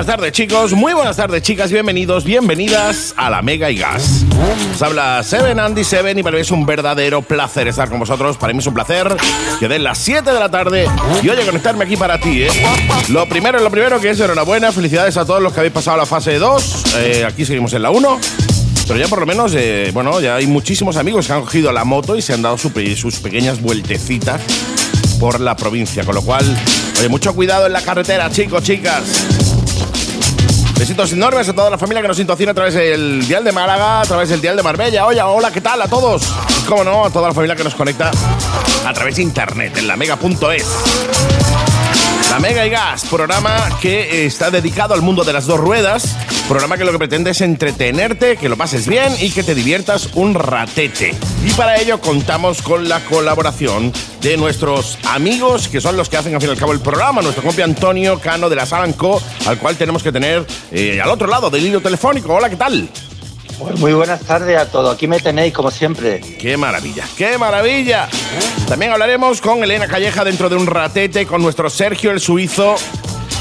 buenas tardes chicos, muy buenas tardes chicas, bienvenidos, bienvenidas a la Mega y Gas. Os habla Seven Andy Seven y para mí es un verdadero placer estar con vosotros, para mí es un placer que den las 7 de la tarde y oye conectarme aquí para ti. ¿eh? Lo primero, lo primero que es enhorabuena, felicidades a todos los que habéis pasado la fase 2, eh, aquí seguimos en la 1. Pero ya por lo menos, eh, bueno, ya hay muchísimos amigos que han cogido la moto y se han dado sus pequeñas vueltecitas por la provincia. Con lo cual, oye, mucho cuidado en la carretera, chicos, chicas. Besitos enormes a toda la familia que nos sintoniza a través del Dial de Málaga, a través del Dial de Marbella. Oye, hola, ¿qué tal a todos? Y cómo no, a toda la familia que nos conecta a través de internet en la mega.es. La Mega y Gas, programa que está dedicado al mundo de las dos ruedas, programa que lo que pretende es entretenerte, que lo pases bien y que te diviertas un ratete. Y para ello contamos con la colaboración de nuestros amigos, que son los que hacen al fin y al cabo el programa, nuestro compi Antonio Cano de la Salanco, al cual tenemos que tener eh, al otro lado del hilo telefónico. Hola, ¿qué tal? Pues muy buenas tardes a todos. Aquí me tenéis, como siempre. ¡Qué maravilla! ¡Qué maravilla! También hablaremos con Elena Calleja dentro de un ratete, con nuestro Sergio el Suizo.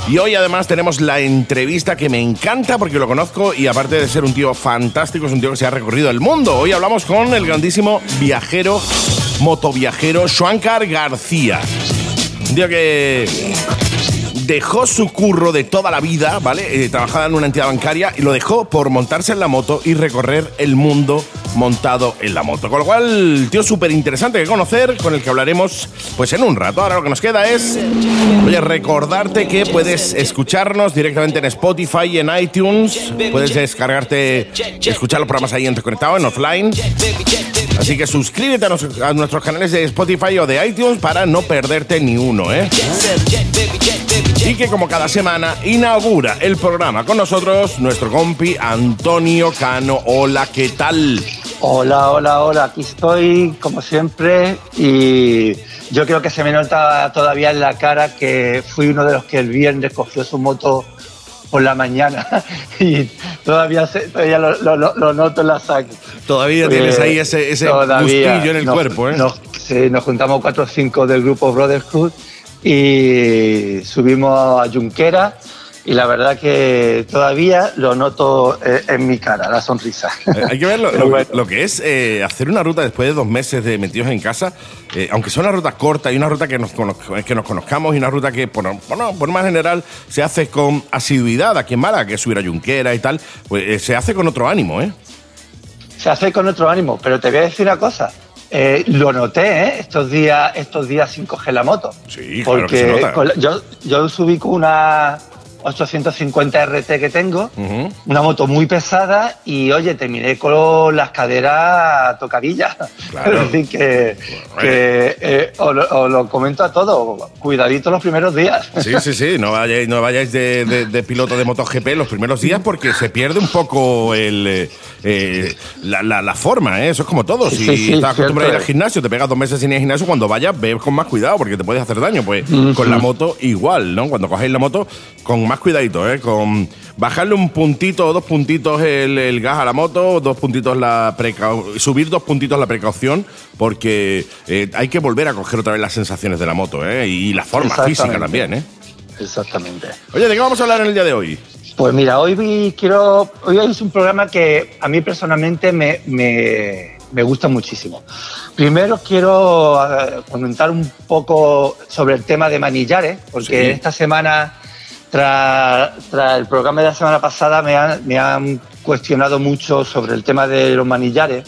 Y hoy además tenemos la entrevista que me encanta porque lo conozco y aparte de ser un tío fantástico, es un tío que se ha recorrido el mundo. Hoy hablamos con el grandísimo viajero, motoviajero, Shuankar García. Un tío que dejó su curro de toda la vida, ¿vale? Eh, trabajaba en una entidad bancaria y lo dejó por montarse en la moto y recorrer el mundo montado en la moto. Con lo cual, tío súper interesante que conocer, con el que hablaremos pues en un rato. Ahora lo que nos queda es, oye, recordarte que puedes escucharnos directamente en Spotify y en iTunes. Puedes descargarte, escuchar los programas ahí en Conectado, en offline. Así que suscríbete a, nuestros canales de Spotify o de iTunes para no perderte ni uno, ¿eh? Y que como cada semana inaugura el programa con nosotros nuestro compi Antonio Cano. Hola, ¿qué tal? Hola, hola, hola. Aquí estoy, como siempre. Y yo creo que se me nota todavía en la cara que fui uno de los que el viernes cogió su moto por la mañana. Y todavía, se- todavía lo, lo- lo- lo noto en la sangre. Todavía Eh, tienes ahí ese, ese todavía gustillo en el nos- cuerpo, ¿eh? Nos, sí, nos juntamos cuatro o cinco del grupo Brotherhood y subimos a Junquera y la verdad que todavía lo noto eh, en mi cara, la sonrisa. Eh, Hay que ver lo, que es eh, hacer una ruta después de dos meses de metidos en casa, eh, aunque sea una ruta corta y una ruta que nos, que nos conozcamos y una ruta que, por, bueno, por más general, se hace con asiduidad aquí en Málaga, que es subir a Junquera y tal, pues eh, se hace con otro ánimo, ¿eh? Se hace con otro ánimo, pero te voy a decir una cosa. eh, lo noté ¿eh? estos días estos días sin coger la moto. Sí, claro que se Porque nota. con la- yo, yo subí con una 850 RT que tengo, una moto muy pesada y oye, terminé con las caderas tocadillas. Claro. Es decir, que, que, eh, os, lo, os lo comento a todos, cuidadito los primeros días. Sí, sí, sí, no vayáis, no vayáis de, de- de piloto de MotoGP los primeros días porque se pierde un poco el, eh, eh, la, la- la forma, ¿eh? eso es como todo. Si sí, sí, estás acostumbrado a ir al gimnasio, te pegas dos meses sin ir al gimnasio, cuando vayas, ve con más cuidado porque te puedes hacer daño. Pues con la moto igual, ¿no? Cuando cogéis la moto, con más cuidadito, ¿eh? Con bajarle un puntito o dos puntitos el, el gas a la moto, dos puntitos la subir dos puntitos la precaución porque eh, hay que volver a coger otra vez las sensaciones de la moto, ¿eh? Y la forma física también, ¿eh? Exactamente. Oye, ¿de qué vamos a hablar en el día de hoy? Pues mira, hoy vi- quiero. Hoy es un programa que a mí personalmente me, me- me gusta muchísimo. Primero quiero eh, comentar un poco sobre el tema de manillares, porque Sí. esta semana, tras, tras el programa de la semana pasada, me han, me han cuestionado mucho sobre el tema de los manillares,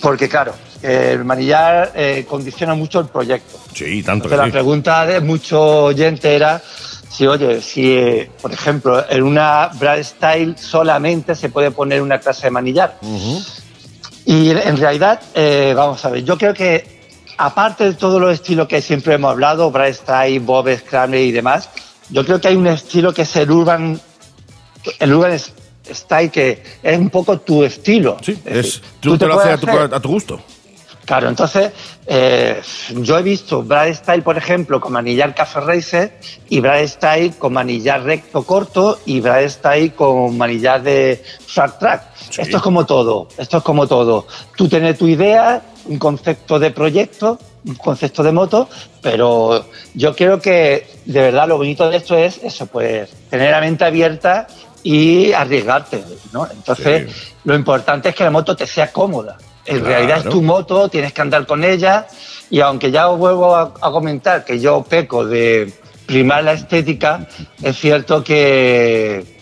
porque claro, el manillar eh, condiciona mucho el proyecto. Sí, tanto Entonces, la que sí. pregunta de muchos oyentes era si, oye, si, eh, por ejemplo, en una Brad Style solamente se puede poner una clase de manillar. Y en realidad, eh, vamos a ver, yo creo que aparte de todos los estilos que siempre hemos hablado, Brad Style, Bob Scramble y demás, yo creo que hay un estilo que es el Urban, el Urban Style, que es un poco tu estilo. Sí, Es decir, tú, te, lo haces a tu, a tu gusto. Claro, entonces eh, yo he visto Brad Style, por ejemplo, con manillar Café Racer y Brad Style con manillar recto corto y Brad Style con manillar de short track. Sí. Esto es como todo, esto es como todo. Tú tienes tu idea, un concepto de proyecto, un concepto de moto, pero yo creo que de verdad lo bonito de esto es eso, pues tener la mente abierta y arriesgarte, ¿no? Entonces, lo importante es que la moto te sea cómoda. En realidad es tu moto, tienes que andar con ella y aunque ya os vuelvo a, comentar que yo peco de primar la estética, es cierto que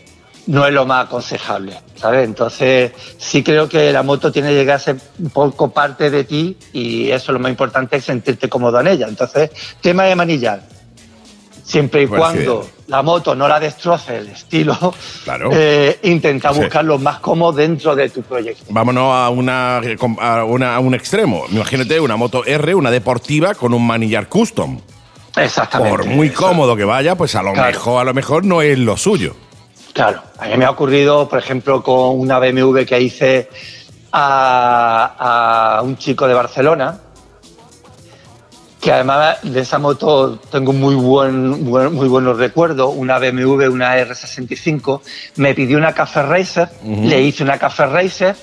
no es lo más aconsejable, ¿sabes? Entonces, sí creo que la moto tiene que llegar a ser un poco parte de ti y eso es lo más importante, es sentirte cómodo en ella. Entonces, tema de manillar. Siempre y cuando la moto no la destroce el estilo, eh, intenta buscar lo más cómodo dentro de tu proyecto. Vámonos a, una, a, un extremo. Imagínate una moto R, una deportiva con un manillar custom. Exactamente. Por muy cómodo que vaya, pues a lo mejor a lo mejor no es lo suyo. Claro, a mí me ha ocurrido, por ejemplo, con una BMW que hice a, un chico de Barcelona, que además de esa moto tengo muy, buen, muy buenos recuerdos, una BMW, una R65, me pidió una Café Racer, le hice una Café Racer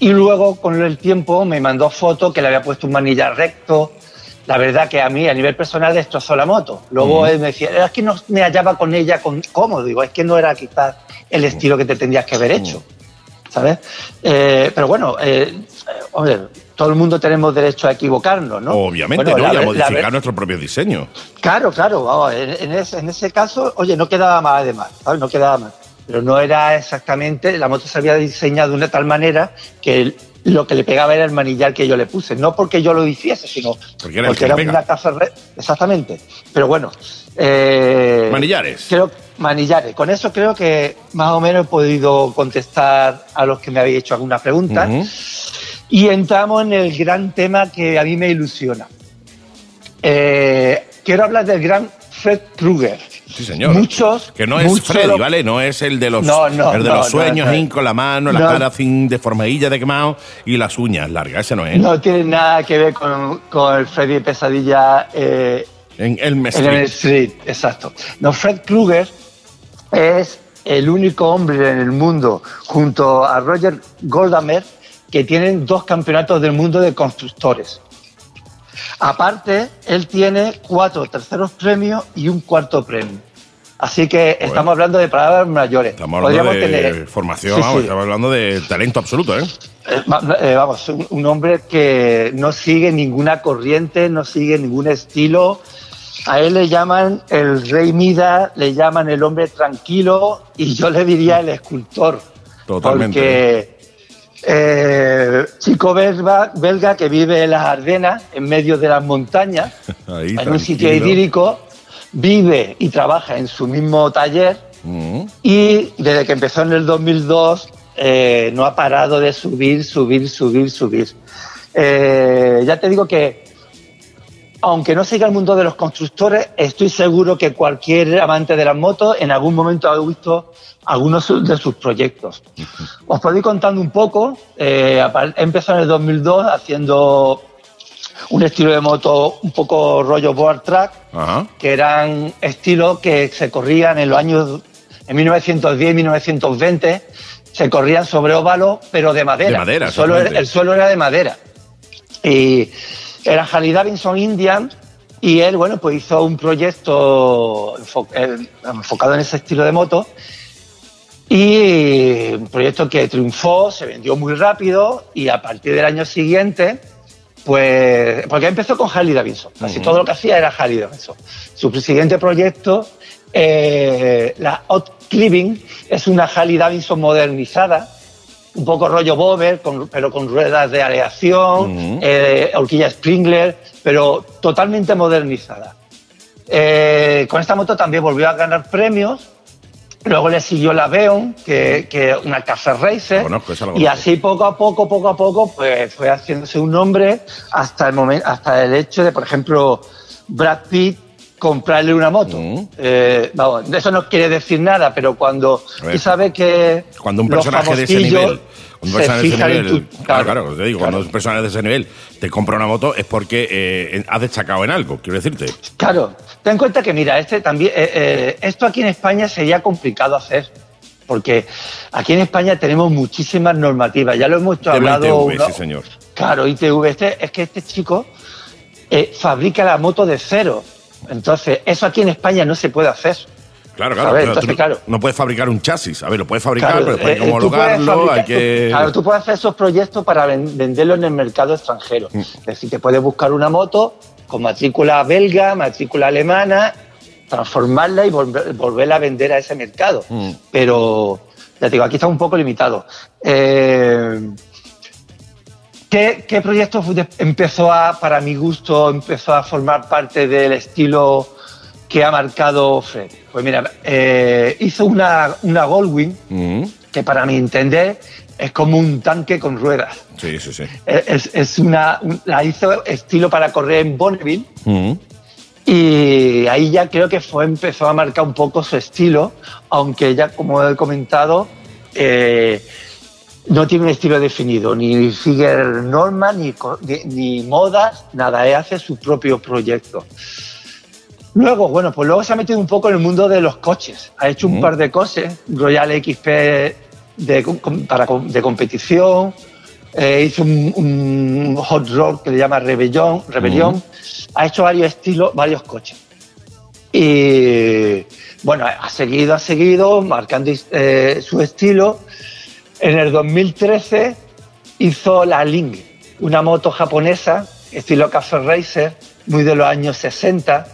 y luego con el tiempo me mandó fotos que le había puesto un manillar recto, la verdad que a mí a nivel personal destrozó la moto. Luego él me decía, es que no me hallaba con ella con, cómodo, digo, es que no era quizás el estilo que te tendrías que haber hecho, ¿sabes? Eh, pero bueno, eh, hombre, todo el mundo tenemos derecho a equivocarnos, ¿no? Obviamente, ¿no? y a modificar nuestro propio diseño. Claro, claro, en, ese, en, ese, caso, oye, no quedaba mal de mal, ¿sabes? No quedaba mal. Pero no era exactamente, la moto se había diseñado de una tal manera que lo que le pegaba era el manillar que yo le puse. No porque yo lo hiciese, sino porque era, una casa. Exactamente. Pero bueno. Eh, manillares. Creo, manillares. Con eso creo que más o menos he podido contestar a los que me habéis hecho alguna pregunta. Y entramos en el gran tema que a mí me ilusiona. Eh, quiero hablar del gran Fred Krueger. Sí, señor. Muchos. Que no es Freddy, ¿vale? No es el de los, el de los sueños, con la mano, la cara sin deformadilla de quemado y las uñas largas. Ese no es. No tiene nada que ver con, con el Freddy Pesadilla. Eh, en el Street. En el Street, exacto. No, Fred Krueger es el único hombre en el mundo, junto a Roger Goldamer, que tienen dos campeonatos del mundo de constructores. Aparte, él tiene cuatro terceros premios y un cuarto premio. Así que estamos hablando de palabras mayores. Estamos hablando de formación, estamos hablando de talento absoluto, ¿eh? eh, eh vamos, un, hombre que no sigue ninguna corriente, no sigue ningún estilo. A él le llaman el rey Mida, le llaman el hombre tranquilo y yo le diría el escultor. Totalmente. Porque eh, chico belga, belga, que vive en las Ardenas, en medio de las montañas, en un sitio idílico, vive y trabaja en su mismo taller mm. y desde que empezó en el 2002 eh, no ha parado de subir, subir, subir, subir. Eh, ya te digo que aunque no siga el mundo de los constructores, estoy seguro que cualquier amante de las motos en algún momento ha visto algunos de sus proyectos. Os podéis contando un poco. Eh, empezó en el 2002 haciendo un estilo de moto un poco rollo board track, que eran estilos que se corrían en los años en 1910 y 1920, se corrían sobre óvalo, pero de madera. De madera el, suelo era, el suelo era de madera. Y era Harley Davidson Indian y él, bueno, pues hizo un proyecto enfocado en ese estilo de moto y un proyecto que triunfó, se vendió muy rápido y a partir del año siguiente, pues, porque empezó con Harley Davidson, casi todo lo que hacía era Harley Davidson. Su siguiente proyecto, eh, la Hot Clipping, es una Harley Davidson modernizada, un poco rollo Bober, pero con ruedas de aleación, eh, horquilla Springler, pero totalmente modernizada. Eh, con esta moto también volvió a ganar premios. Luego le siguió la Beon, que, que una Café Racer. y así poco a poco, poco a poco, pues fue haciéndose un nombre hasta el momento, hasta el hecho de, por ejemplo, Brad Pitt comprarle una moto. Mm. Eh, eso no quiere decir nada, pero cuando tú sabes que. Cuando un personaje de ese nivel. Un personaje de ese nivel, claro, claro, te digo, cuando un personaje de ese nivel te compra una moto es porque eh, has destacado en algo, quiero decirte. Claro, ten en cuenta que, mira, este también, eh, esto aquí en España sería complicado hacer porque aquí en España tenemos muchísimas normativas. Ya lo hemos hablado. sí, señor. Claro, ITV. Este, es que este chico fabrica la moto de cero. Entonces, eso aquí en España no se puede hacer. Claro, claro, Entonces, no- claro. no puedes fabricar un chasis. A ver, lo puedes fabricar, Claro, pero después hay eh, que tú puedes homologarlo, fabricar- hay que... tú- claro, tú puedes hacer esos proyectos para ven- venderlo en el mercado extranjero. Mm. Es decir, te puedes buscar una moto con matrícula belga, matrícula alemana, transformarla y volver- volverla a vender a ese mercado. Mm. Pero, ya te digo, aquí está un poco limitado. Eh, ¿Qué, qué proyecto fue de- empezó a, para mi gusto, empezó a formar parte del estilo que ha marcado Fred? Pues mira, eh, hizo una, una Goldwing Mm, que para mi entender es como un tanque con ruedas. Sí, sí, sí. Es, es una, un- la hizo estilo para correr en Bonneville Mm, y ahí ya creo que fue empezó a marcar un poco su estilo, aunque ya como he comentado eh, no tiene un estilo definido, ni sigue normas, ni, ni, ni modas, nada, él hace su propio proyecto. Luego, bueno, pues luego se ha metido un poco en el mundo de los coches. Ha hecho un Mm. par de cosas, Royal XP de, para, de competición, eh, hizo un, un hot rod que le llama Rebellion, Rebellion. ha hecho varios estilos, varios coches. Y bueno, ha seguido, ha seguido, marcando eh, su estilo. En el 2013 hizo la Ling, una moto japonesa, estilo Café Racer, muy de los años 60,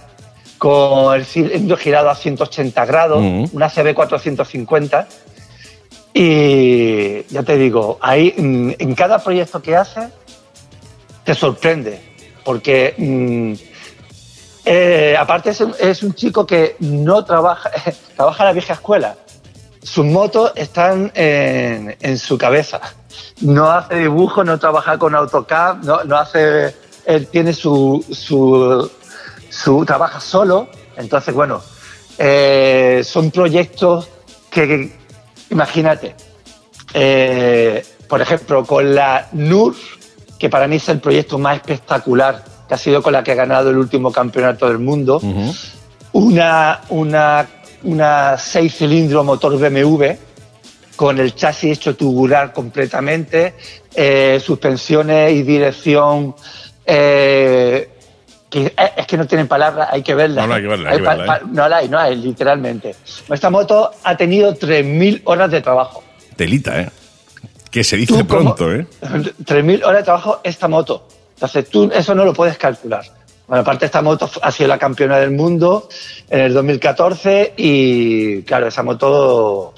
con el cilindro girado a 180 grados, Mm. una CB 450. Y ya te digo, ahí mm, en cada proyecto que hace te sorprende, porque mm, eh, aparte es un, es un chico que no trabaja, trabaja en la vieja escuela. Sus motos están en, en su cabeza. No hace dibujo, no trabaja con AutoCAD, no, no hace. Él tiene su, su, su trabaja solo. Entonces, bueno, eh, son proyectos que, que- imagínate, eh, por ejemplo, con la NUR, que para mí es el proyecto más espectacular, que ha sido con la que ha ganado el último campeonato del mundo, una, una, una seis cilindros motor BMW con el chasis hecho tubular completamente, eh, suspensiones y dirección. eh, que, eh, es que no tienen palabras, hay que verla. No, no, hay que verla, hay que verla, pa- no la hay, no hay, literalmente. Esta moto ha tenido 3.000 horas de trabajo. Telita, ¿eh? Que se dice Tú como- pronto, ¿eh? 3.000 horas de trabajo esta moto. Entonces tú eso no lo puedes calcular. Bueno, aparte esta moto ha sido la campeona del mundo en el 2014 y claro, esa moto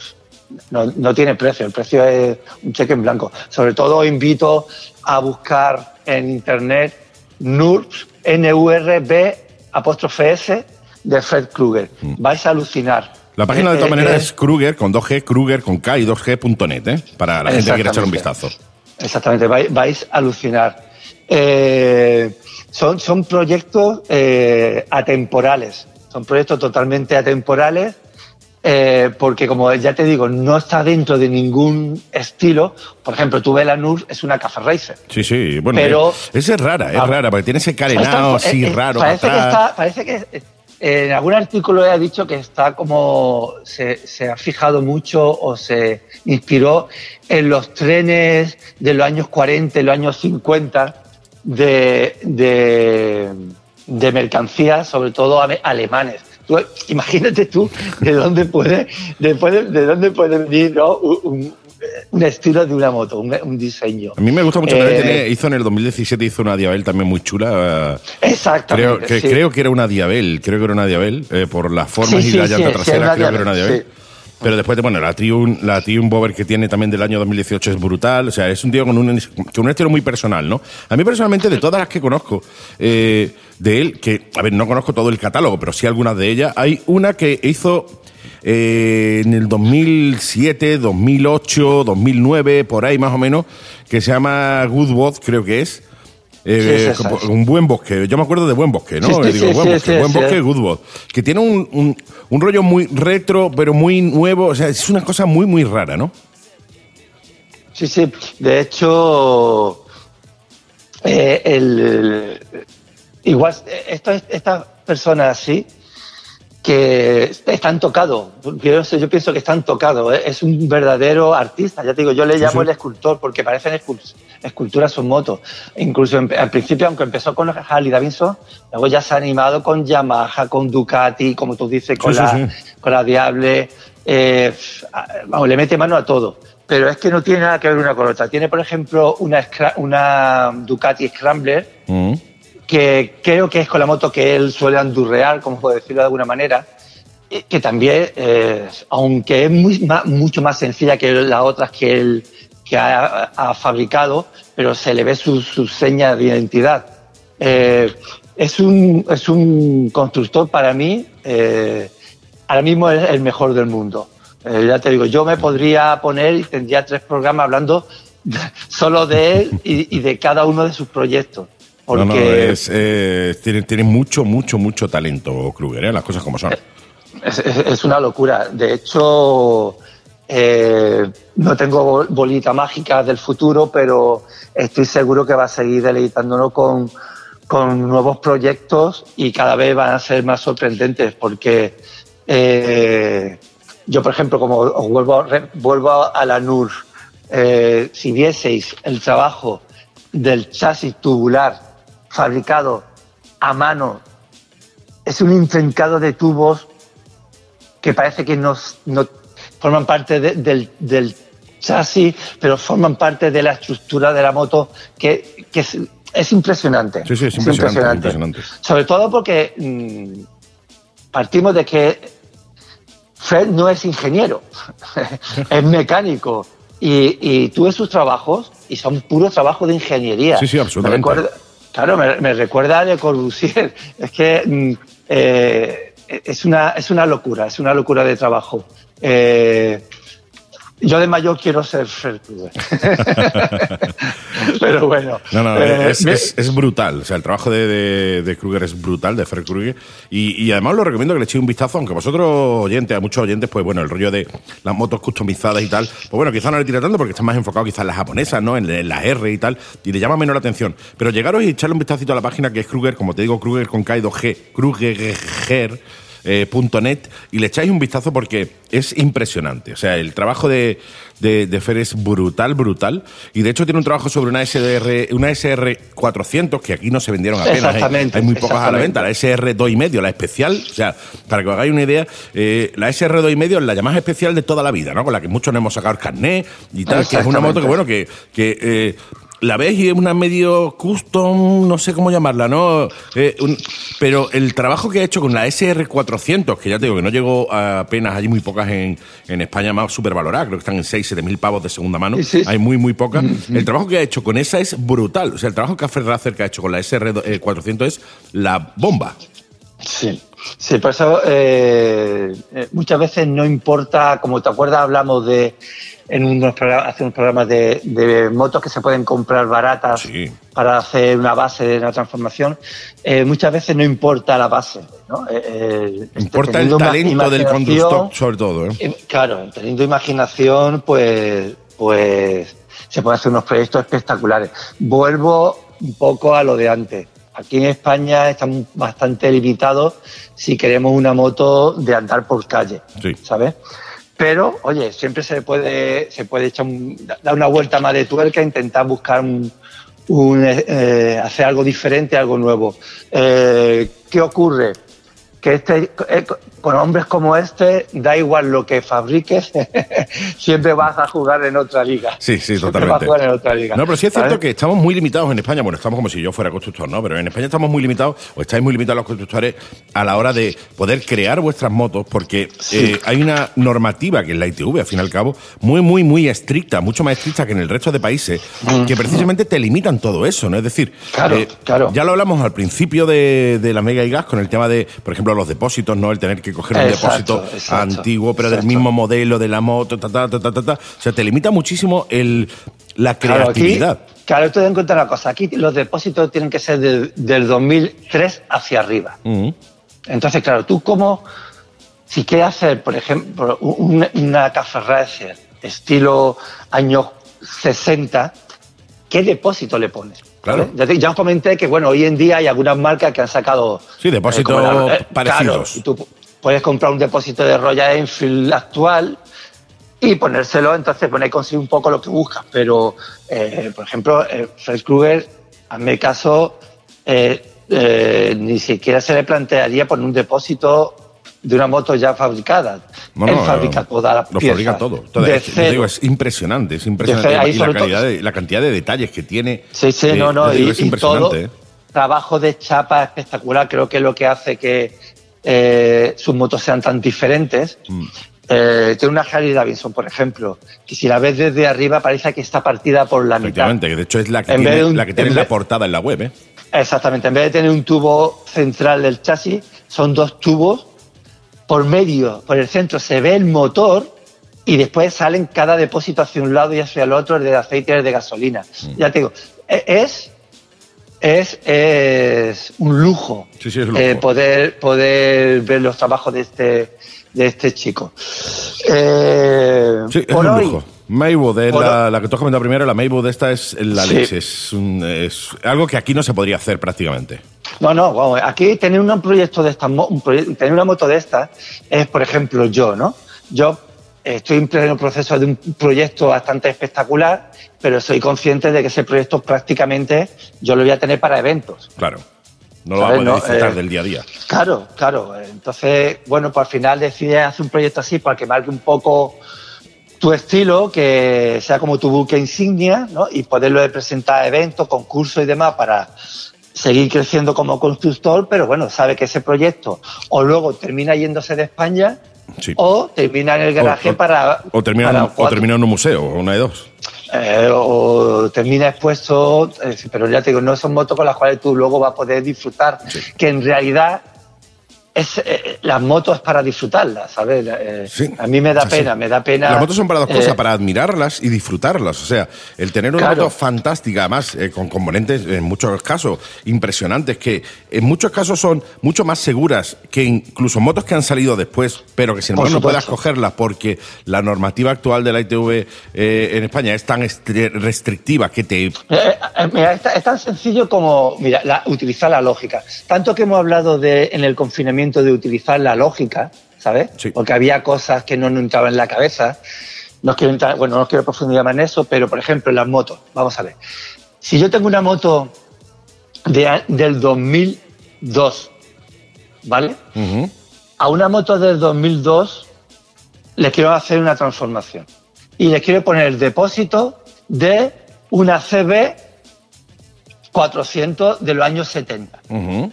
no, no tiene precio, el precio es un cheque en blanco. Sobre todo os invito a buscar en internet NURB, N-U-R-B apóstrofe S de Fred Krueger. Vais a alucinar. La página de todas eh, maneras eh, es Kruger con 2G, Kruger con K y 2G.net, ¿eh? Para la gente que quiera echar un vistazo. Exactamente, vais, vais a alucinar. Eh, son, son proyectos eh, atemporales, son proyectos totalmente atemporales, eh, porque como ya te digo, no está dentro de ningún estilo. Por ejemplo, tú ves la NUR, es una Cafe Racer. Sí, sí, bueno, Pero- eh, esa es rara, es Ah. rara, porque tiene ese carenado así raro Parece que, está, parece que en algún artículo he dicho que está como se, se ha fijado mucho o se inspiró en los trenes de los años 40 y los años 50 de, de, de mercancías, sobre todo alemanes. Tú, imagínate tú de dónde puede, de, dónde puede venir ¿no? un, un- un estilo de una moto, un, un diseño. A mí me gusta mucho Eh, tiene- hizo en el 2017 hizo una Diabel también muy chula. Exactamente. Creo que, sí. creo que era una Diabel, creo que era una Diabel, eh, por las formas Sí, y sí, la llanta trasera, creo que era una Diabel. Pero después, bueno, la Triumph, la Triumph Bover que tiene también del año 2018 es brutal. O sea, es un tío con un, con un estilo muy personal, ¿no? A mí personalmente, de todas las que conozco eh, de él, que, a ver, no conozco todo el catálogo, pero sí algunas de ellas, hay una que hizo eh, en el 2007, 2008, 2009, por ahí más o menos, que se llama Good creo que es. Eh, Sí, sí. un buen bosque, yo me acuerdo de buen bosque, ¿no? Digo, buen bosque, buen bosque, Goodwood, que tiene un, un, un rollo muy retro, pero muy nuevo, o sea, es una cosa muy, muy rara, ¿no? Sí, sí. De hecho, eh, el, igual, esto, estas personas así que están tocados. Yo, yo pienso que están tocados. ¿eh? Es un verdadero artista. Ya te digo, yo le llamo el escultor porque parecen esculturas sus motos. Incluso al principio, aunque empezó con Harley Davidson, luego ya se ha animado con Yamaha, con Ducati, como tú dices, con, la, con la Diable. Eh, vamos, le mete mano a todo. Pero es que no tiene nada que ver una con otra. Tiene, por ejemplo, una, una Ducati Scrambler. Mm que creo que es con la moto que él suele andurrear, como puedo decirlo de alguna manera, que también, eh, aunque es mucho más sencilla que las otras que él que ha, fabricado, pero se le ve su, seña de identidad. Eh, es, un, es un constructor para mí, eh, ahora mismo es el mejor del mundo. ya te digo, yo me podría poner y tendría tres programas hablando solo de él y de cada uno de sus proyectos. Porque eh, tiene, mucho, mucho, mucho talento Kruger, ¿eh? las cosas como son. Es, una locura. De hecho, eh, no tengo bolita mágica del futuro, pero estoy seguro que va a seguir deleitándonos con, con nuevos proyectos y cada vez van a ser más sorprendentes porque yo, por ejemplo, como os vuelvo, vuelvo a la NUR, si vieseis el trabajo del chasis tubular fabricado a mano. Es un intrincado de tubos que parece que no, forman parte del, chasis, pero forman parte de la estructura de la moto, que, es, impresionante. Sí, sí, es, impresionante, Sobre todo porque mm, partimos de que Fred no es ingeniero, es mecánico. Y, y tú ves sus trabajos y son puros trabajos de ingeniería. Sí, sí, absolutamente. Claro, me, recuerda a Le Corbusier. Es que mm, eh, es, una, es una locura, es una locura de trabajo. Eh, yo de mayor quiero ser Fred Krueger. Pero bueno. No, no, eh, es, brutal. O sea, el trabajo de, de, Kruger es brutal, de Fred Krueger. Y, además lo recomiendo que le echéis un vistazo, aunque vosotros, oyentes, a muchos oyentes, pues bueno, el rollo de las motos customizadas y tal, pues bueno, quizás no le tira tanto porque está más enfocado quizás en las japonesas, ¿no? En, las R y tal, y le llama menos la atención. Pero llegaros y echarle un vistacito a la página que es Kruger, como te digo, Kruger con K2G, Kruger eh, .net y le echáis un vistazo porque es impresionante. O sea, el trabajo de, de, Fer es brutal, brutal. Y de hecho tiene un trabajo sobre una SR, una SR400 que aquí no se vendieron apenas. Hay, muy pocas a la venta. La SR2,5, la especial. O sea, para que os hagáis una idea, eh, la SR2,5 es la llamada especial de toda la vida, ¿no? Con la que muchos no hemos sacado el carnet y tal, que es una moto que, bueno, que, que eh, la ves y es una medio custom, no sé cómo llamarla, ¿no? Eh, pero el trabajo que ha hecho con la SR400, que ya te digo que no llegó apenas, hay muy pocas en, en España más súper valoradas, creo que están en 6, 7 mil pavos de segunda mano, hay muy, muy pocas. El trabajo que ha hecho con esa es brutal. O sea, el trabajo que que ha hecho con la SR400 es la bomba. Sí. Sí, por eso eh, eh, muchas veces no importa, como te acuerdas, hablamos de en unos programas, hace unos programas de, motos que se pueden comprar baratas para hacer una base de una transformación. Eh, muchas veces no importa la base. ¿no? Este, importa el talento del conductor, sobre todo. Claro, teniendo imaginación, pues, pues se pueden hacer unos proyectos espectaculares. Vuelvo un poco a lo de antes. Aquí en España estamos bastante limitados si queremos una moto de andar por calle, ¿sabes? Pero, oye, siempre se puede, se puede echar dar una vuelta más de tuerca, intentar buscar un, eh, hacer algo diferente, algo nuevo. Eh, ¿Qué ocurre? Que este, eh, con hombres como este, da igual lo que fabriques, siempre vas a jugar en otra liga. Sí, sí, totalmente. Vas a jugar en otra liga. No, pero sí es cierto que estamos muy limitados en España. Bueno, estamos como si yo fuera constructor, ¿no? Pero en España estamos muy limitados, o estáis muy limitados los constructores a la hora de poder crear vuestras motos, porque eh, hay una normativa que es la ITV, al fin y al cabo, muy, muy, muy estricta, mucho más estricta que en el resto de países, que precisamente te limitan todo eso, ¿no? Es decir, claro, eh, claro. ya lo hablamos al principio de, la Mega y Gas con el tema de, por ejemplo, los depósitos, ¿no? El tener que coger un depósito antiguo, pero del mismo modelo de la moto, ta, ta, ta, ta, ta, O sea, te limita muchísimo el, la creatividad. Claro, esto te en cuenta una cosa. Aquí los depósitos tienen que ser del 2003 hacia arriba. Entonces, claro, tú como, si quieres hacer, por ejemplo, una, una Café Racer estilo años 60, ¿qué depósito le pones? Claro. Ya, os comenté que, bueno, hoy en día hay algunas marcas que han sacado... Sí, depósitos eh, parecidos. Puedes comprar un depósito de Royal Enfield actual y ponérselo, entonces bueno, ahí conseguir un poco lo que buscas. Pero, eh, por ejemplo, eh, Fred Krueger, a mi caso, eh, eh, ni siquiera se le plantearía poner un depósito de una moto ya fabricada. No, Él no, fabrica toda la Lo pieza. fabrica todo. Es, cero. digo, es impresionante, es impresionante. Cero, y la, sobre todo- calidad de- la cantidad de detalles que tiene. Sí, sí, no, no, ya te digo, y, es y todo impresionante. trabajo de chapa espectacular, creo que es lo que hace que eh, sus motos sean tan diferentes. Mm. Eh, tiene una Harley Davidson, por ejemplo, que si la ves desde arriba parece que está partida por la mitad. Que de hecho es la que En tiene, un- la, que tiene en la portada en la web. ¿eh? Exactamente, en vez de tener un tubo central del chasis, son dos tubos. Por medio, por el centro, se ve el motor y después salen cada depósito hacia un lado y hacia el otro, el de aceite y el de gasolina. Mm. Ya te digo, e- es, es, es un lujo, Sí, sí, es un eh, poder, poder ver los trabajos de este, de este chico. Eh, Sí, es por un hoy, lujo. Maywood, es la, la que tú has comentado primero, la Maywood esta es la leche. Es, un- es algo que aquí no se podría hacer prácticamente. No, no, aquí tener un proyecto de estas, un proye- tener una moto de estas es, por ejemplo, yo, ¿no? Yo estoy en pleno proceso de un proyecto bastante espectacular, pero soy consciente de que ese proyecto prácticamente yo lo voy a tener para eventos. Claro. No lo va a ¿Sabes? poder No, disfrutar eh, del día a día. Claro, claro. Entonces, bueno, pues al final decides hacer un proyecto así para que marque un poco tu estilo, que sea como tu buque insignia, ¿no? Y poderlo presentar a eventos, concursos y demás para seguir creciendo como constructor, pero bueno, sabe que ese proyecto o luego termina yéndose de España Sí. o termina en el garaje O- o- para... O termina, en para un- o termina en un museo, o una de dos. Eh, o termina expuesto, eh, pero ya te digo, no son motos con las cuales tú luego vas a poder disfrutar, Sí. que en realidad es, eh, las motos para disfrutarlas, ¿sabes? Eh, Sí. A mí me da sí. pena, me da pena. Las motos son para dos eh, cosas, para admirarlas y disfrutarlas. O sea, el tener una Claro. moto fantástica, además, eh, con componentes en muchos casos impresionantes, que en muchos casos son mucho más seguras que incluso motos que han salido después, pero que sin embargo no puedas cogerlas porque la normativa actual de la ITV eh, en España es tan restrictiva que te Eh, eh, mira, es tan sencillo como mira, la- utilizar la lógica. Tanto que hemos hablado de, en el confinamiento de utilizar la lógica, ¿sabes? Sí. Porque había cosas que no nos entraban en la cabeza. No quiero entrar, bueno, no quiero profundizar más en eso, pero por ejemplo, las motos, vamos a ver. Si yo tengo una moto de del 2002, ¿vale? A una moto del 2002 le quiero hacer una transformación y le quiero poner el depósito de una CB 400 de los años 70 Ujú.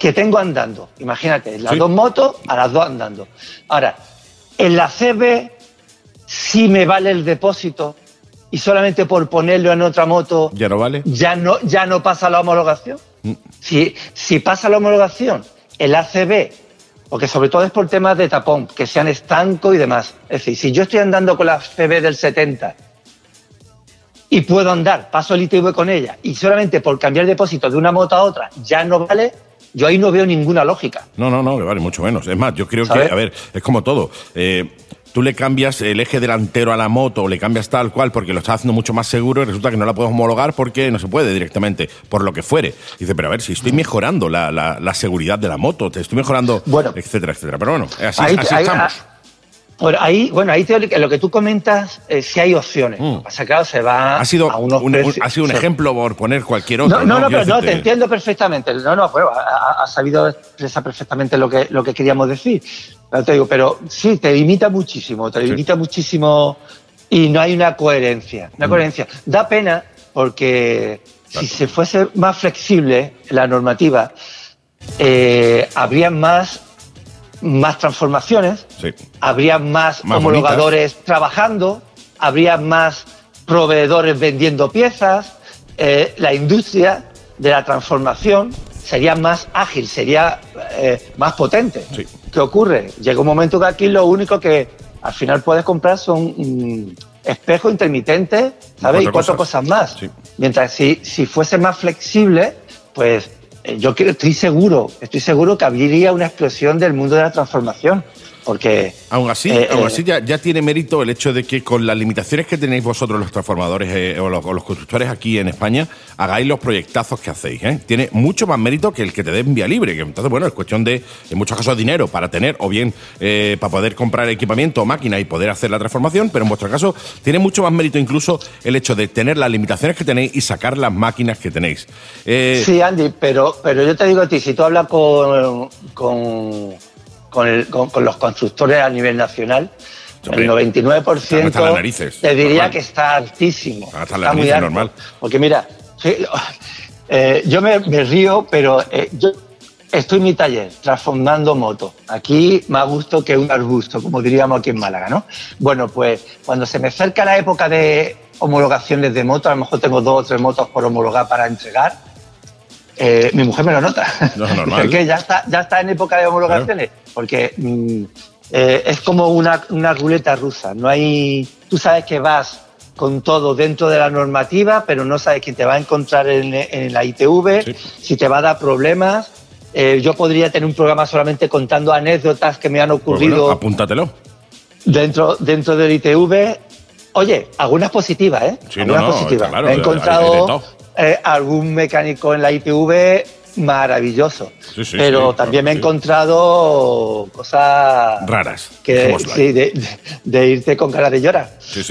Que tengo andando. Imagínate, las Sí. dos motos a las dos andando. Ahora, en la CB sí me vale el depósito y solamente por ponerlo en otra moto ¿Ya no vale? ya no, ya no pasa la homologación. Mm. Si, si pasa la homologación, el ACB, porque sobre todo es por temas de tapón, que sean estancos y demás. Es decir, si yo estoy andando con la CB del 70 y puedo andar, paso el ITV con ella, y solamente por cambiar depósito de una moto a otra ya no vale, yo ahí no veo ninguna lógica. No, no, no, que vale, mucho menos. Es más, yo creo ¿Sabes? que, a ver, es como todo. Eh, tú le cambias el eje delantero a la moto o le cambias tal cual porque lo estás haciendo mucho más seguro y resulta que no la puedes homologar porque no se puede directamente, por lo que fuere. Dice, pero a ver, si estoy mejorando la, la- la seguridad de la moto, te estoy mejorando, Bueno. etcétera, etcétera. Pero bueno, así, Ahí- así ahí- estamos. Bueno, ahí, bueno, ahí teórica- lo que tú comentas, eh, sí hay opciones. Mm. Pasa claro, se va Ha sido a unos un, ha sido un ejemplo por poner cualquier otro. No, no, no, Quiero pero no, te entiendo perfectamente. No, no, bueno, ha, sabido expresar perfectamente lo que, lo que queríamos decir. Pero te digo, pero sí, te limita muchísimo, te Sí. limita muchísimo y no hay una coherencia. Una Mm. coherencia. Da pena porque si se fuese más flexible la normativa, eh, habría más, más transformaciones, Sí. habría más, Más homologadores trabajando, habría más proveedores vendiendo piezas, eh, la industria de la transformación sería más ágil, sería eh, más potente. Sí. ¿Qué ocurre? Llega un momento que aquí lo único que al final puedes comprar son mm, espejos intermitentes, ¿sabes? Y Cuatro cosas. cosas más. Sí. Mientras si, si fuese más flexible, pues yo creo- estoy seguro, estoy seguro que habría una explosión del mundo de la transformación. Porque. Aún así, eh, aún eh, así ya, ya tiene mérito el hecho de que con las limitaciones que tenéis vosotros los transformadores eh, o, los, o los constructores aquí en España, hagáis los proyectazos que hacéis. ¿eh? Tiene mucho más mérito que el que te den vía libre. Que entonces, bueno, es cuestión de, en muchos casos, dinero para tener o bien para poder comprar equipamiento o máquina y poder hacer la transformación, pero en vuestro caso tiene mucho más mérito incluso el hecho de tener las limitaciones que tenéis y sacar las máquinas que tenéis. Sí, Andy, pero, pero yo te digo a ti, si tú hablas con, con, con, el- con- con los constructores a nivel nacional, el 99% están hasta las narices, te diría normal. que está altísimo. Hasta está muy alto. normal. Porque mira, eh, yo me, me río, pero eh, yo estoy en mi taller transformando motos. Aquí más gusto que un arbusto, como diríamos aquí en Málaga, ¿no? Bueno, pues cuando se me acerca la época de homologaciones de moto, a lo mejor tengo dos o tres motos por homologar para entregar, eh, mi mujer me lo nota. No, es normal. Ya está, ya está en época de homologaciones, porque mm, eh, es como una, una ruleta rusa. No hay, tú sabes que vas con todo dentro de la normativa, pero no sabes quién te va a encontrar en, en la ITV, Sí. si te va a dar problemas. Eh, yo podría tener un programa solamente contando anécdotas que me han pues ocurrido bueno, apúntatelo. dentro, dentro del ITV. Oye, algunas positivas, ¿eh? Sí, no, algunas no, positivas. está claro, He encontrado. Eh, algún mecánico en la ITV maravilloso. Sí, sí, pero sí, también me he encontrado cosas Raras. que de, de- de irte con cara de llorar.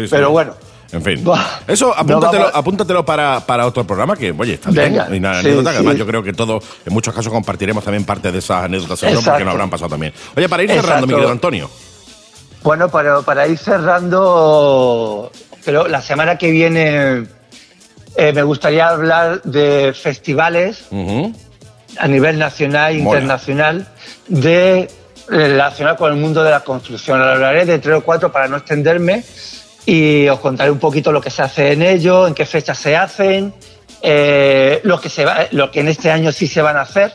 Pero bueno, En fin. Eso, apúntatelo, apúntatelo para, para otro programa que, oye, está Venga, bien. Y una sí, anécdota que sí. además yo creo que todos, en muchos casos, compartiremos también parte de esas anécdotas porque nos habrán pasado también. Oye, para ir cerrando, mi Exacto. querido Antonio. Bueno, para, para ir cerrando, pero la semana que viene eh, me gustaría hablar de festivales a nivel nacional e internacional de relacionado con el mundo de la construcción. Hablaré de tres o cuatro para no extenderme y os contaré un poquito lo que se hace en ello, en qué fechas se hacen, eh, lo, que se va, lo que en este año sí se van a hacer.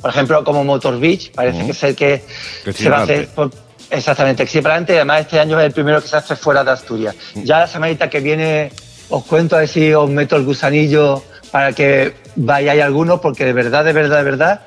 Por ejemplo, como Motor Beach, parece Ujú. que es el que, se va a hacer. por- exactamente, Además, este año es el primero que se hace fuera de Asturias. Ya la semanita que viene os cuento a ver si os meto el gusanillo para que vayáis algunos, porque de verdad, de verdad, de verdad,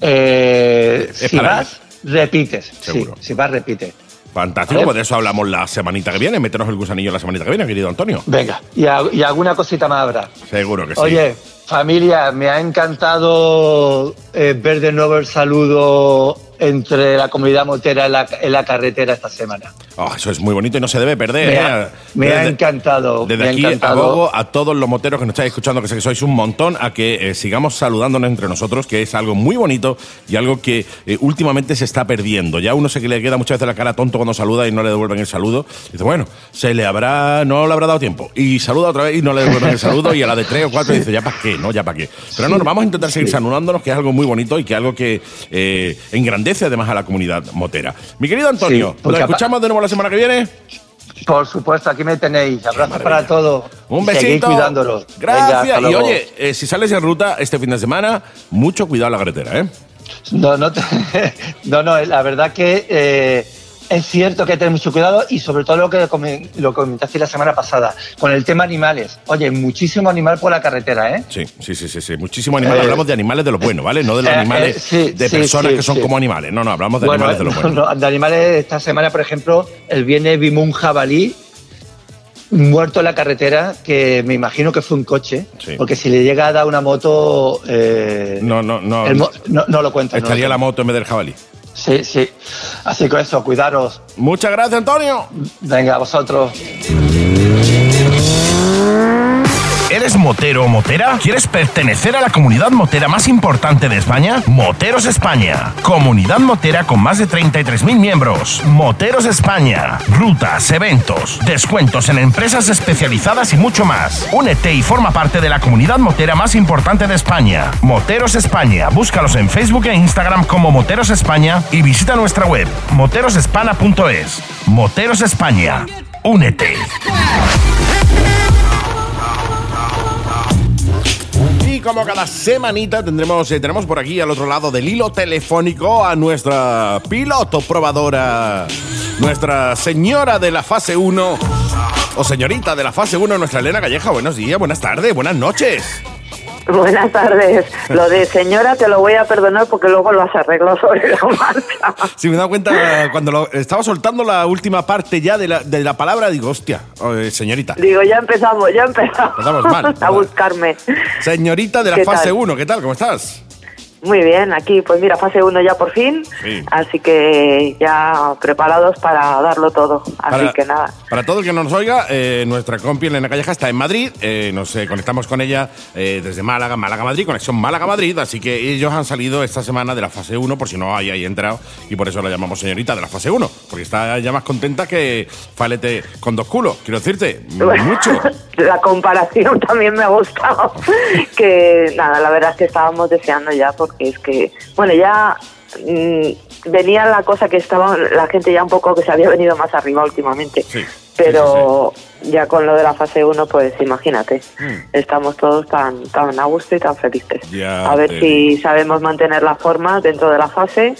eh, si vas, repites. Seguro. Sí, si vas, repites. Fantástico, pues de eso hablamos la semanita que viene. Métenos el gusanillo la semanita que viene, querido Antonio. Venga, y, a- y alguna cosita más habrá. Seguro que sí. Oye, familia, me ha encantado eh, ver de nuevo el saludo entre la comunidad motera en la, en la carretera esta semana. Oh, eso es muy bonito y no se debe perder. Me ¿eh? ha, Desde- encantado. Desde me aquí encantado. abogo a todos los moteros que nos estáis escuchando, que sé que sois un montón, a que eh, sigamos saludándonos entre nosotros, que es algo muy bonito y algo que eh, últimamente se está perdiendo. Ya uno se que le queda muchas veces la cara tonto cuando saluda y no le devuelven el saludo. Dice, bueno, se le habrá, no le habrá dado tiempo. Y saluda otra vez y no le devuelven el saludo. Y a la de tres o cuatro dice, ya para qué, ¿no? Ya para qué. Pero no, vamos a intentar seguir saludándonos, que es algo muy bonito y que es algo que eh, engrandece además a la comunidad motera. Mi querido Antonio, Sí, ¿nos escuchamos de nuevo la semana que viene? Por supuesto, aquí me tenéis. Abrazos para todos. Un seguid besito. cuidándolos. Gracias. y oye, eh, si sales en ruta este fin de semana, mucho cuidado en la carretera, ¿eh? No, no, te- no, no, la verdad que eh, es cierto que hay que tener mucho cuidado y sobre todo lo que lo comentaste la semana pasada, con el tema animales. Oye, muchísimo animal por la carretera, ¿eh? Sí, sí, sí, sí, sí. Muchísimo animal. Eh, hablamos de animales de los buenos, ¿vale? No de los eh, animales eh, sí, de sí, personas que son como animales. No, no, hablamos de Bueno, animales de los no, buenos. no, de animales, esta semana, por ejemplo, el viernes vimos un jabalí muerto en la carretera que me imagino que fue un coche, Sí. porque si le llega a dar una moto, eh, No, no, no. mo- no, no lo cuenta. no lo Estaría la moto en vez del jabalí. Sí, sí. Así que eso, cuidaros. Muchas gracias, Antonio. Venga, vosotros. ¿Eres motero o motera? ¿Quieres pertenecer a la comunidad motera más importante de España? Moteros España. Comunidad motera con más de 33.000 miembros. Moteros España. Rutas, eventos, descuentos en empresas especializadas y mucho más. Únete y forma parte de la comunidad motera más importante de España. Moteros España. Búscalos en Facebook e Instagram como Moteros España y visita nuestra web moterosespana.es. Moteros España. Únete. Como cada semanita tendremos, eh, tenemos por aquí al otro lado del hilo telefónico a nuestra piloto probadora, nuestra señora de la fase 1, o señorita de la fase 1, nuestra Elena Calleja. Buenos días, buenas tardes, buenas noches. Buenas tardes. Lo de señora te lo voy a perdonar porque luego lo has arreglado sobre la marcha. Sí, me he dado cuenta cuando lo, estaba soltando la última parte ya de la, de la palabra, digo, hostia, eh, señorita. Digo, ya empezamos, ya empezamos. Empezamos mal. a buscarme. Señorita de la ¿Qué fase tal? 1, ¿qué tal? ¿Cómo estás? Muy bien, aquí pues mira, fase 1 ya por fin, Sí. así que ya preparados para darlo todo. Así Para, que nada. para todo el que no nos oiga, eh, nuestra compi Elena Calleja está en Madrid. eh, nos eh, conectamos con ella eh, desde Málaga, Málaga-Madrid, conexión Málaga-Madrid. Así que ellos han salido esta semana de la fase 1, por si no hay ahí entrado. Y por eso la llamamos señorita de la fase 1, porque está ya más contenta que Falete con dos culos. Quiero decirte, mucho. La comparación también me ha gustado. que nada, la verdad es que estábamos deseando ya, porque es que, bueno, ya mm, venía la cosa que estaba la gente ya un poco que se había venido más arriba últimamente. Sí, sí, Pero ya con lo de la fase 1, pues imagínate, Mm. estamos todos tan, tan a gusto y tan felices. Ya a ver si sabemos mantener la forma dentro de la fase,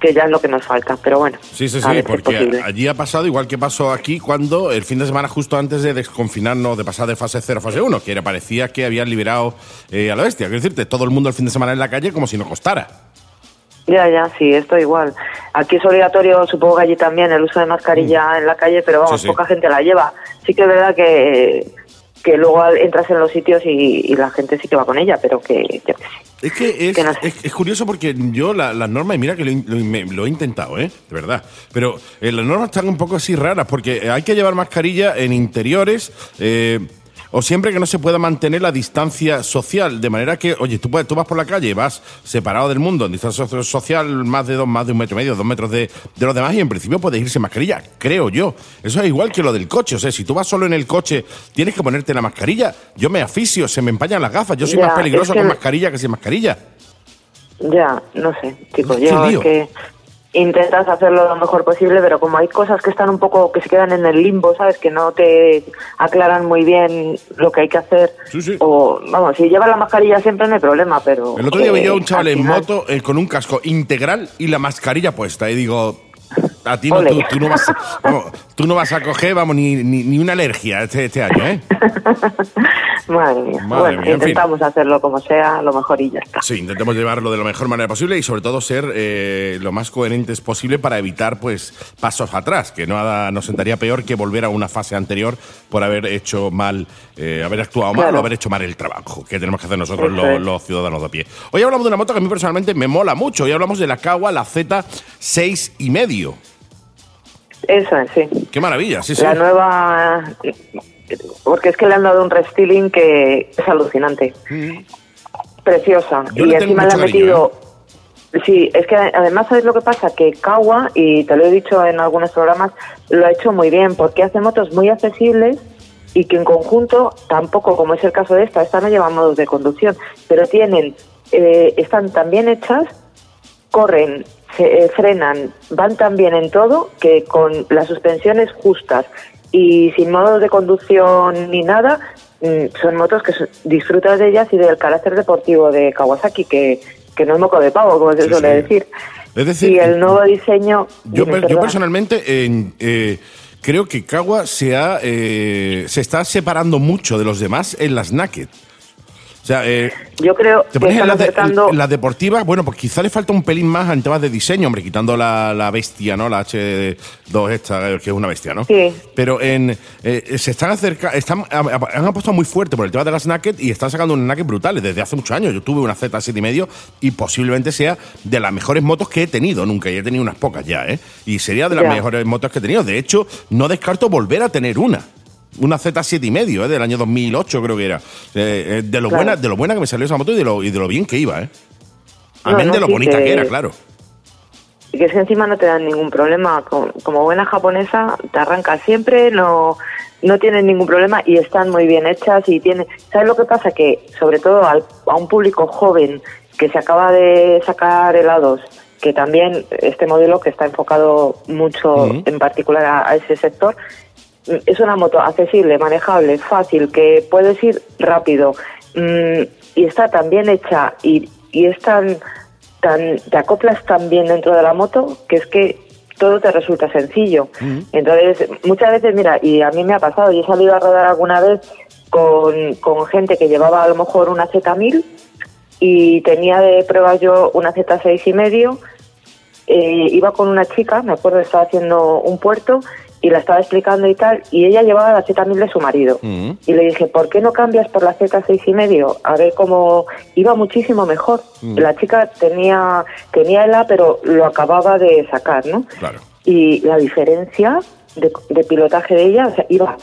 que ya es lo que nos falta. Pero bueno, Sí, sí, sí, porque allí ha pasado igual que pasó aquí cuando el fin de semana justo antes de desconfinarnos, de pasar de fase 0 a fase 1, que era, parecía que habían liberado eh, a la bestia. Quiero decirte, todo el mundo el fin de semana en la calle como si no costara. Ya, ya, sí, esto igual. Aquí es obligatorio, supongo que allí también, el uso de mascarilla en la calle, pero vamos, Mm. Sí, sí. poca gente la lleva. Sí que es verdad que, que luego entras en los sitios y, y la gente sí que va con ella, pero que, yo. Es que es, Que no sé. es- es curioso porque yo la- las normas, y mira que lo, he- lo he- me- lo he intentado, ¿eh? De verdad. Pero eh, las normas están un poco así raras porque hay que llevar mascarilla en interiores. eh, o siempre que no se pueda mantener la distancia social, de manera que, oye, tú, puedes, tú vas por la calle, vas separado del mundo, en distancia so- social más de dos, más de un metro y medio, dos metros de, de los demás, y en principio puedes irse mascarilla, creo yo. Eso es igual que lo del coche, o sea, si tú vas solo en el coche, tienes que ponerte la mascarilla. Yo me aficio, se me empañan las gafas, yo soy Ya, más peligroso es que- con mascarilla que sin mascarilla. Ya, no sé, chicos, yo es que intentas hacerlo lo mejor posible, pero como hay cosas que están un poco, que se quedan en el limbo, ¿sabes? Que no te aclaran muy bien lo que hay que hacer. Sí, sí. O, vamos, si llevas la mascarilla siempre no hay problema, pero... El otro día eh, a un chaval al en moto eh, con un casco integral y la mascarilla puesta. Y digo, a ti no, tú, tú no vas, vamos, tú no vas a coger, vamos, ni, ni, ni una alergia este, este año, ¿eh? Madre mía. Madre bueno, mía, en fin. intentamos hacerlo como sea, lo mejor y ya está. Sí, intentemos llevarlo de la mejor manera posible y sobre todo ser eh, lo más coherentes posible para evitar pues pasos atrás, que nada nos sentaría peor que volver a una fase anterior por haber hecho mal, eh, haber actuado mal o haber hecho mal el trabajo que tenemos que hacer nosotros los ciudadanos de a pie. Hoy hablamos de una moto que a mí personalmente me mola mucho. Hoy hablamos de la Kawa, la Z6 y medio. Eso es, sí. Qué maravilla, sí, sí. La nueva... Porque es que le han dado un restyling que es alucinante. Preciosa. Yo y encima le han metido... Sí, es que además sabes lo que pasa, que Kawa, y te lo he dicho en algunos programas, lo ha hecho muy bien, porque hace motos muy accesibles y que en conjunto, tampoco como es el caso de esta, esta no lleva modos de conducción, pero tienen, eh, están tan bien hechas corren, eh, frenan, van tan bien en todo que con las suspensiones justas y sin modos de conducción ni nada, mm, son motos que disfrutas de ellas y del carácter deportivo de Kawasaki, que, que no es moco de pavo, como se Sí, suele sí. decir. Es decir, y el nuevo diseño... Yo, Dime, yo personalmente en, eh, creo que Kawa se, ha, eh, se está separando mucho de los demás en las naked. O sea, eh, Yo creo te que en las, de- deportivas, bueno, pues quizá le falta un pelín más en temas de diseño, hombre, quitando la, la bestia, ¿no? La H2 esta, eh, que es una bestia, ¿no? Sí. Pero en, eh, se están acercando, están, han apostado muy fuerte por el tema de las naked y están sacando unas naked brutales desde hace muchos años. Yo tuve una Z7 y medio y posiblemente sea de las mejores motos que he tenido nunca. Y he tenido unas pocas ya, ¿eh? Y sería de las Ya. mejores motos que he tenido. De hecho, no descarto volver a tener una. Una Z7 y medio, ¿eh? del año 2008 creo que era. Eh, eh, de lo Claro. buena, de lo buena que me salió esa moto y de lo, y de lo bien que iba, ¿eh? Amén No, no, de lo sí, bonita que- que era, claro. Y que es que encima no te dan ningún problema. Como, como buena japonesa, te arrancas siempre, no, no tienen ningún problema y están muy bien hechas. y tiene ¿Sabes lo que pasa? Que sobre todo al- a un público joven que se acaba de sacar helados, que también este modelo que está enfocado mucho en particular a, a ese sector, es una moto accesible, manejable, fácil, que puedes ir rápido mm, y está tan bien hecha y, y es tan, tan, te acoplas tan bien dentro de la moto que es que todo te resulta sencillo. Entonces, muchas veces, mira, y a mí me ha pasado, yo he salido a rodar alguna vez con, con gente que llevaba a lo mejor una Z1000 y tenía de pruebas yo una Z6 y medio. Eh, iba con una chica, me acuerdo, estaba haciendo un puerto y la estaba explicando y tal, y ella llevaba la Z1000 de su marido. Mm. Y le dije, ¿por qué no cambias por la Z6 y medio? A ver cómo iba muchísimo mejor. Mm. La chica tenía tenía el A, pero lo acababa de sacar, ¿no? Claro. Y la diferencia de, de pilotaje de ella, o sea, iba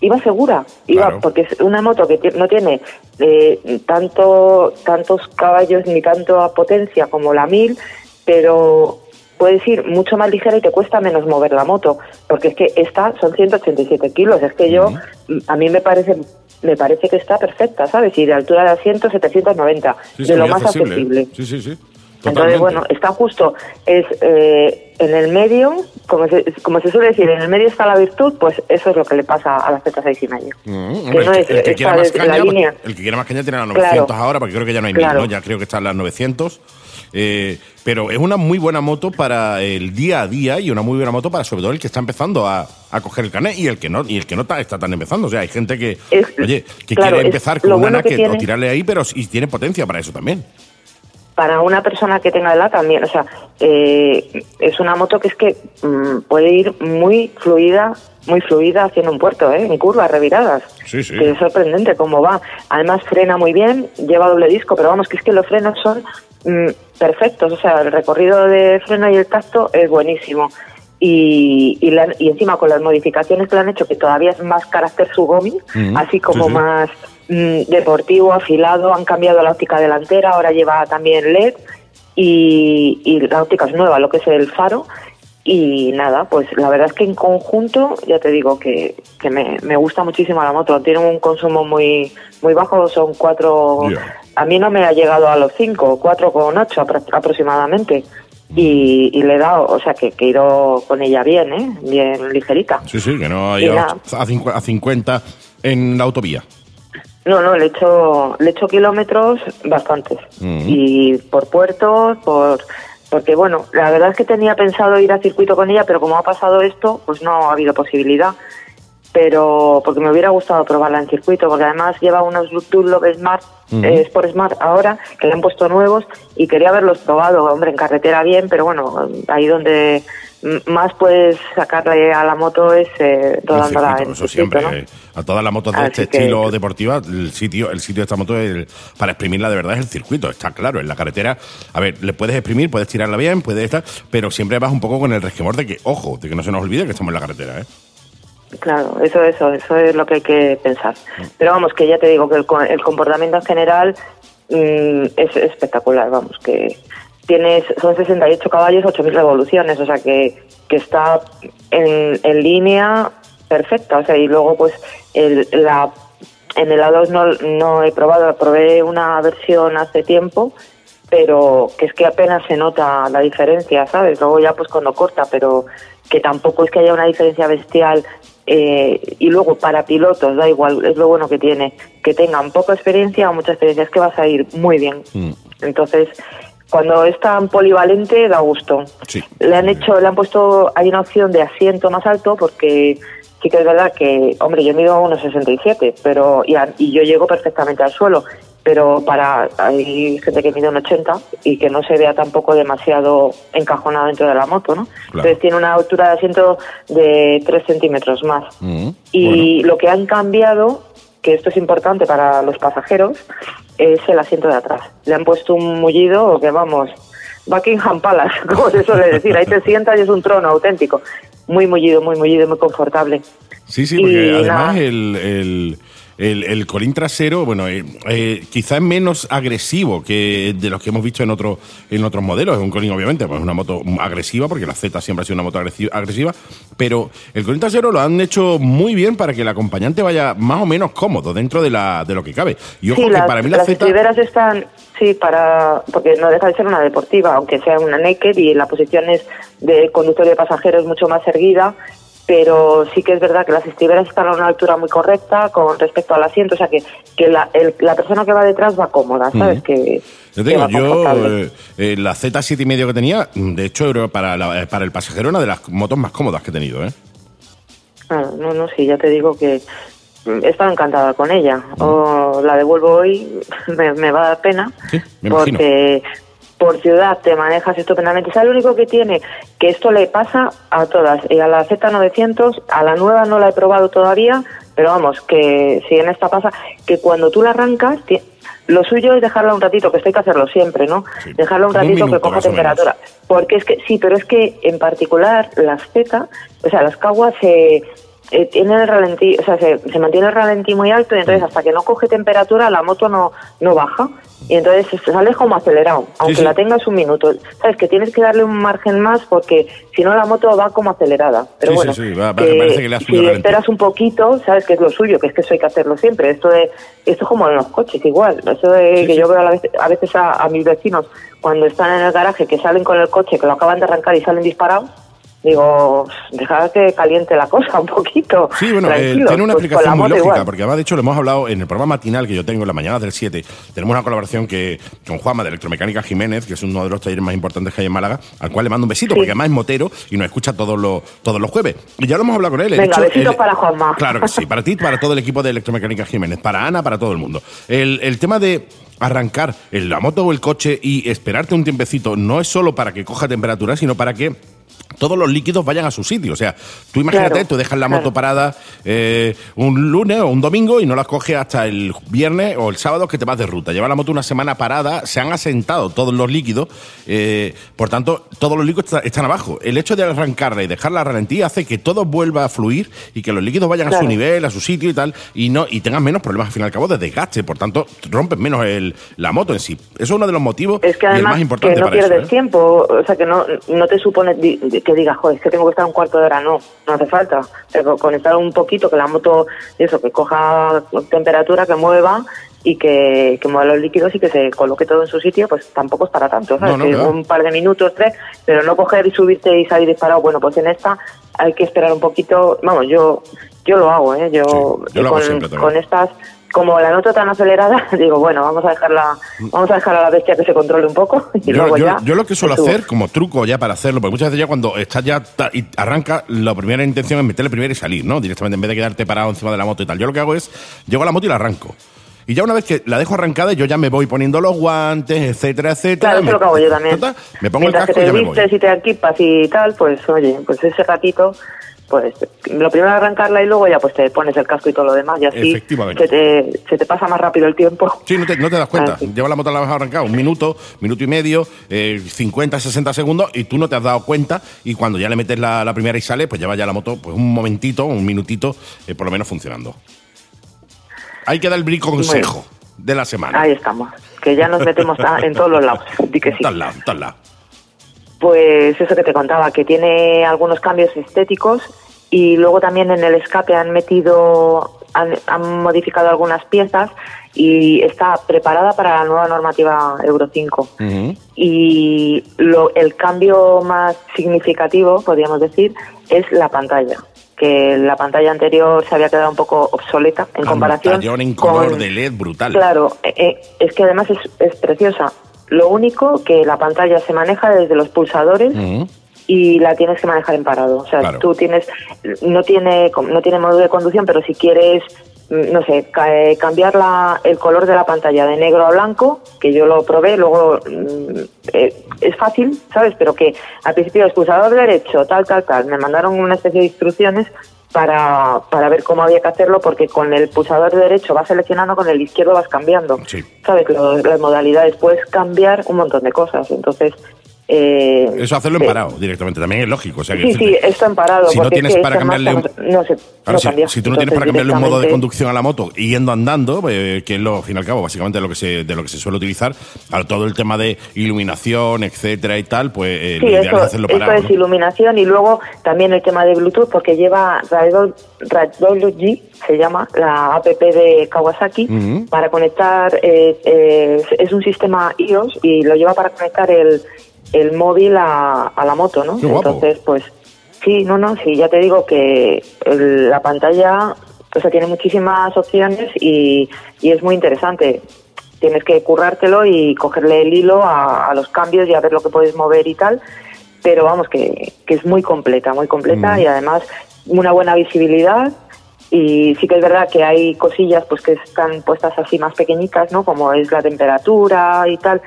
iba segura, iba Claro. porque es una moto que no tiene eh, tanto tantos caballos ni tanta potencia como la 1000, pero puedes ir mucho más ligera y te cuesta menos mover la moto, porque es que esta son 187 kilos, es que yo, a mí me parece me parece que está perfecta, ¿sabes? Y de altura de asiento 790, Sí, de lo más accesible. accesible. Sí, sí, sí. Entonces, bueno, está justo, es eh, en el medio, como se, como se suele decir, en el medio está la virtud, pues eso es lo que le pasa a la Z6 y medio. El que, quiera más la caña, tiene las 900 Claro. ahora, porque creo que ya no hay Claro. 1000, ¿no? Ya creo que están las 900. Eh, pero es una muy buena moto para el día a día y una muy buena moto para sobre todo el que está empezando a, a coger el carnet y el que no y el que no está, está tan empezando. O sea, hay gente que, Es- oye, que claro, quiere empezar con una que naked o tiene- tirarle ahí, pero y tiene potencia para eso también. Para una persona que tenga edad también, o sea, eh, es una moto que es que mm, puede ir muy fluida, muy fluida haciendo un puerto, ¿eh? en curvas, reviradas. Sí, sí. Que es sorprendente cómo va. Además frena muy bien, lleva doble disco, pero vamos, que es que los frenos son perfectos, o sea, el recorrido de freno y el tacto es buenísimo. Y, y, la- y encima con las modificaciones que le han hecho, que todavía es más carácter Sugomi, Mm, así como sí, sí. más mm, deportivo, afilado, han cambiado la óptica delantera, ahora lleva también LED y, y la óptica es nueva, lo que es el faro. Y nada, pues la verdad es que en conjunto, ya te digo que, que me, me gusta muchísimo la moto. Tiene un consumo muy muy bajo, son cuatro. A mí no me ha llegado a los cinco, cuatro con ocho apro- aproximadamente. Y, y le he dado, o sea que, que he ido con ella bien, ¿eh? Bien ligerita. Sí, sí, que no Y hay a, a 50 en la autovía. No, no, le he hecho, le he hecho kilómetros bastantes. Mm. Y por puertos, por porque bueno, la verdad es que tenía pensado ir a circuito con ella, pero como ha pasado esto, pues no ha habido posibilidad. Pero porque me hubiera gustado probarla en circuito, porque además lleva unos Dunlop Smart, eh, Sport Smart ahora, que le han puesto nuevos y quería haberlos probado, hombre, en carretera bien, pero bueno, ahí donde más puedes sacarle a la moto es eh, rodándola circuito, en eso siempre. ¿no? eh, A todas las motos de Así este que- estilo deportiva, el sitio, el sitio de esta moto es el- para exprimirla de verdad es el circuito, está claro. En la carretera, a ver, le puedes exprimir, puedes tirarla bien, puedes estar, pero siempre vas un poco con el resquemor de que, ojo, de que no se nos olvide que estamos en la carretera, ¿eh? Claro, eso, eso, eso es lo que hay que pensar. Pero vamos, que ya te digo que el, el comportamiento en general mm, es espectacular, vamos, que tienes, son 68 caballos, 8.000 revoluciones, o sea que, que está en, en línea perfecta, o sea, y luego pues el, la, en el A2 no, no he probado, probé una versión hace tiempo, pero que es que apenas se nota la diferencia, ¿sabes? Luego ya pues cuando corta, pero que tampoco es que haya una diferencia bestial eh, y luego para pilotos, da igual, es lo bueno que tiene, que tengan poca experiencia o mucha experiencia, es que vas a ir muy bien. Mm. Entonces, cuando es tan polivalente, da gusto. Sí. Le han hecho, le han puesto, hay una opción de asiento más alto porque sí que es verdad que, hombre, yo mido unos 67, pero y, a- y yo llego perfectamente al suelo, pero para hay gente que mide un 80 y que no se vea tampoco demasiado encajonado dentro de la moto, ¿no? Entonces tiene una altura de asiento de 3 centímetros más. Mm, Y lo que han cambiado, que esto es importante para los pasajeros, es el asiento de atrás. Le han puesto un mullido que vamos, Buckingham Palace, como se suele decir. Ahí te sientas y es un trono auténtico. Muy mullido, muy mullido, muy confortable. Sí, sí, porque Y además el, el, el colín trasero, bueno, eh, eh, quizá es menos agresivo que de los que hemos visto en, otro, en otros modelos. Es un colín, obviamente, pues es una moto agresiva, porque la Z siempre ha sido una moto agresi- agresiva, pero el colín trasero lo han hecho muy bien para que el acompañante vaya más o menos cómodo dentro de, la, de lo que cabe. Y ojo sí, que las, para mí la las Z... estriberas están, sí, para, porque no deja de ser una deportiva, aunque sea una naked y la posición es de conductor y de pasajeros mucho más erguida, pero sí que es verdad que las estriberas están a una altura muy correcta con respecto al asiento, o sea que, que la, el- la persona que va detrás va cómoda, ¿sabes? Que, Yo que digo, yo eh, eh, la Z7 y medio que tenía, de hecho, era para, la- para el pasajero una de las motos más cómodas que he tenido, ¿eh? Ah, no, no, sí, ya te digo que he estado encantada con ella. O la devuelvo hoy, me, me va a dar pena, Sí, me imagino. Por ciudad te manejas estupendamente. ¿Sabes lo único que tiene? Que esto le pasa a todas. Y a la Z900, a la nueva no la he probado todavía, pero vamos, que si en esta pasa, que cuando tú la arrancas, lo suyo es dejarla un ratito, que esto hay que hacerlo siempre, ¿no? Sí, Dejarla un ratito que coja temperatura. Porque es que, sí, pero es que en particular las Z, o sea, las caguas se eh, tienen el ralentí, o sea, se, se mantiene el ralentí muy alto y entonces hasta que no coge temperatura la moto no, no baja y entonces se sale como acelerado, aunque sí. la tengas un minuto. Sabes que tienes que darle un margen más porque si no la moto va como acelerada. Pero Sí, bueno, sí, sí, va- va- parece que le si esperas un poquito, sabes que es lo suyo, que es que eso hay que hacerlo siempre. Esto de esto es como en los coches igual. Eso de que yo veo a, la vez- a veces a, a mis vecinos cuando están en el garaje que salen con el coche, que lo acaban de arrancar y salen disparados. Digo, dejad que caliente la cosa un poquito. Sí, bueno, eh, tiene una pues explicación la muy lógica, igual. porque además, de hecho, lo hemos hablado en el programa matinal que yo tengo en la mañana del 7. Tenemos una colaboración que con Juanma de Electromecánica Jiménez, que es uno de los talleres más importantes que hay en Málaga, al cual le mando un besito, Sí. porque además es motero y nos escucha todos los, todos los jueves. Y ya lo hemos hablado con él. Venga, hecho- besitos para Juanma. Claro que sí, para ti, para todo el equipo de Electromecánica Jiménez, para Ana, para todo el mundo. El, el tema de arrancar en la moto o el coche y esperarte un tiempecito no es solo para que coja temperatura, sino para que todos los líquidos vayan a su sitio. O sea, tú imagínate, Claro, tú dejas la claro. moto parada eh, un lunes o un domingo y no la coges hasta el viernes o el sábado que te vas de ruta. Lleva la moto una semana parada, se han asentado todos los líquidos, eh, por tanto, todos los líquidos está- están abajo. El hecho de arrancarla y dejarla a ralentí hace que todo vuelva a fluir y que los líquidos vayan a su nivel, a su sitio y tal, y no y tengas menos problemas al fin y al cabo de desgaste. Por tanto, rompes menos el- la moto en sí. Eso es uno de los motivos Es que y el más importante que no para pierdes eso. ¿eh? tiempo, o sea que no, no te supone que digas, joder, es que tengo que estar un cuarto de hora, no, no hace falta. Pero con estar un poquito, que la moto, eso, que coja temperatura, que mueva y que, que mueva los líquidos y que se coloque todo en su sitio, pues tampoco es para tanto, ¿sabes? No, no, Que claro. un par de minutos, tres, pero no coger y subirte y salir disparado. Bueno, pues en esta hay que esperar un poquito, vamos, yo yo lo hago, ¿eh? Yo, Sí, yo lo hago con estas como la noto tan acelerada, digo, bueno, vamos a dejarla, vamos a dejar a la bestia que se controle un poco y Yo, luego yo- ya. yo lo que suelo hacer como truco ya para hacerlo, porque muchas veces ya cuando estás ya y arranca, la primera intención es meterle primero y salir, ¿no? Directamente en vez de quedarte parado encima de la moto y tal. Yo lo que hago es, llego a la moto y la arranco. Y ya una vez que la dejo arrancada, yo ya me voy poniendo los guantes, etcétera, etcétera. Claro, eso lo que hago yo también. ta, ta, Me pongo el Mientras casco y que ya te me voy. vistes y te equipas y tal, pues oye, pues ese ratito, pues lo primero es arrancarla y luego ya pues te pones el casco y todo lo demás y así Efectivamente. se te, se te pasa más rápido el tiempo. Sí, no te, no te das cuenta. Lleva la moto a la baja arrancada un minuto, minuto y medio, eh, 50, 60 segundos y tú no te has dado cuenta y cuando ya le metes la, la primera y sale, pues lleva ya la moto pues un momentito, un minutito, eh, por lo menos funcionando. Hay que dar el consejo de la semana. Ahí estamos, que ya nos metemos en todos los lados, di que sí. Tal lado, tal lado. Pues eso que te contaba, que tiene algunos cambios estéticos y luego también en el escape han metido, han, han modificado algunas piezas y está preparada para la nueva normativa Euro 5. Ujú. Y lo, el cambio más significativo, podríamos decir, es la pantalla. Que la pantalla anterior se había quedado un poco obsoleta en comparación Pantallón en color con, de LED brutal. Claro, eh, eh, es que además es, es preciosa. Lo único que la pantalla se maneja desde los pulsadores y la tienes que manejar en parado. O sea, Claro. tú tienes, no tiene, no tiene modo de conducción, pero si quieres, mm, no sé, eh, cambiar la, el color de la pantalla de negro a blanco, que yo lo probé, luego mm, eh, es fácil, ¿sabes? Pero que al principio el pulsador derecho, tal, tal, tal, me mandaron una especie de instrucciones para, para ver cómo había que hacerlo, porque con el pulsador derecho vas seleccionando, con el izquierdo vas cambiando. Sí. ¿Sabes? Lo- las modalidades, puedes cambiar un montón de cosas. Entonces, eh, Eso hacerlo en parado directamente también es lógico. O sea, que Sí, sí, decirte, esto en parado. Si no es tienes que para cambiarle no, no se Claro, no si, cambia. si tú no tienes para cambiarle un modo de conducción a la moto yendo andando, eh, que es lo, al fin y al cabo, básicamente lo que se, de lo que se suele utilizar, a todo el tema de iluminación, etcétera y tal, pues eh, Sí, lo ideal eso, es hacerlo parado. es ¿no? iluminación y luego también el tema de Bluetooth porque lleva Radology, se llama la app de Kawasaki, para conectar, eh, eh, es un sistema iOS y lo lleva para conectar el, el móvil a, a la moto, ¿no? Qué guapo. Entonces, pues sí, no, no, sí, ya te digo que el- la pantalla o sea, tiene muchísimas opciones y, y es muy interesante. Tienes que currártelo y cogerle el hilo a, a los cambios y a ver lo que puedes mover y tal. Pero vamos, que, que es muy completa, muy completa Mm. y además una buena visibilidad y sí que es verdad que hay cosillas pues que están puestas así más pequeñitas, ¿no? Como es la temperatura y tal.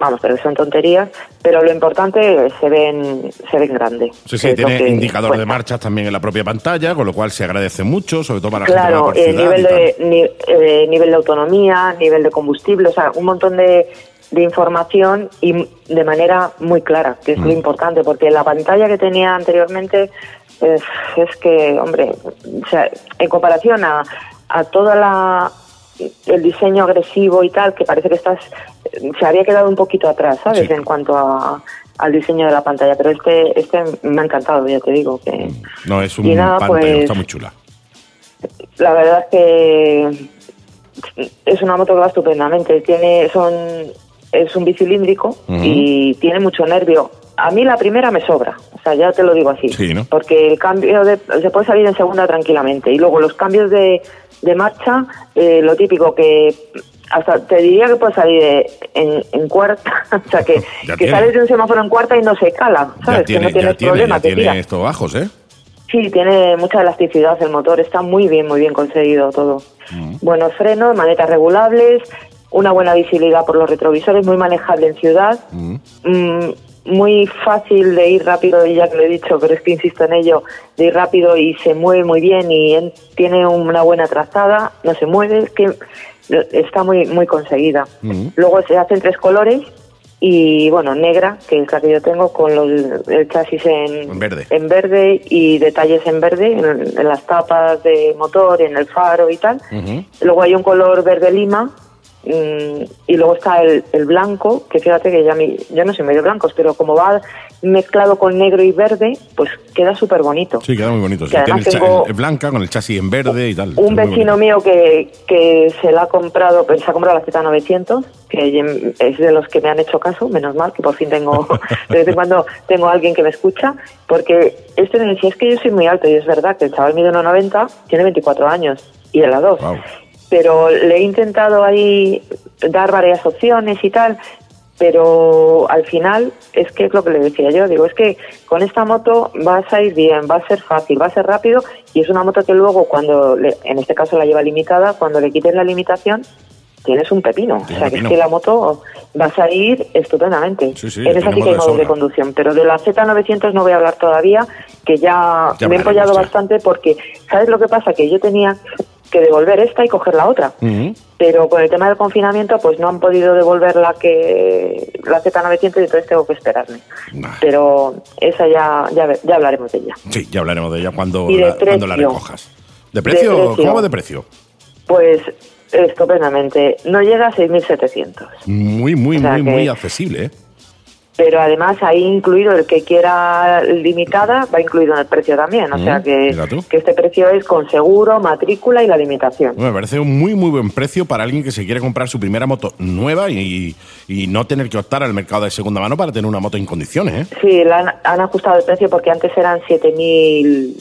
Vamos, pero son tonterías, pero lo importante se ven se ven grandes. Sí, sí, tiene indicador de marchas también en la propia pantalla, con lo cual se agradece mucho, sobre todo para claro, la gente que va por nivel de eh, nivel de autonomía, nivel de combustible, o sea, un montón de, de información y de manera muy clara, que es mm. importante, porque la pantalla que tenía anteriormente es, es que, hombre, o sea, en comparación a, a toda la el diseño agresivo y tal, que parece que estás se había quedado un poquito atrás, ¿sabes? En cuanto a, al diseño de la pantalla, pero este este me ha encantado, ya te digo que no es un nada, pantalla, pues, está muy chula. La verdad es que es una moto que va estupendamente, tiene son es un bicilíndrico y tiene mucho nervio. A mí la primera me sobra, o sea, ya te lo digo así, porque el cambio de, se puede salir en segunda tranquilamente y luego los cambios de, de marcha, eh, lo típico que hasta te diría que puede salir en, en cuarta, o sea, que, que sales de un semáforo en cuarta y no se cala, ¿sabes? que no tienes problema. Tiene, tiene estos bajos, ¿eh? Sí, tiene mucha elasticidad el motor, está muy bien, muy bien conseguido todo. Mm. Buenos frenos, manetas regulables, una buena visibilidad por los retrovisores, muy manejable en ciudad, mm. Mm, muy fácil de ir rápido, ya que lo he dicho, pero es que insisto en ello, de ir rápido y se mueve muy bien y tiene una buena trazada, no se mueve, es que está muy muy conseguida. Luego se hacen tres colores y bueno, negra, que es la que yo tengo, con los, el chasis en, verde. en verde y detalles en verde, en, las tapas de motor, en el faro y tal. Luego hay un color verde lima, y luego está el, el, blanco, que fíjate que ya mi, yo no soy medio blancos, pero como va mezclado con negro y verde, pues queda súper bonito. Sí, queda muy bonito. Sí. blanca con el chasis en verde y tal. Un vecino mío que, que se la ha comprado, pero se ha comprado la Z900, que es de los que me han hecho caso, menos mal, que por fin tengo, de vez en cuando tengo a alguien que me escucha, porque este me decía, es que yo soy muy alto, y es verdad que el chaval mide 1,90, tiene 24 años, y en la 2 pero le he intentado ahí dar varias opciones y tal, pero al final es que es lo que le decía yo, digo, es que con esta moto vas a ir bien, va a ser fácil, va a ser rápido y es una moto que luego cuando, en este caso la lleva limitada, cuando le quites la limitación, tienes un pepino. O sea, que es que la moto vas a ir estupendamente. Sí, sí, en esa sí que hay modos de conducción. Pero de la Z900 no voy a hablar todavía, que ya, me he empollado bastante porque, ¿sabes lo que pasa? Que yo tenía que devolver esta y coger la otra. Pero con el tema del confinamiento, pues no han podido devolver la que la Z900 y entonces tengo que esperarme. Pero esa ya, ya, hablaremos de ella. Sí, ya hablaremos de ella cuando, la, cuando la recojas. ¿De precio? ¿Cómo va de precio? Pues estupendamente. No llega a 6.700. Muy, muy, muy, muy accesible, ¿eh? Pero además ahí incluido el que quiera limitada, va incluido en el precio también. O sea mm, que, que, este precio es con seguro, matrícula y la limitación. me parece un muy, muy buen precio para alguien que se quiere comprar su primera moto nueva y, y no tener que optar al mercado de segunda mano para tener una moto en condiciones. ¿eh? Sí, han, han ajustado el precio porque antes eran 7.000,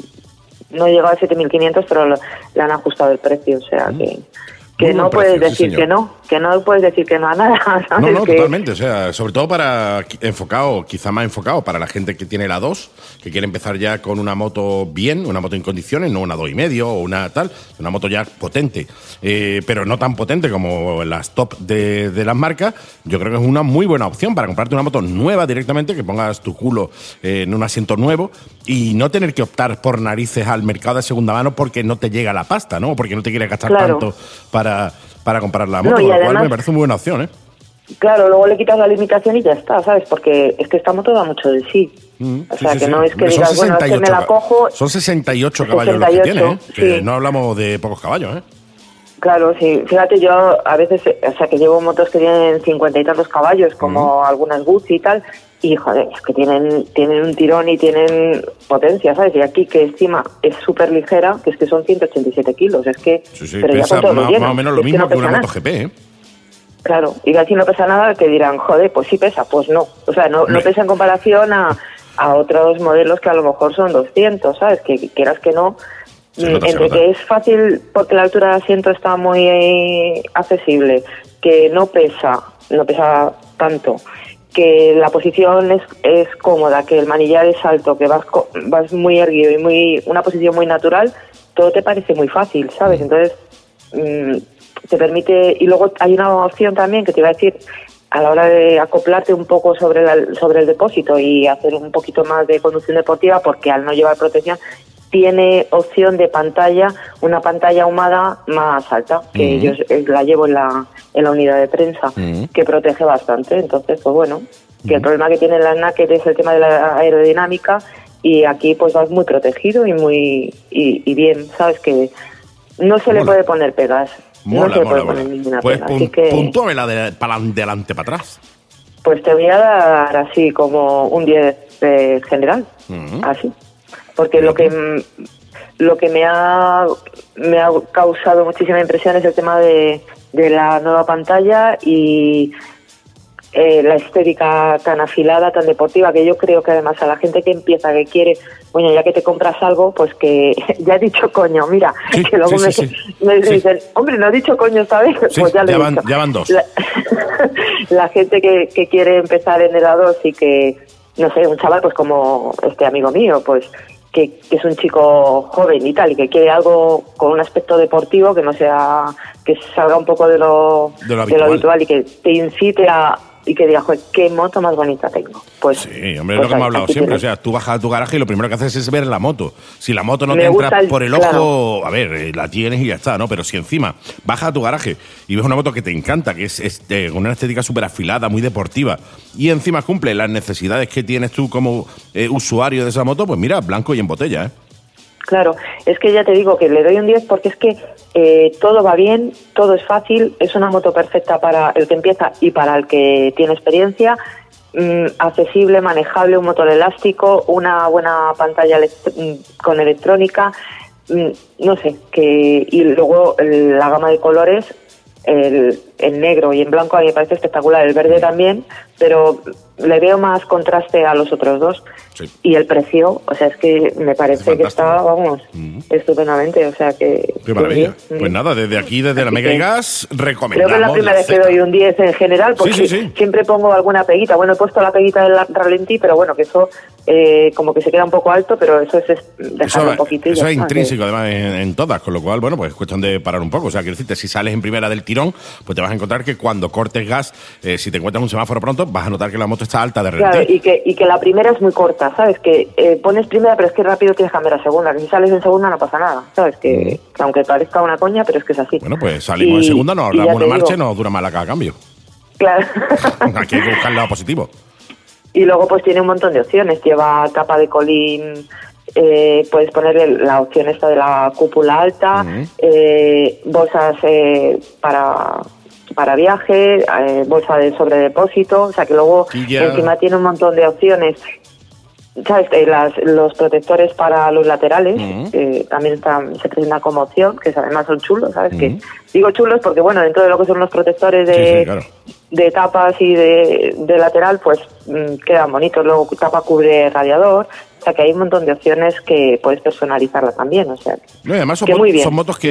no llegaba a 7.500, pero le han ajustado el precio. O sea mm. que que no puedes decir que no, que no puedes decir que no a nada. No, no, totalmente. O sea, sobre todo para enfocado, quizá más enfocado para la gente que tiene la 2, que quiere empezar ya con una moto bien, una moto en condiciones, no una 2,5 y medio o una tal, una moto ya potente, eh, pero no tan potente como las top de, las marcas. Yo creo que es una muy buena opción para comprarte una moto nueva directamente, que pongas tu culo en un asiento nuevo y no tener que optar por narices al mercado de segunda mano porque no te llega la pasta, ¿no? Porque no te quieres gastar tanto para para, comprar la moto, lo cual me parece muy buena opción, ¿eh? Claro, luego le quitas la limitación y ya está, ¿sabes? Porque es que esta moto da mucho de sí. Mm, o sea, que no es que digas, bueno, es que me la cojo... Son 68 caballos los que tiene, ¿eh? Que no hablamos de pocos caballos, ¿eh? Claro, sí. Fíjate, yo a veces, o sea, que llevo motos que tienen 50 y tantos caballos, como algunas Gucci y tal, y joder, es que tienen, tienen un tirón y tienen potencia, ¿sabes? Y aquí que encima es súper ligera, que es que son 187 kilos, es que... Sí, sí, pero pesa más, o menos lo mismo que, una moto GP, ¿eh? Claro, y aquí no pesa nada, que dirán, joder, pues sí pesa, pues no. O sea, no, no pesa en comparación a, a otros modelos que a lo mejor son 200, ¿sabes? Que quieras que no, entre que es fácil porque la altura del asiento está muy accesible, que no pesa, no pesa tanto, que la posición es, es cómoda, que el manillar es alto, que vas, vas muy erguido y muy una posición muy natural, todo te parece muy fácil, ¿sabes? Entonces, mm, te permite, y luego hay una opción también que te iba a decir, a la hora de acoplarte un poco sobre, la- sobre el depósito y hacer un poquito más de conducción deportiva, porque al no llevar protección, tiene opción de pantalla, una pantalla ahumada más alta, que Ujú. yo eh, la llevo en la, en la unidad de prensa, que protege bastante. Entonces, pues bueno, que el problema que tiene la Naked es el tema de la aerodinámica y aquí pues vas muy protegido y muy y, y bien, ¿sabes? Que no se le puede poner pegas. no Mola, se le puede poner ninguna Pues pega. pun- Así que, puntúamela de, para adelante, para atrás. pues te voy a dar así como un 10 eh, general, así. Porque lo que mm, lo que me ha me ha causado muchísima impresión es el tema de, de la nueva pantalla y eh, la estética tan afilada, tan deportiva, que yo creo que además a la gente que empieza, que quiere, bueno, ya que te compras algo, pues que ya he dicho coño, mira, Sí, que luego sí, me, sí, dicen, hombre, no he dicho coño esta vez, pues ya lo ya he van- dicho. ya van dos. La, la gente que, que quiere empezar en el A2 y que, no sé, un chaval pues como este amigo mío, pues que, que es un chico joven y tal, y que quiere algo con un aspecto deportivo que no sea, que salga un poco de lo, De lo habitual. y que te incite a y que diga, joder, qué moto más bonita tengo. Pues, Sí, hombre, es pues lo que hemos hablado siempre. O sea, tú bajas a tu garaje y lo primero que haces es ver la moto. Si la moto no Me te entra el- por el ojo, claro. a ver, eh, la tienes y ya está, ¿no? Pero si encima bajas a tu garaje y ves una moto que te encanta, que es este, con una estética súper afilada, muy deportiva, y encima cumple las necesidades que tienes tú como eh, usuario de esa moto, pues mira, blanco y en botella, ¿eh? Claro, es que ya te digo que le doy un 10 porque es que eh, todo va bien, todo es fácil, es una moto perfecta para el que empieza y para el que tiene experiencia, mm, accesible, manejable, un motor elástico, una buena pantalla elect- mm, con electrónica, mm, no sé, que y luego el- la gama de colores, el, en negro y en blanco a mí me parece espectacular, el verde también, pero le veo más contraste a los otros dos. Sí. Y el precio, o sea, es que me parece que fantástico. está, vamos, Ujú. estupendamente, o sea que... Qué maravilla. sí, Pues nada, desde aquí, desde la Así Mega y que Gas, Creo recomendamos que es la primera vez que doy un 10 en general, porque Sí, siempre pongo alguna peguita. Bueno, he puesto la peguita del ralentí, pero bueno, que eso eh, como que se queda un poco alto, pero eso es, es dejarlo Eso, un poquito. eso es intrínseco, además, en, en todas, con lo cual, bueno, pues es cuestión de parar un poco. O sea, quiero decirte, si sales en primera del tirón, pues te vas a encontrar que cuando cortes gas, eh, si te encuentras un semáforo pronto, vas a notar que la moto alta de que- Claro, y que, y que la primera es muy corta, ¿sabes? Que eh, pones primera, pero es que rápido tienes que cambiar a segunda. Que si sales en segunda no pasa nada, ¿sabes? Que, que aunque parezca una coña, pero es que es así. Bueno, pues salimos en segunda, nos damos una marcha y nos dura más la cada cambio. Claro. Aquí hay que buscar el lado positivo. Y luego pues tiene un montón de opciones. Lleva tapa de colín, eh, puedes ponerle la opción esta de la cúpula alta, eh, bolsas eh, para para viaje, eh, bolsa de sobredepósito, o sea que luego encima tiene un montón de opciones. ¿Sabes? Eh, las- los protectores para los laterales Ujú. eh, también están, se presentan como opción, que además son chulos, ¿sabes? Que Digo chulos porque, bueno, dentro de lo que son los protectores de, Sí, sí, claro. de tapas y de, de lateral, pues mm, quedan bonitos. Luego tapa cubre radiador. O sea que hay un montón de opciones que puedes personalizarla también. O sea, No, y además son, que mo- muy bien. son motos que,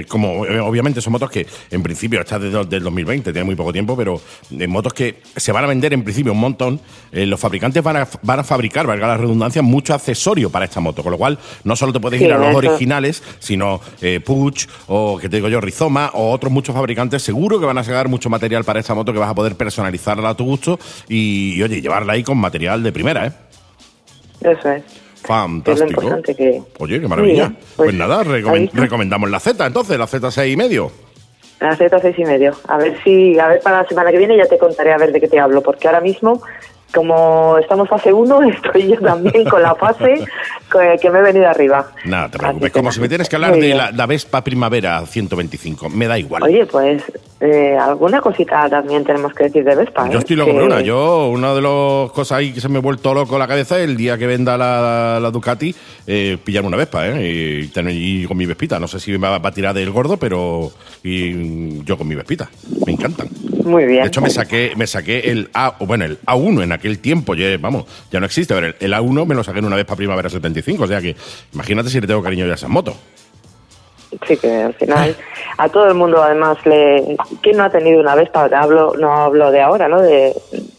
eh, como eh, obviamente son motos que en principio está desde del 2020, tiene muy poco tiempo, pero de motos que se van a vender en principio un montón. Eh, los fabricantes van a, van a fabricar, valga la redundancia, mucho accesorio para esta moto, con lo cual no solo te puedes Sí, ir a los eso. originales, sino eh, Puch o que te digo yo, Rizoma o otros muchos fabricantes, seguro que van a sacar mucho material para esta moto que vas a poder personalizarla a tu gusto y, y, oye, llevarla ahí con material de primera, ¿eh? Eso es. Es Fantástico. importante que... Oye, qué maravilla. Pues, pues, nada, recomen- ahí está. recomendamos la Z, entonces, la Z 6 y medio. La Z seis y medio. A ver si, a ver para la semana que viene ya te contaré a ver de qué te hablo, porque ahora mismo, como estamos fase 1, estoy yo también con la fase que, me he venido arriba. Nada, te preocupes. Como si me tienes que hablar de la, la Vespa Primavera 125, me da igual. Oye, pues eh, alguna cosita también tenemos que decir de Vespa. Yo ¿eh? estoy loco Que- por una. Yo, una de las cosas ahí que se me ha vuelto loco la cabeza el día que venda la, la Ducati, eh, pillarme una Vespa, ¿eh? Y, tener, y con mi Vespita. No sé si me va, va a tirar del gordo, pero y, mm, yo con mi Vespita. Me encantan. Muy bien. De hecho, me saqué, me saqué el A, bueno, el A1 en aquel tiempo, ya, vamos, ya no existe, el, el A1 me lo saqué en una vez para Primavera 75, o sea que imagínate si le tengo cariño ya a esas motos. Sí, que al final a todo el mundo además le... ¿Quién no ha tenido una Vespa? Hablo, no hablo de ahora, ¿no? De,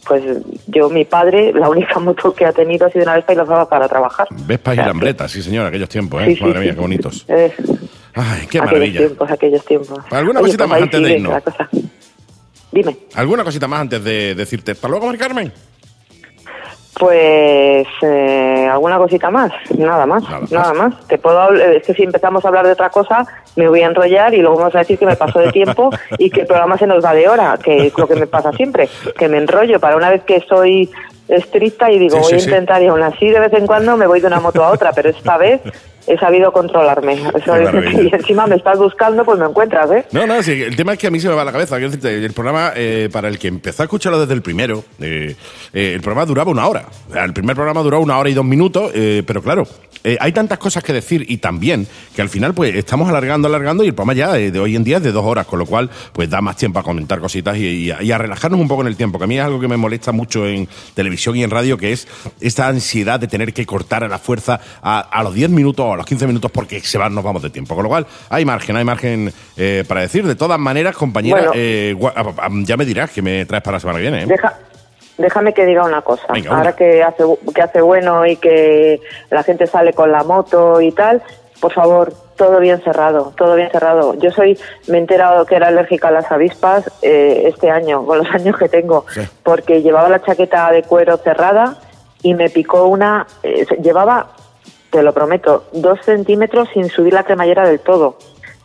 pues yo, mi padre, la única moto que ha tenido ha sido una Vespa y la usaba para trabajar. Vespa y Lambreta, sí señor, aquellos tiempos, ¿eh? Sí, sí, Madre mía, qué bonitos. Eh, Ay, qué aquellos maravilla. tiempos, aquellos tiempos. ¿Alguna Oye, cosita pues más antes de irnos? Dime. ¿Alguna cosita más antes de decirte hasta luego, Mari Carmen? Pues eh, alguna cosita más, nada más, Nada nada, más. más. Te puedo es que si empezamos a hablar de otra cosa me voy a enrollar y luego vamos a decir que me pasó de tiempo y que el programa se nos va de hora, que es lo que me pasa siempre, que me enrollo para una vez que soy estricta y digo Sí, voy sí, a sí. intentar y aún así de vez en cuando me voy de una moto a otra, pero esta vez he sabido controlarme. Eso es- y encima me estás buscando, pues me encuentras, ¿eh? No, no, sí, el tema es que a mí se me va la cabeza. El programa, eh, para el que empezó a escucharlo desde el primero, eh, eh, el programa duraba una hora. El primer programa duró una hora y dos minutos, eh, pero claro, eh, hay tantas cosas que decir y también que al final pues estamos alargando, alargando y el programa ya de hoy en día es de dos horas, con lo cual pues da más tiempo a comentar cositas y, y a, y a relajarnos un poco en el tiempo, que a mí es algo que me molesta mucho en televisión y en radio, que es esta ansiedad de tener que cortar a la fuerza a, a los 10 minutos a los 15 minutos porque se van, nos vamos de tiempo. Con lo cual hay margen, hay margen eh, para decir. De todas maneras, compañera, Bueno. eh, ah, ah, ya me dirás que me traes para la semana que viene. ¿eh? Deja, déjame que diga una cosa. Venga, una. Ahora que hace, que hace bueno y que la gente sale con la moto y tal, por favor, todo bien cerrado, todo bien cerrado. Yo soy, me he enterado que era alérgica a las avispas eh, este año, con los años que tengo, Sí. porque llevaba la chaqueta de cuero cerrada y me picó una, eh, llevaba, te lo prometo, dos centímetros sin subir la cremallera del todo.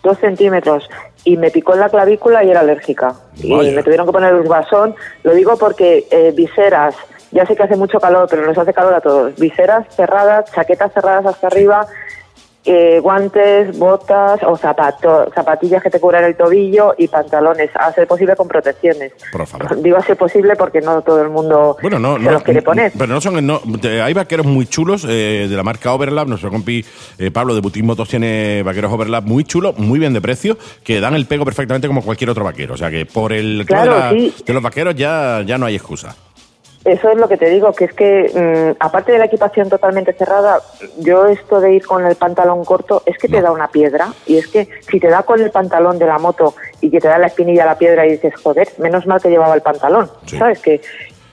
Dos centímetros. Y me picó en la clavícula y era alérgica. Vaya. Y me tuvieron que poner un vasón. Lo digo porque eh, viseras, ya sé que hace mucho calor, pero nos hace calor a todos. Viseras cerradas, chaquetas cerradas hasta arriba, eh, guantes, botas o zapatos, zapatillas que te cubran el tobillo y pantalones, a ser posible con protecciones. Por favor. Digo a ser posible porque no todo el mundo Bueno, no, se no, los quiere poner. Pero no son. No, hay vaqueros muy chulos eh, de la marca Overlap. Nuestro compi eh, Pablo de Butín Motos tiene vaqueros Overlap muy chulos, muy bien de precio, que dan el pego perfectamente como cualquier otro vaquero. O sea que por el tema Claro, de, la- sí. de los vaqueros ya, ya no hay excusa. Eso es lo que te digo, que es que mm, aparte de la equipación totalmente cerrada, yo esto de ir con el pantalón corto es que te da una piedra y es que si te da con el pantalón de la moto y que te da la espinilla la piedra y dices, joder, menos mal que llevaba el pantalón, Sí. ¿sabes? Que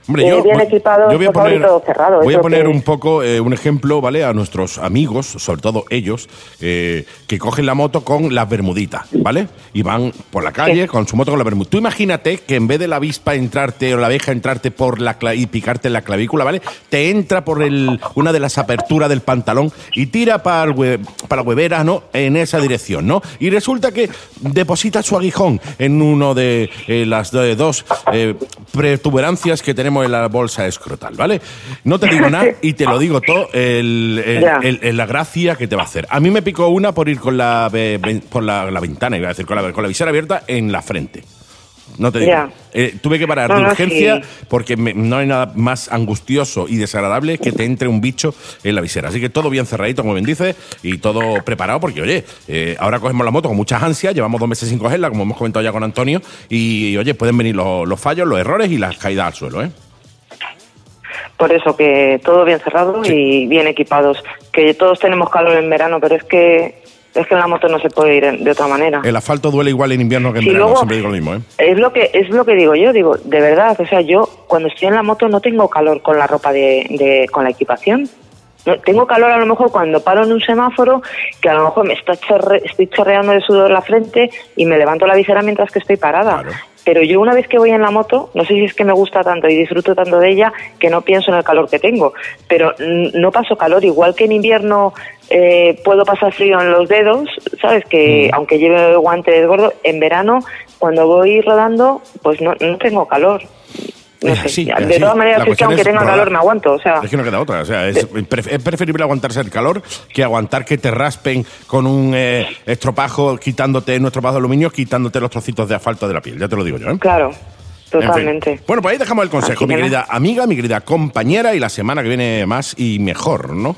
Hombre, eh, yo bien voy- equipado, yo voy a y poner, todo cerrado. voy a poner un poco eh, un ejemplo, ¿vale? A nuestros amigos, sobre todo ellos, eh, que cogen la moto con las bermuditas, ¿vale? Y van por la calle con su moto con la bermudita. Tú imagínate que en vez de la avispa entrarte o la abeja entrarte por la y picarte en la clavícula, ¿vale? Te entra por el, una de las aperturas del pantalón y tira para, el hue- para la huevera, ¿no? En esa dirección, ¿no? Y resulta que deposita su aguijón en uno de las de- dos protuberancias que tenemos en la bolsa escrotal, ¿vale? No te digo nada y te lo digo todo, el- el- Ya. el- el- la gracia que te va a hacer. A mí me picó una por ir con la, por la, la ventana, iba a decir, con la, con la visera abierta en la frente. No te digo. Eh, tuve que parar No, de urgencia sí. porque me- no hay nada más angustioso y desagradable que te entre un bicho en la visera. Así que todo bien cerradito, como bien dices, y todo preparado porque, oye, eh, ahora cogemos la moto con muchas ansias, llevamos dos meses sin cogerla, como hemos comentado ya con Antonio, y, oye, pueden venir los, los fallos, los errores y las caídas al suelo, ¿eh? Por eso que todo bien cerrado y bien equipados. Que todos tenemos calor en verano, pero es que es que en la moto no se puede ir de otra manera. El asfalto duele igual en invierno que en verano, luego- siempre digo lo mismo, ¿eh? Es lo que es lo que digo yo, digo, de verdad, o sea, yo cuando estoy en la moto no tengo calor con la ropa de, de- con la equipación. No, tengo calor a lo mejor cuando paro en un semáforo, que a lo mejor me está chorre- estoy chorreando de sudor la frente y me levanto la visera mientras que estoy parada. Claro. Pero yo una vez que voy en la moto, no sé si es que me gusta tanto y disfruto tanto de ella que no pienso en el calor que tengo. Pero no paso calor, igual que en invierno eh, puedo pasar frío en los dedos, ¿sabes? Que Mm. aunque lleve guantes gordos, en verano cuando voy rodando, pues no, no tengo calor. No Es sé. así, de así. todas maneras, La es que aunque tenga calor me aguanto, o sea. Es que no queda otra. O sea, es, es preferible aguantarse el calor que aguantar que te raspen con un eh, estropajo, quitándote nuestro estropajo de aluminio, quitándote los trocitos de asfalto de la piel. Ya te lo digo yo, ¿eh? Claro, En fin. totalmente. Bueno, pues ahí dejamos el consejo, mi que querida amiga, mi querida compañera, y la semana que viene más y mejor, ¿no?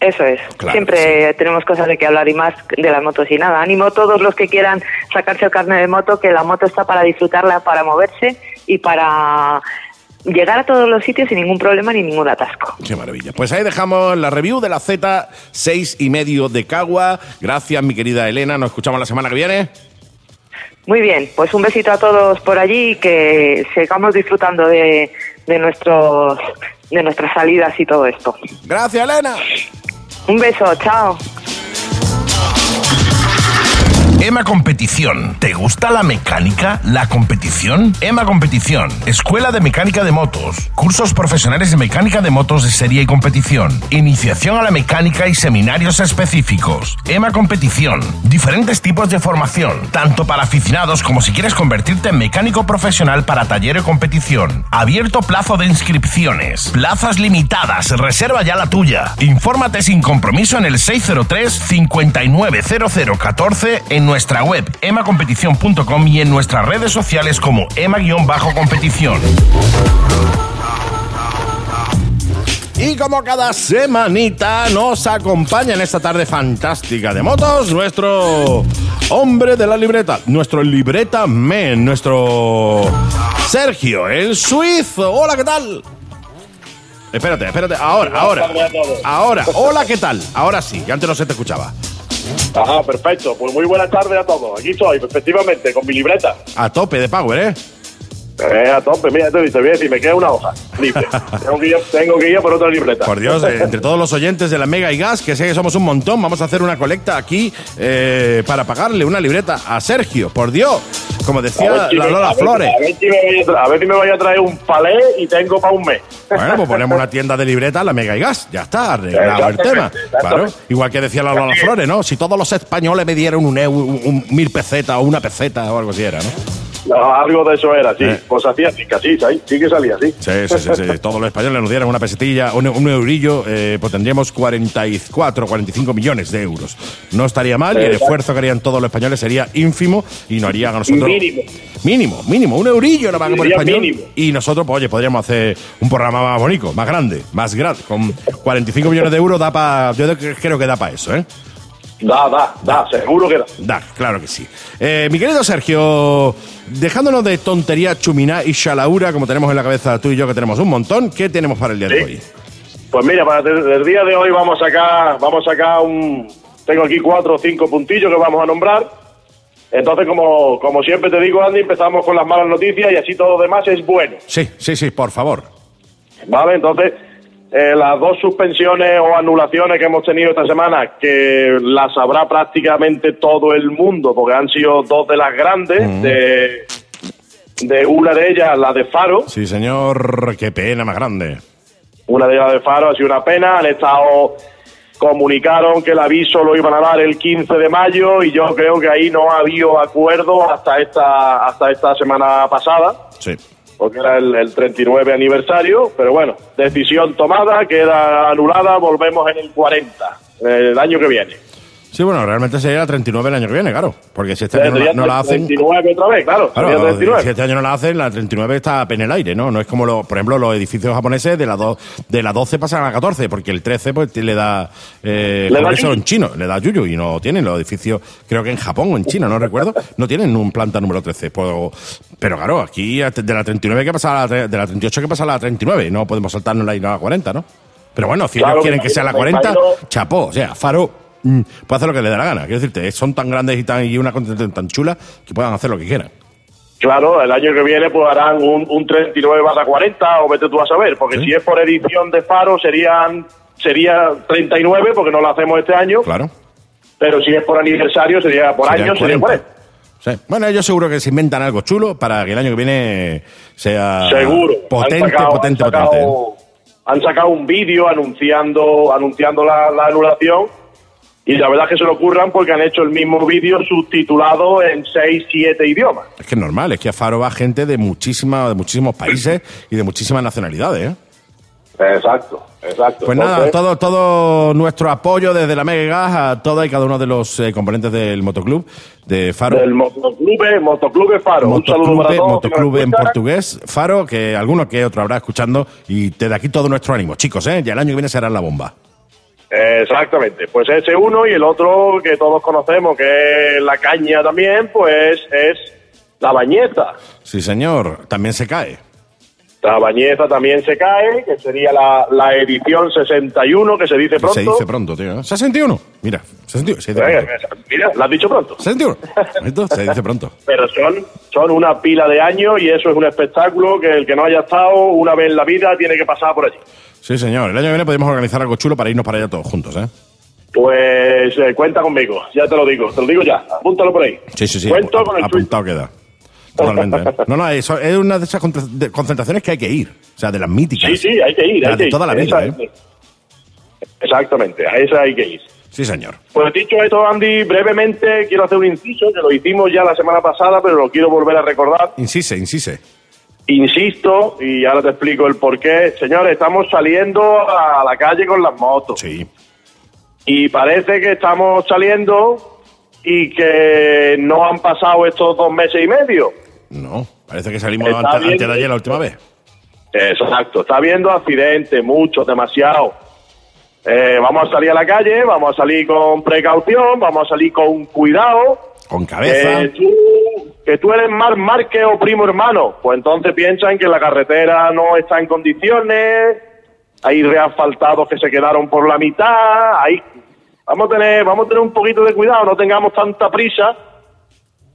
Eso es. Claro Siempre tenemos cosas de que hablar y más de las motos y nada. Animo a todos los que quieran sacarse el carnet de moto, que la moto está para disfrutarla, para moverse y para llegar a todos los sitios sin ningún problema ni ningún atasco. Qué maravilla. Pues ahí dejamos la review de la Z6 y medio de Cagua. Gracias, mi querida Elena. Nos escuchamos la semana que viene. Muy bien, pues un besito a todos por allí y que sigamos disfrutando de, de, nuestros, de nuestras salidas y todo esto. Gracias, Elena. Un beso, chao. EMA Competición. ¿Te gusta la mecánica? ¿La competición? EMA Competición. Escuela de Mecánica de Motos. Cursos profesionales de mecánica de motos de serie y competición. Iniciación a la mecánica y seminarios específicos. EMA Competición. Diferentes tipos de formación, tanto para aficionados como si quieres convertirte en mecánico profesional para taller o competición. Abierto plazo de inscripciones. Plazas limitadas. Reserva ya la tuya. Infórmate sin compromiso en el 603 590014 en nuestra web emacompetición.com y en nuestras redes sociales como ema-competición. Y como cada semanita nos acompaña en esta tarde fantástica de motos, nuestro hombre de la libreta, nuestro libreta men, nuestro Sergio, el suizo. Hola, ¿qué tal? Espérate, espérate, ahora, ahora. Ahora, hola, ¿qué tal? Ahora sí, que antes no se te escuchaba. Ajá, perfecto. Pues muy buenas tardes a todos. Aquí estoy, efectivamente, con mi libreta. A tope de Power, ¿eh? Eh, a tope, mira, te voy a decir, me queda una hoja libre. tengo, que ir, tengo que ir por otra libreta. Por Dios, eh, entre todos los oyentes de la Mega y Gas, que sé que somos un montón, vamos a hacer una colecta aquí eh, para pagarle una libreta a Sergio, por Dios. Como decía si la me- Lola a ver- Flores. A ver, si me voy a tra- a ver si me voy a traer un palé y tengo para un mes. Bueno, pues ponemos una tienda de libretas, la Mega y Gas. Ya está, arreglado el tema. Claro. Igual que decía la Lola Flores, ¿no? Si todos los españoles me dieran un, euro, un, un mil pesetas o una peseta o algo así era, ¿no? No, algo de eso era, sí. Eh. Pues hacía así, casi, sí, sí que salía así. Sí, sí, sí, sí. Todos los españoles nos dieran una pesetilla, un, un eurillo, eh, pues tendríamos 44, 45 millones de euros. No estaría mal y el esfuerzo que harían todos los españoles sería ínfimo y nos harían a nosotros. Mínimo. Mínimo, mínimo, un eurillo más que por español. mínimo. Y nosotros, pues oye, podríamos hacer un programa más bonito, más grande, más grande. Con 45 millones de euros da para. Yo creo que da para eso, ¿eh? Da, da, da, seguro que da. Da, claro que sí. Eh, mi querido Sergio, dejándonos de tontería, chumina y chalaura, como tenemos en la cabeza tú y yo, que tenemos un montón, ¿qué tenemos para el día de hoy? Pues mira, para el el día de hoy vamos a sacar, vamos a sacar un. Tengo aquí cuatro o cinco puntillos que vamos a nombrar. Entonces, como, como siempre te digo, Andy, empezamos con las malas noticias y así todo lo demás es bueno. Sí, sí, sí, por favor. ¿Vale? Entonces, eh, las dos suspensiones o anulaciones que hemos tenido esta semana, que las sabrá prácticamente todo el mundo, porque han sido dos de las grandes, de, de una de ellas, la de Faro, Sí, señor, qué pena más grande. una de ellas de Faro ha sido una pena, han estado comunicaron que el aviso lo iban a dar el 15 de mayo y yo creo que ahí no ha habido acuerdo hasta esta hasta esta semana pasada Sí. Porque era el, el 39 aniversario, pero bueno, decisión tomada, queda anulada, volvemos en el 40, el año que viene. Sí, bueno, realmente sería la 39 el año que viene, claro. Porque si este año no, no la hacen. 39 otra vez, claro, Claro, sería si 39. este año no la hacen, la 39 está en el aire, ¿no? No es como, lo, por ejemplo, los edificios japoneses de la, do- de la 12 pasan a la 14, porque el 13 pues le da... Eh, Le da congreso yuyu. en chino, le da yuyu y no tienen los edificios, creo que en Japón o en China, no recuerdo, no tienen un planta número 13. Pues, pero claro, aquí de la 39 que pasa a la, de la 38 que pasa a la 39, no podemos saltarnos la, la 40, ¿no? Pero bueno, si Claro, ellos quieren que sea la imagino- 40, me imagino- chapó, o sea, Faro mm, puede hacer lo que le dé la gana. Quiero decirte, son tan grandes y, tan, y una concentración tan chula que puedan hacer lo que quieran. Claro, el año que viene pues harán un, un 39 barra 40 o vete tú a saber, porque Sí. si es por edición de Faro serían sería 39 porque no lo hacemos este año, Claro. pero si es por aniversario sería por Serían año sería 40. 40. Sí. Bueno, ellos seguro que se inventan algo chulo para que el año que viene sea Seguro. potente, Han sacado- potente, han sacado, potente. Han sacado un vídeo anunciando anunciando la, la anulación y la verdad es que se lo ocurran porque han hecho el mismo vídeo subtitulado en 6, 7 idiomas. Es que es normal, es que a Faro va gente de, muchísima, de muchísimos países y de muchísimas nacionalidades. ¿eh? Exacto, exacto. Pues nada, Entonces, todo, todo nuestro apoyo desde la Mega Gas a toda y cada uno de los eh, componentes del motoclub de Faro. del motoclube, motoclube Faro. un saludo para Motoclube, todos. motoclube en portugués, Faro, que alguno que otro habrá escuchando y desde aquí todo nuestro ánimo. Chicos, ¿eh? ya el año que viene será la bomba. Exactamente, pues ese uno y el otro que todos conocemos, que es la caña también, pues es la bañeta. Sí, señor, también se cae. Trabañeza también se cae, que sería la, la edición 61, que se dice pronto. Se dice pronto, tío. ¿eh? 61. Mira, 61. Se dice pronto. Mira, lo has dicho pronto. 61. Esto se dice pronto. Pero son, son una pila de años y eso es un espectáculo que el que no haya estado una vez en la vida tiene que pasar por allí. Sí, señor. El año que viene podemos organizar algo chulo para irnos para allá todos juntos, ¿eh? Pues eh, cuenta conmigo, ya te lo digo, te lo digo ya, apúntalo por ahí. Sí, sí, sí. Cuento con el apuntado queda. Totalmente. ¿eh? No, no, eso es una de esas concentraciones que hay que ir. O sea, de las míticas. Sí, sí, hay que ir. Hay de que ir. toda la vida, ¿eh? Exactamente, a esa hay que ir. Sí, señor. Pues dicho esto, Andy, brevemente quiero hacer un inciso, que lo hicimos ya la semana pasada, pero lo quiero volver a recordar. Insiste, insiste. Insisto, y ahora te explico el porqué. Señores, estamos saliendo a la calle con las motos. Sí. Y parece que estamos saliendo y que no han pasado estos dos meses y medio. No, parece que salimos antes de ayer la última vez. Exacto, está habiendo accidentes, muchos, demasiado. Eh, vamos a salir a la calle, vamos a salir con precaución, vamos a salir con cuidado. Con cabeza. Que tú, que tú eres Mar Márquez o primo hermano, pues entonces piensan que la carretera no está en condiciones, hay reasfaltados que se quedaron por la mitad, hay, vamos a tener, vamos a tener un poquito de cuidado, no tengamos tanta prisa.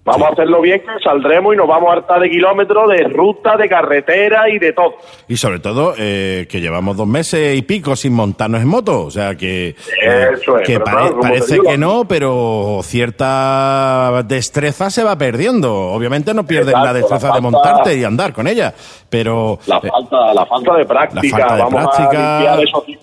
Vamos a hacerlo bien, que saldremos y nos vamos a hartar de kilómetros de ruta, de carretera y de todo. Y sobre todo, eh, que llevamos dos meses y pico sin montarnos en moto. O sea, que, eh, Eso es, que pare- claro, parece que no, pero cierta destreza se va perdiendo. Obviamente no pierdes Exacto, la destreza la de montarte y andar con ella, pero... La eh, falta, la falta de práctica. La falta de vamos práctica. a limpiar esos discos.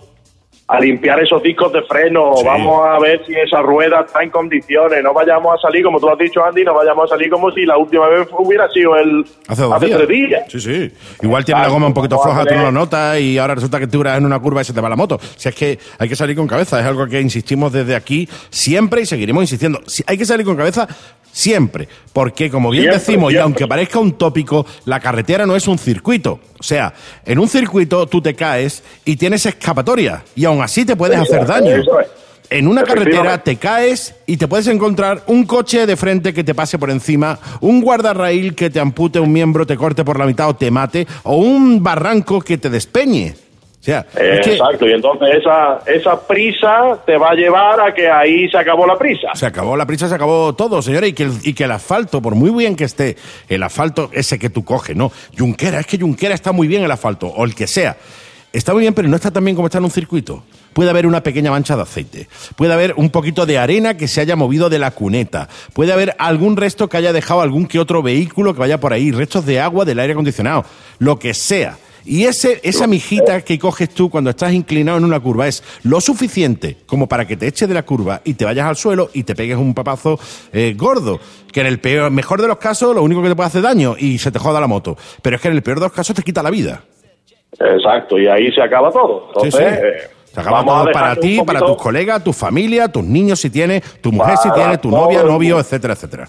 A limpiar esos discos de freno, Sí. vamos a ver si esa rueda está en condiciones, no vayamos a salir, como tú has dicho Andy, no vayamos a salir como si la última vez hubiera sido el Hace dos días. tres días. Sí, sí. Igual tiene la Exacto, goma un poquito floja, tú no lo notas y ahora resulta que tú eras en una curva y se te va la moto. Si es que hay que salir con cabeza, es algo que insistimos desde aquí siempre y seguiremos insistiendo. Si- Hay que salir con cabeza siempre, porque como bien Siempre, decimos, y aunque parezca un tópico, la carretera no es un circuito. O sea, en un circuito tú te caes y tienes escapatoria y aún así te puedes hacer daño. En una carretera te caes y te puedes encontrar un coche de frente que te pase por encima, un guardarraíl que te ampute un miembro, te corte por la mitad o te mate, o un barranco que te despeñe. O sea, es que Exacto, y entonces esa, esa prisa te va a llevar a que ahí se acabó la prisa. se acabó la prisa, se acabó todo, señores, y que, el, y que el asfalto, por muy bien que esté, el asfalto ese que tú coges, ¿no? Junquera, es que Junquera está muy bien el asfalto, o el que sea. Está muy bien, pero no está tan bien como está en un circuito. Puede haber una pequeña mancha de aceite. Puede haber un poquito de arena que se haya movido de la cuneta. Puede haber algún resto que haya dejado algún que otro vehículo que vaya por ahí. Restos de agua del aire acondicionado. Lo que sea. Y ese, esa mijita que coges tú cuando estás inclinado en una curva es lo suficiente como para que te eches de la curva y te vayas al suelo y te pegues un papazo eh, gordo. Que en el peor, mejor de los casos, lo único que te puede hacer daño y se te joda la moto. Pero es que en el peor de los casos te quita la vida. Exacto, y ahí se acaba todo. Entonces, sí. eh, Se acaba vamos todo para ti, para tus colegas, tu familia, tus niños si tienes, tu mujer si Para tiene, tu novia, novio, etcétera, etcétera.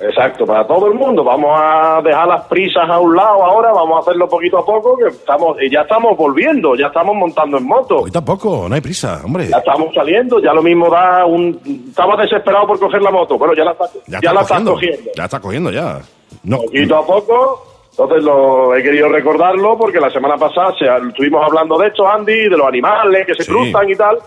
Exacto, para todo el mundo. Vamos a dejar las prisas a un lado ahora, vamos a hacerlo poquito a poco, que estamos, y ya estamos volviendo, ya estamos montando en moto, Poquito a poco, no hay prisa, hombre. ya estamos saliendo, ya lo mismo da un... Estaba desesperado por coger la moto, bueno, ya la, está- ya está la estás cogiendo, cogiendo. Ya está cogiendo, ya. No, Poquito a poco, entonces lo he querido recordarlo porque la semana pasada se, estuvimos hablando de esto, Andy, de los animales que se Sí. cruzan y tal.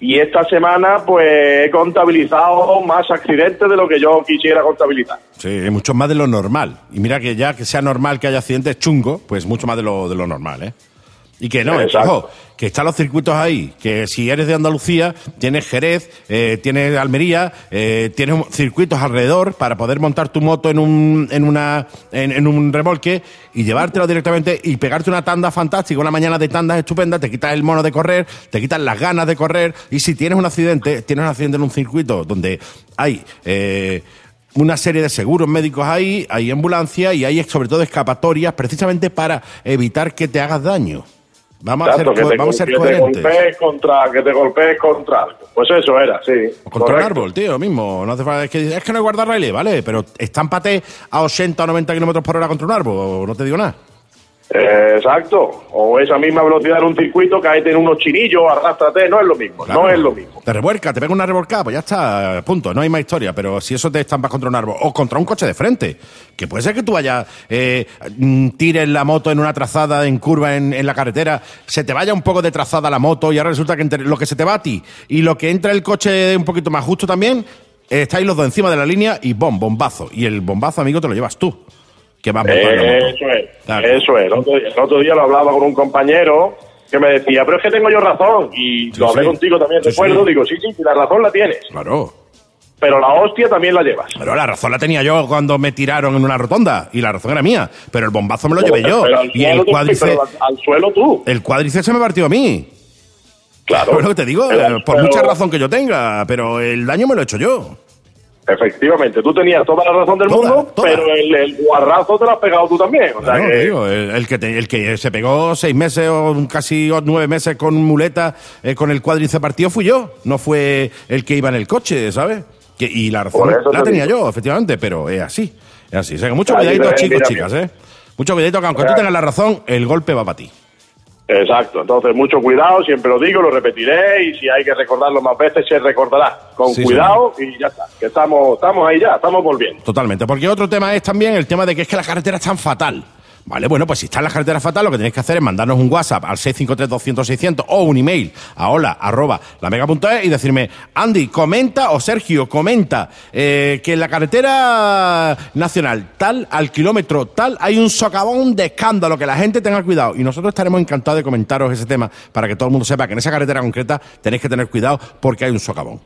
Y esta semana, pues, he contabilizado más accidentes de lo que yo quisiera contabilizar. Sí, mucho más de lo normal. Y mira que ya que sea normal que haya accidentes chungos, pues mucho más de lo, de lo normal, ¿eh? Y que no, ojo, que están los circuitos ahí, que si eres de Andalucía, tienes Jerez, eh, tienes Almería, eh, tienes circuitos alrededor para poder montar tu moto en un, en una, en, en un remolque y llevártelo directamente y pegarte una tanda fantástica, una mañana de tandas estupenda, te quitas el mono de correr, te quitas las ganas de correr y si tienes un accidente, tienes un accidente en un circuito donde hay... eh, una serie de seguros médicos ahí, hay ambulancia y hay sobre todo escapatorias precisamente para evitar que te hagas daño. Vamos, a, ser, te, vamos a ser que te coherentes. golpees contra, que te golpees contra algo. Pues eso era, sí. Contra un árbol, tío, mismo. No hace falta, es, que, es que no hay guardarraíles, ¿vale? Pero estámpate a 80 o 90 kilómetros por hora contra un árbol, no te digo nada. Eh, exacto. O esa misma velocidad en un circuito que ahí tiene unos chinillos, arrástrate, no es lo mismo. Claro. No es lo mismo. Te revuelca, te pega una revolcada, pues ya está, punto, no hay más historia. Pero si eso te estampas contra un árbol o contra un coche de frente, que puede ser que tú vayas, eh, mm, tires la moto en una trazada, en curva, en, en la carretera, se te vaya un poco de trazada la moto y ahora resulta que entre lo que se te va a ti y lo que entra el coche un poquito más justo también, eh, estáis los dos encima de la línea y bom, bombazo. Y el bombazo, amigo, te lo llevas tú, que vas moto. Eso es. Claro. Eso es. El otro, día, el otro día lo hablaba con un compañero que me decía, pero es que tengo yo razón. Y Sí, lo hablé sí. contigo también, Sí, recuerdo. Digo, sí, sí, la razón la tienes. Claro. Pero la hostia también la llevas. Pero la razón la tenía yo cuando me tiraron en una rotonda y la razón era mía. Pero el bombazo me lo llevé yo. Pero Y el cuádriceps, al, al suelo tú. el cuádriceps se me partió a mí. Claro. Bueno, te digo, eh, por mucha razón que yo tenga, pero el daño me lo he hecho yo. Efectivamente, tú tenías toda la razón del Toda, mundo, toda. pero el, el guarrazo te lo has pegado tú también. O sea Claro, que- digo, el, el que te- el que se pegó seis meses o casi o nueve meses con muleta, eh, con el cuádriceps partido, fui yo. No fue el que iba en el coche, ¿sabes? Que- y la razón la te tenía digo. yo, efectivamente, pero es así. Es así. O sea, que mucho cuidadito, chicos, chicas. ¿eh? Mucho cuidadito, que aunque tú Claro. tengas la razón, el golpe va para ti. Exacto, entonces mucho cuidado, siempre lo digo, lo repetiré y si hay que recordarlo más veces se recordará. Con Sí, cuidado y ya está, que estamos, estamos ahí ya, estamos volviendo. Totalmente, porque otro tema es también el tema de que es que la carretera es tan fatal. Vale, bueno, pues si está en la carretera fatal, lo que tenéis que hacer es mandarnos un WhatsApp al 653-200-600 o un email a hola arroba la mega.es y decirme, Andy, comenta o Sergio, comenta eh, que en la carretera nacional tal, al kilómetro tal, hay un socavón de escándalo, que la gente tenga cuidado. Y nosotros estaremos encantados de comentaros ese tema para que todo el mundo sepa que en esa carretera concreta tenéis que tener cuidado porque hay un socavón.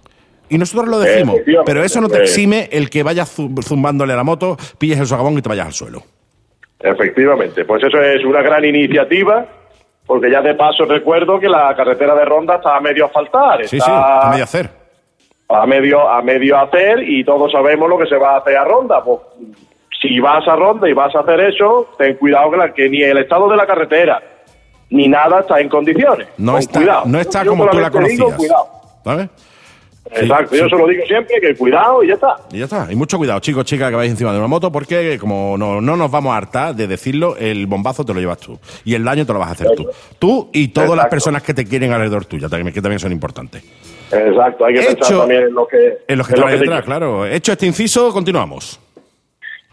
Y nosotros lo decimos, pero eso no te eh. exime el que vayas zu- zumbándole a la moto, pilles el socavón y te vayas al suelo. Efectivamente, pues eso es una gran iniciativa, porque ya de paso recuerdo que la carretera de Ronda está a medio asfaltar, Sí, sí, está a medio hacer. a medio a medio hacer y todos sabemos lo que se va a hacer a Ronda. Pues, si vas a Ronda y vas a hacer eso, ten cuidado que, la- que ni el estado de la carretera ni nada está en condiciones. No Con está, cuidado. no está Yo como tú la digo, conocías. cuidado. Exacto, Sí, yo se lo digo siempre, que cuidado y ya está. Y ya está. Y mucho cuidado, chicos, chicas, que vais encima de una moto, porque como no, no nos vamos a hartar de decirlo, el bombazo te lo llevas tú. Y el daño te lo vas a hacer tú. Tú y todas las Exacto. personas que te quieren alrededor tuya, que también son importantes. Exacto, hay que pensar Hecho- también en lo que, En los que en lo te detrás, claro. Hecho este inciso, continuamos.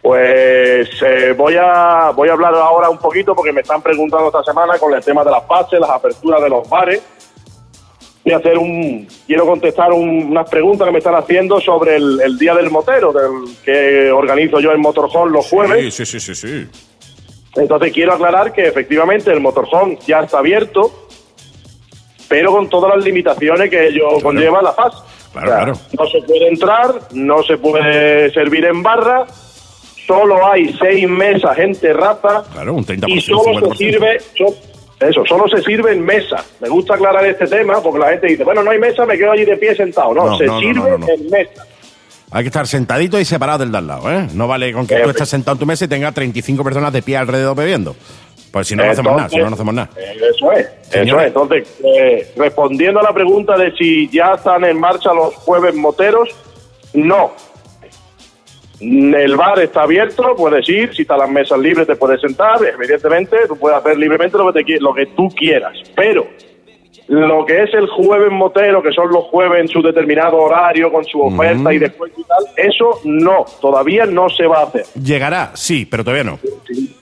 Pues eh, voy a voy a hablar ahora un poquito porque me están preguntando esta semana con el tema de las bases, las aperturas de los bares. Voy a hacer un quiero contestar un- unas preguntas que me están haciendo sobre el, el día del motero, del que organizo yo en Motorhome los jueves. Sí, sí, sí, sí, sí. Entonces quiero aclarar que efectivamente el motorhome ya está abierto, pero con todas las limitaciones que ello conlleva la fase. Claro, claro. No se puede entrar, no se puede servir en barra, solo hay seis mesas en terraza Claro, un 30%, y solo 50%. se sirve, eso, solo se sirve en mesa. Me gusta aclarar este tema porque la gente dice, bueno, no hay mesa, me quedo allí de pie sentado. No, No, se no, sirve no, en mesa. Hay que estar sentadito y separado del de al lado, ¿eh? No vale con que tú estés sentado en tu mesa y tengas 35 personas de pie alrededor bebiendo. Pues si no, no hacemos nada, si no, no hacemos nada. Eso es, eso es. Entonces, eh, respondiendo a la pregunta de si ya están en marcha los jueves moteros, no. El bar está abierto, puedes ir, si están las mesas libres te puedes sentar, evidentemente, tú puedes hacer libremente lo que, te, lo que tú quieras, pero lo que es el jueves motero, que son los jueves en su determinado horario, con su oferta y después y tal, eso no, todavía no se va a hacer. Llegará, sí, pero todavía no.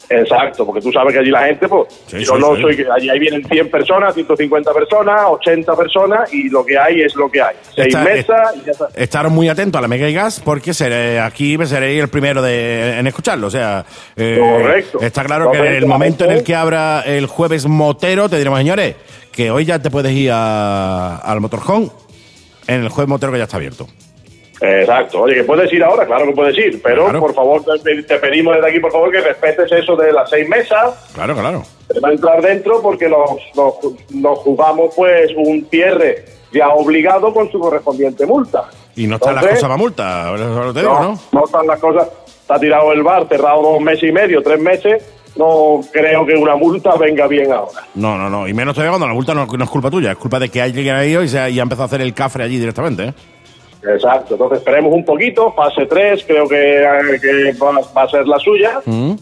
Exacto, porque tú sabes que allí la gente, pues, Sí, yo sí, no soy, allí ahí vienen 100 personas, 150 personas, 80 personas, y lo que hay es lo que hay. Seis Está- mesas y ya está. Estaros muy atentos a la Mega y Gas porque seré, aquí seréis el primero de, en escucharlo. O sea, eh, Correcto. está claro que en el momento en el que abra el jueves motero, te diremos, señores, que hoy ya te puedes ir a- al motorhome en el jueves motero que ya está abierto. Exacto. Oye, que puedes ir ahora, claro que puedes ir, pero Claro. por favor, te, te pedimos desde aquí, por favor, que respetes eso de las seis mesas, Claro, claro. te va a entrar dentro porque nos, nos, nos jugamos, pues, un cierre ya obligado con su correspondiente multa. Y no están las Entonces, cosas para multa, eso te digo, No, ¿no? no están las cosas. Está tirado el bar, cerrado dos meses y medio, tres meses. No creo que una multa venga bien ahora. No, no, no. Y menos todavía cuando la multa no, no es culpa tuya, es culpa de que alguien ha ido y, se ha, y ha empezado a hacer el cafre allí directamente, ¿eh? Exacto. Entonces esperemos un poquito. Fase 3, creo que, que va, va a ser la suya. Mm.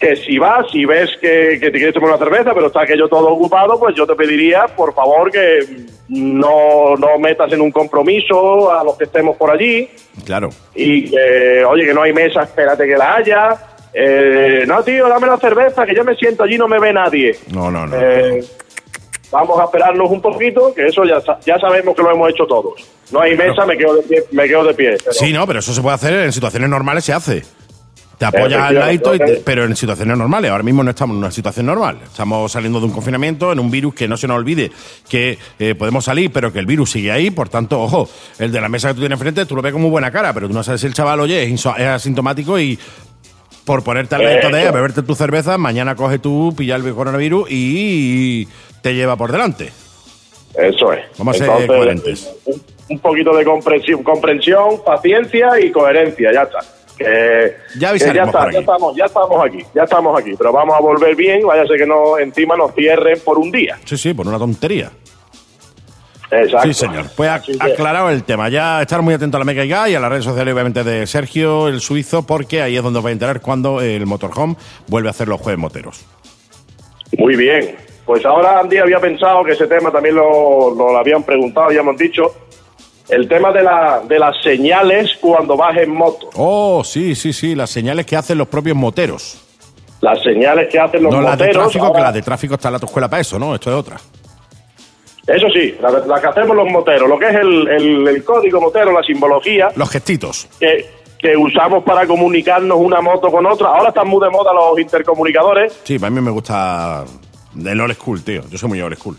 que si vas y ves que, que te quieres tomar una cerveza, pero está aquello todo ocupado, pues yo te pediría, por favor, que no, no metas en un compromiso a los que estemos por allí. Claro. Y que, oye, que no hay mesa, espérate que la haya. Eh, no, tío, dame la cerveza, que yo me siento allí, no me ve nadie. No, no, no. Eh, vamos a esperarnos un poquito, que eso ya, ya sabemos que lo hemos hecho todos. No hay mesa, me quedo de pie. Me quedo de pie pero- Sí, no, pero eso se puede hacer en situaciones normales, se hace. Te apoyas al y ok. pero en situaciones normales. Ahora mismo no estamos en una situación normal. Estamos saliendo de un confinamiento, en un virus que no se nos olvide que eh, podemos salir, pero que el virus sigue ahí. Por tanto, ojo, el de la mesa que tú tienes enfrente, tú lo ves con muy buena cara, pero tú no sabes si el chaval, oye, es asintomático y por ponerte al ladito de beberte tu cerveza, mañana coge tú, pilla el coronavirus y te lleva por delante. Eso es. Vamos a ser coherentes. Un, poquito de comprensión, comprensión, paciencia y coherencia, ya está. Que, Ya que avisaremos está, ya estamos, ya estamos aquí, ya estamos aquí, pero vamos a volver bien, vaya a ser que no encima nos cierren por un día. Sí, sí, por una tontería. Exacto. Sí, señor. Pues que- aclarado el tema. Ya estar muy atento a la Mega y a las redes sociales, obviamente, de Sergio, el suizo, porque ahí es donde os vais a enterar cuando el Motorhome vuelve a hacer los jueves moteros. Muy bien. Pues ahora Andy había pensado que ese tema también lo, lo habían preguntado, habíamos dicho. El tema de, la, de las señales cuando vas en moto. Oh, sí, sí, sí, las señales que hacen los propios moteros. Las señales que hacen los no las de moteros. tráfico, ahora- que las de tráfico está en la tu escuela para eso, ¿no? Esto es otra. Eso sí, la, la que hacemos los moteros, lo que es el, el- el código motero, la simbología Los gestitos. que, que usamos para comunicarnos una moto con otra. Ahora están muy de moda los intercomunicadores. Sí, para mí me gusta el old school, tío. Yo soy muy old school.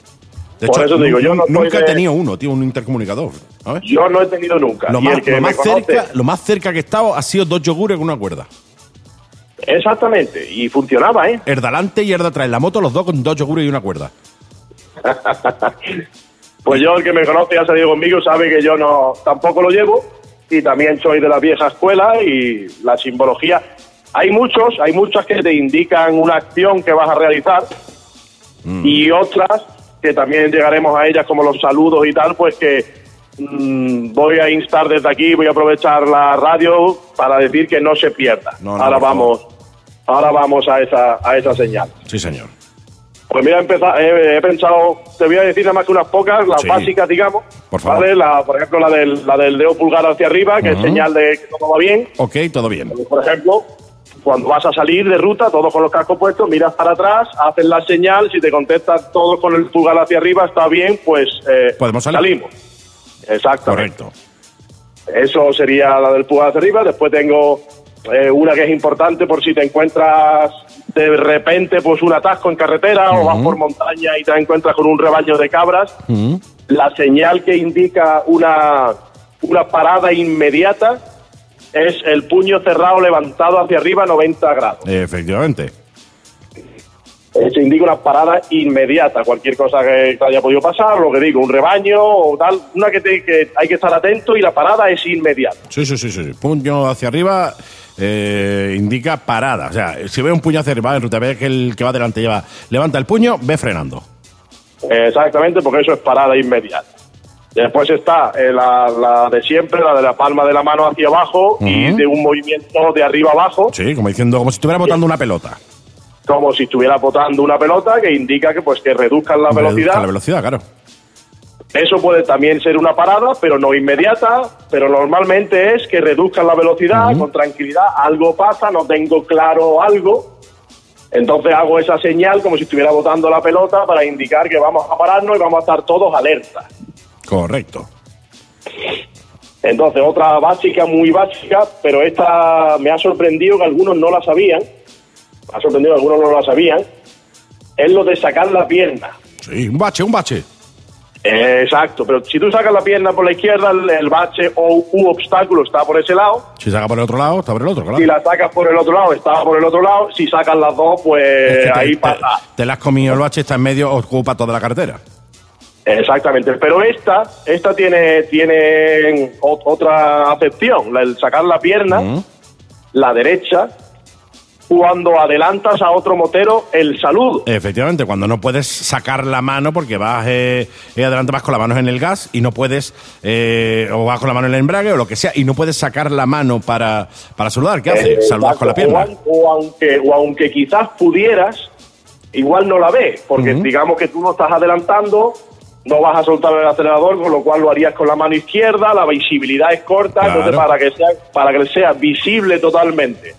De Por eso te digo, yo no nunca he tenido uno, tío, un intercomunicador. ¿sabes? Yo no he tenido nunca. Lo más, lo, más conoce- cerca, lo más cerca que he estado ha sido dos yogures con una cuerda. Exactamente, y funcionaba, ¿eh? El de adelante y el de atrás. En la moto, los dos con dos yogures y una cuerda. Pues yo, el que me conoce y ha salido conmigo, sabe que yo no tampoco lo llevo y también soy de la vieja escuela y la simbología. Hay muchos, hay muchas que te indican una acción que vas a realizar y otras que también llegaremos a ellas como los saludos y tal, pues que mm, voy a instar desde aquí, voy a aprovechar la radio para decir que no se pierda. No, no, ahora vamos, ahora vamos a esa, a esa señal. Sí, señor. Pues mira, he, empezado- he, he pensado, te voy a decir nada más que unas pocas, las Sí. básicas, digamos. Por favor. ¿vale? La, por ejemplo, la del, la del dedo pulgar hacia arriba, que es señal de que todo va bien. Ok, todo bien. Por ejemplo, cuando vas a salir de ruta, todos con los cascos puestos, miras para atrás, haces la señal, si te contestas todos con el pulgar hacia arriba, está bien, pues eh, Podemos salir. salimos. Exactamente. Correcto. Eso sería la del pulgar hacia arriba. Después tengo eh, una que es importante por si te encuentras de repente pues un atasco en carretera o vas por montaña y te encuentras con un rebaño de cabras. La señal que indica una, una parada inmediata es el puño cerrado levantado hacia arriba 90 grados. Efectivamente. Eh, se indica una parada inmediata, cualquier cosa que te haya podido pasar, lo que digo, un rebaño o tal, una que, te- que hay que estar atento y la parada es inmediata. Sí, sí, sí, sí. Puño hacia arriba eh, indica parada. O sea, si ve un puño hacia arriba en ruta, ve que el que va delante lleva, levanta el puño, ve frenando. Exactamente, porque eso es parada inmediata. Después está eh, la, la de siempre, la de la palma de la mano hacia abajo y de un movimiento de arriba abajo, Sí, como diciendo, como si estuviera botando una pelota. como si estuviera botando una pelota, que indica que pues que reduzcan la Reduzca velocidad. La velocidad, claro. Eso puede también ser una parada, pero no inmediata, pero normalmente es que reduzcan la velocidad con tranquilidad, algo pasa, no tengo claro algo, entonces hago esa señal como si estuviera botando la pelota para indicar que vamos a pararnos y vamos a estar todos alerta. Correcto. Entonces, otra básica, muy básica, pero esta me ha sorprendido que algunos no la sabían, me ha sorprendido que algunos no la sabían, es lo de sacar la pierna. Sí, un bache, un bache. Exacto, pero si tú sacas la pierna por la izquierda, el, bache o u obstáculo está por ese lado. Si saca por el otro lado, está por el otro, claro. Si la sacas por el otro lado, está por el otro lado. Si sacas las dos, pues Es que te, ahí te- pasa. te la has comido el bache, está en medio, ocupa toda la carretera. Exactamente, pero esta, esta tiene, tiene otra acepción, el sacar la pierna, Ujú. la derecha, cuando adelantas a otro motero el saludo. Efectivamente, cuando no puedes sacar la mano porque vas eh, eh, adelante vas con las manos en el gas y no puedes, eh, o vas con la mano en el embrague o lo que sea, y no puedes sacar la mano para, para saludar. ¿Qué haces? Eh, Saludas con la pierna. O, aunque, o aunque quizás pudieras, igual no la ves, porque digamos que tú no estás adelantando, no vas a soltar el acelerador, con lo cual lo harías con la mano izquierda, la visibilidad es corta, Claro. entonces para que sea, para que sea visible totalmente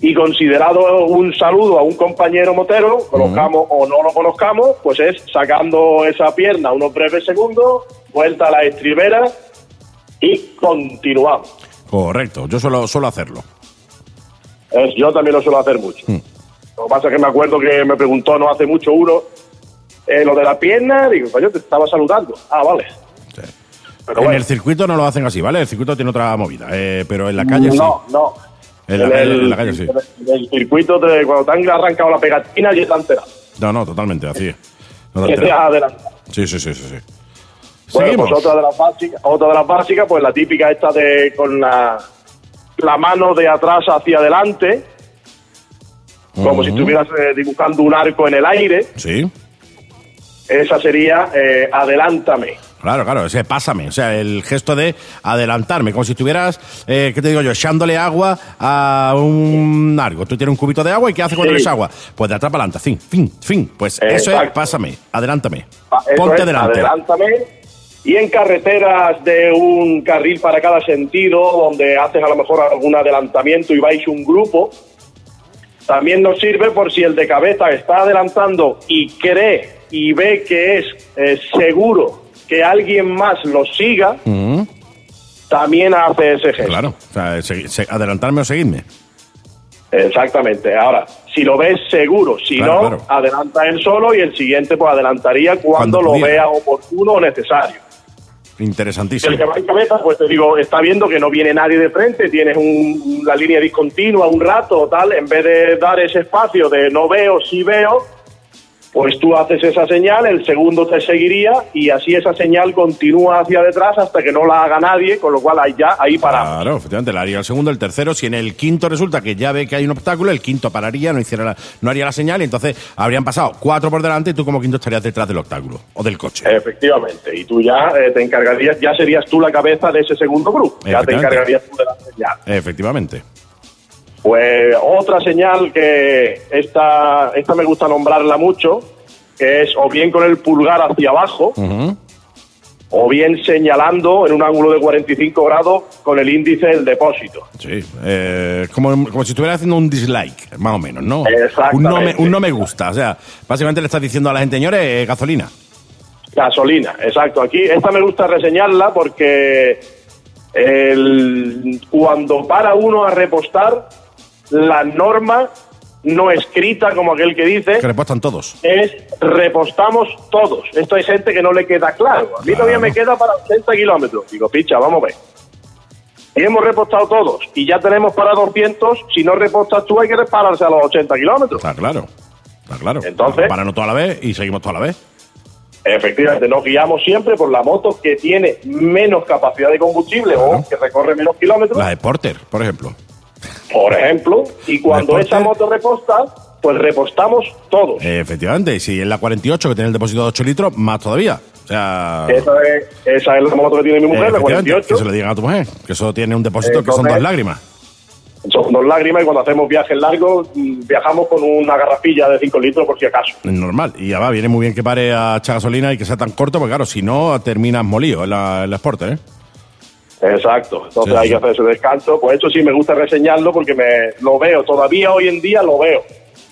y considerado un saludo a un compañero motero, conozcamos o no lo conozcamos, pues es sacando esa pierna unos breves segundos, vuelta a la estribera y continuamos. Correcto, yo suelo, suelo hacerlo. Es- yo también lo suelo hacer mucho. Mm. Lo que pasa es que me acuerdo que me preguntó no hace mucho uno eh, lo de la pierna, digo, coño, te estaba saludando. Ah, vale. Sí. Pero en bueno, el circuito no lo hacen así, ¿vale? El circuito tiene otra movida, eh, pero en la calle no, sí. no. En la, el, en la calle sí. en el circuito, de, cuando te han arrancado la pegatina, ya está enterado. No, no, totalmente, así. No te Que te. Sí, sí, sí, sí. sí. Bueno, Seguimos. pues otra de las básicas, otra de las básicas, pues la típica esta de con la, la mano de atrás hacia adelante, como si estuvieras eh, dibujando un arco en el aire. Sí. Esa sería eh, adelántame. Claro, claro, ese pásame, o sea, el gesto de adelantarme, como si estuvieras, eh, ¿qué te digo yo?, echándole agua a un algo. Tú tienes un cubito de agua y ¿qué hace cuando Sí. le echas agua? Pues de atrás para adelante, fin, fin, fin. Pues eso es pásame, adelántame, ponte es, delante. Adelántame. Y en carreteras de un carril para cada sentido, donde haces a lo mejor algún adelantamiento y vais un grupo, también nos sirve por si el de cabeza está adelantando y cree y ve que es eh, seguro que alguien más lo siga, Ujú, también hace ese gesto. Claro, o sea, se- se- adelantarme o seguirme. Exactamente. Ahora, si lo ves seguro, si Claro, no, claro. adelanta él solo y el siguiente pues adelantaría cuando, Cuando lo pudiera. vea oportuno o necesario. Interesantísimo. El que va en cabeza, pues te digo, está viendo que no viene nadie de frente, tienes un- la línea discontinua un rato tal, en vez de dar ese espacio de no veo, sí veo, pues tú haces esa señal, el segundo te seguiría y así esa señal continúa hacia detrás hasta que no la haga nadie, con lo cual ahí ya, ahí paramos. Claro, efectivamente, le haría el segundo, el tercero. Si en el quinto resulta que ya ve que hay un obstáculo, el quinto pararía, no, hiciera la- no haría la señal y entonces habrían pasado cuatro por delante y tú como quinto estarías detrás del obstáculo o del coche. Efectivamente, y tú ya eh, te encargarías, ya serías tú la cabeza de ese segundo grupo, ya te encargarías tú de la señal. Efectivamente. Pues otra señal que esta, esta me gusta nombrarla mucho, que es o bien con el pulgar hacia abajo, o bien señalando en un ángulo de 45 grados con el índice del depósito. Sí, eh, como, como si estuviera haciendo un dislike, más o menos, ¿no? Un no, me, un no me gusta. O sea, básicamente le estás diciendo a la gente, señores, eh, gasolina. Gasolina, exacto. Aquí esta me gusta reseñarla porque el- cuando para uno a repostar, la norma no escrita, como aquel que dice, Que repostan todos. es repostamos todos. Esto hay gente que no le queda claro. A mí todavía me queda para 80 kilómetros. Digo, picha, vamos a ver. Y hemos repostado todos y ya tenemos para 200. Si no repostas tú, hay que repararse a los 80 kilómetros. Está claro. Está claro. Entonces- Paranos toda la vez y seguimos toda la vez. Efectivamente, nos guiamos siempre por la moto que tiene menos capacidad de combustible o que recorre menos kilómetros, La de Porter, por ejemplo. Por ejemplo. Y cuando esa moto reposta, pues repostamos todos. Efectivamente, y si es la 48 que tiene el depósito de 8 litros, más todavía. O sea. Esa, es, esa es la moto que tiene mi mujer, la efectivamente, 48. que se lo digan a tu mujer. Que eso tiene un depósito que son dos lágrimas. Son dos lágrimas y cuando hacemos viajes largos mm, viajamos con una garrafilla de 5 litros por si acaso. Normal. Y ya va, viene muy bien que pare a echar gasolina y que sea tan corto, porque claro, si no, terminas molido en la, en la ¿eh? Exacto. Entonces Sí, hay sí. que hacer ese descanso. Pues eso sí me gusta reseñarlo porque me lo veo. Todavía hoy en día lo veo.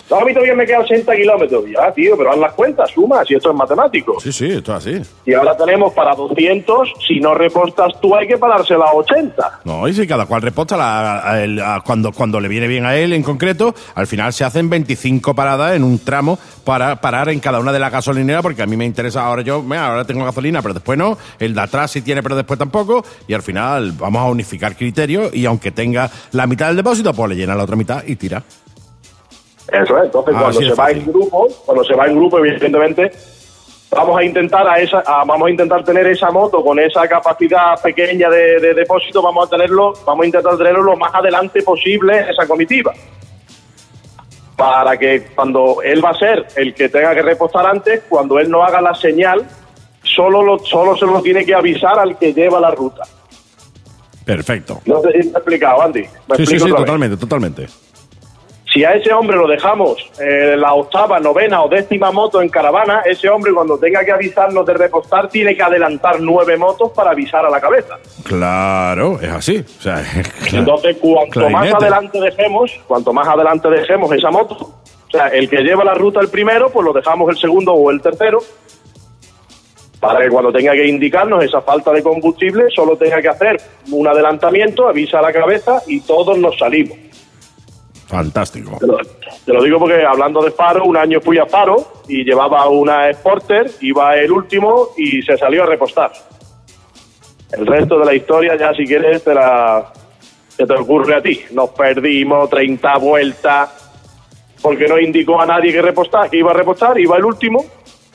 No, a mí todavía me quedan 80 kilómetros. Ya, tío, pero haz las cuentas, suma, si esto es matemático. Sí, sí, esto es así. Y ahora tenemos para 200, si no repostas tú hay que parársela a 80. No, y si cada cual reposta la- a él, a- cuando, cuando le viene bien a él en concreto, al final se hacen 25 paradas en un tramo para parar en cada una de las gasolineras, porque a mí me interesa ahora yo, mira, ahora tengo gasolina, pero después no, el de atrás sí tiene, pero después tampoco, y al final vamos a unificar criterios y aunque tenga la mitad del depósito, pues le llena la otra mitad y tira. Eso es. Entonces Ah, cuando se va en grupo, cuando se va en grupo, evidentemente, vamos a intentar a esa, a- vamos a intentar tener esa moto con esa capacidad pequeña de, de depósito, vamos a tenerlo, vamos a intentar tenerlo lo más adelante posible en esa comitiva. para que cuando él va a ser el que tenga que repostar antes, cuando él no haga la señal, solo, lo, solo se lo tiene que avisar al que lleva la ruta. Perfecto. No sé si me he explicado, Andy. ¿Me Sí, sí, sí, totalmente, totalmente. Si a ese hombre lo dejamos eh, la octava, novena o décima moto en caravana, ese hombre cuando tenga que avisarnos de repostar tiene que adelantar nueve motos para avisar a la cabeza. Claro, es así. O sea, claro. Entonces, cuanto más adelante dejemos, cuanto más adelante dejemos esa moto, o sea, el que lleva la ruta el primero, pues lo dejamos el segundo o el tercero, para que cuando tenga que indicarnos esa falta de combustible, solo tenga que hacer un adelantamiento, avisa a la cabeza y todos nos salimos. Fantástico. Te lo, te lo digo porque hablando de Faro, un año fui a Faro y llevaba una Sporter, iba el último y se salió a repostar. El resto de la historia ya si quieres te la se te ocurre a ti. Nos perdimos 30 vueltas porque no indicó a nadie que repostar, que iba a repostar, iba el último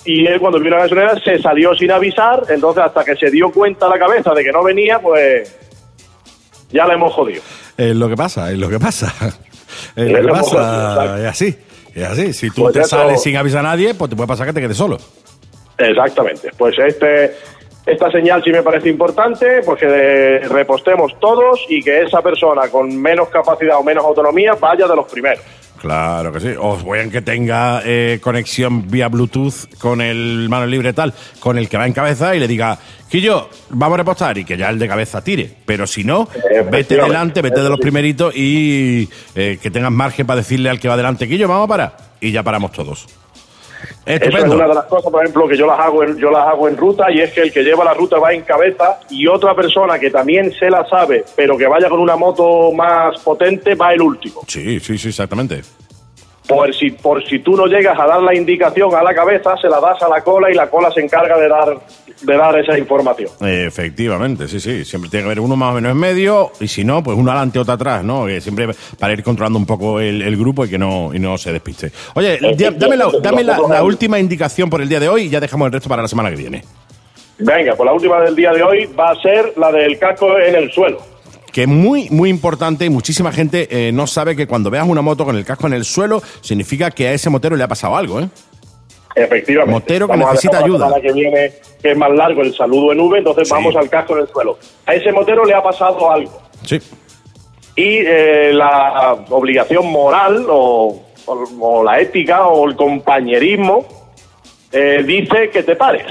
y él cuando vio la gasolinera se salió sin avisar, entonces hasta que se dio cuenta la cabeza de que no venía, pues ya la hemos jodido. Es lo que pasa, es lo que pasa. Es lo Es que lo pasa, mejor, es así. Es así. Si tú Pues te sales sin avisar a nadie, pues te puede pasar que te quedes solo. Exactamente. Pues este esta señal sí me parece importante, porque eh, repostemos todos y que esa persona con menos capacidad o menos autonomía vaya de los primeros. Claro que sí. O bien que tenga eh, conexión vía Bluetooth con el mano libre tal, con el que va en cabeza y le diga, Quillo, vamos a repostar y que ya el de cabeza tire. Pero si no, vete delante, vete de los primeritos y eh, que tengas margen para decirle al que va delante, Quillo, vamos a parar. Y ya paramos todos. Eso es una de las cosas, por ejemplo, que yo las hago en, yo las hago en ruta y es que el que lleva la ruta va en cabeza y otra persona que también se la sabe, pero que vaya con una moto más potente, va el último. Sí, sí, sí, exactamente. Por si, por si tú no llegas a dar la indicación a la cabeza, se la das a la cola y la cola se encarga de dar, de dar esa información. Efectivamente, sí, sí. Siempre tiene que haber uno más o menos en medio y si no, pues uno adelante, otro atrás, ¿no? Que siempre para ir controlando un poco el, el grupo y que no, y no se despiste. Oye, dame, la, dame la- la última indicación por el día de hoy y ya dejamos el resto para la semana que viene. Venga, pues la última del día de hoy va a ser la del casco en el suelo. Que es muy, muy importante y muchísima gente eh, no sabe que cuando veas una moto con el casco en el suelo, significa que a ese motero le ha pasado algo, ¿eh? Efectivamente. Motero que Vamos a necesita dejar ayuda. La que viene, que es más largo, el saludo en V, entonces Sí. vamos al casco en el suelo. A ese motero le ha pasado algo. Sí. Y eh, la obligación moral o, o- o la ética o el compañerismo eh, dice que te pares.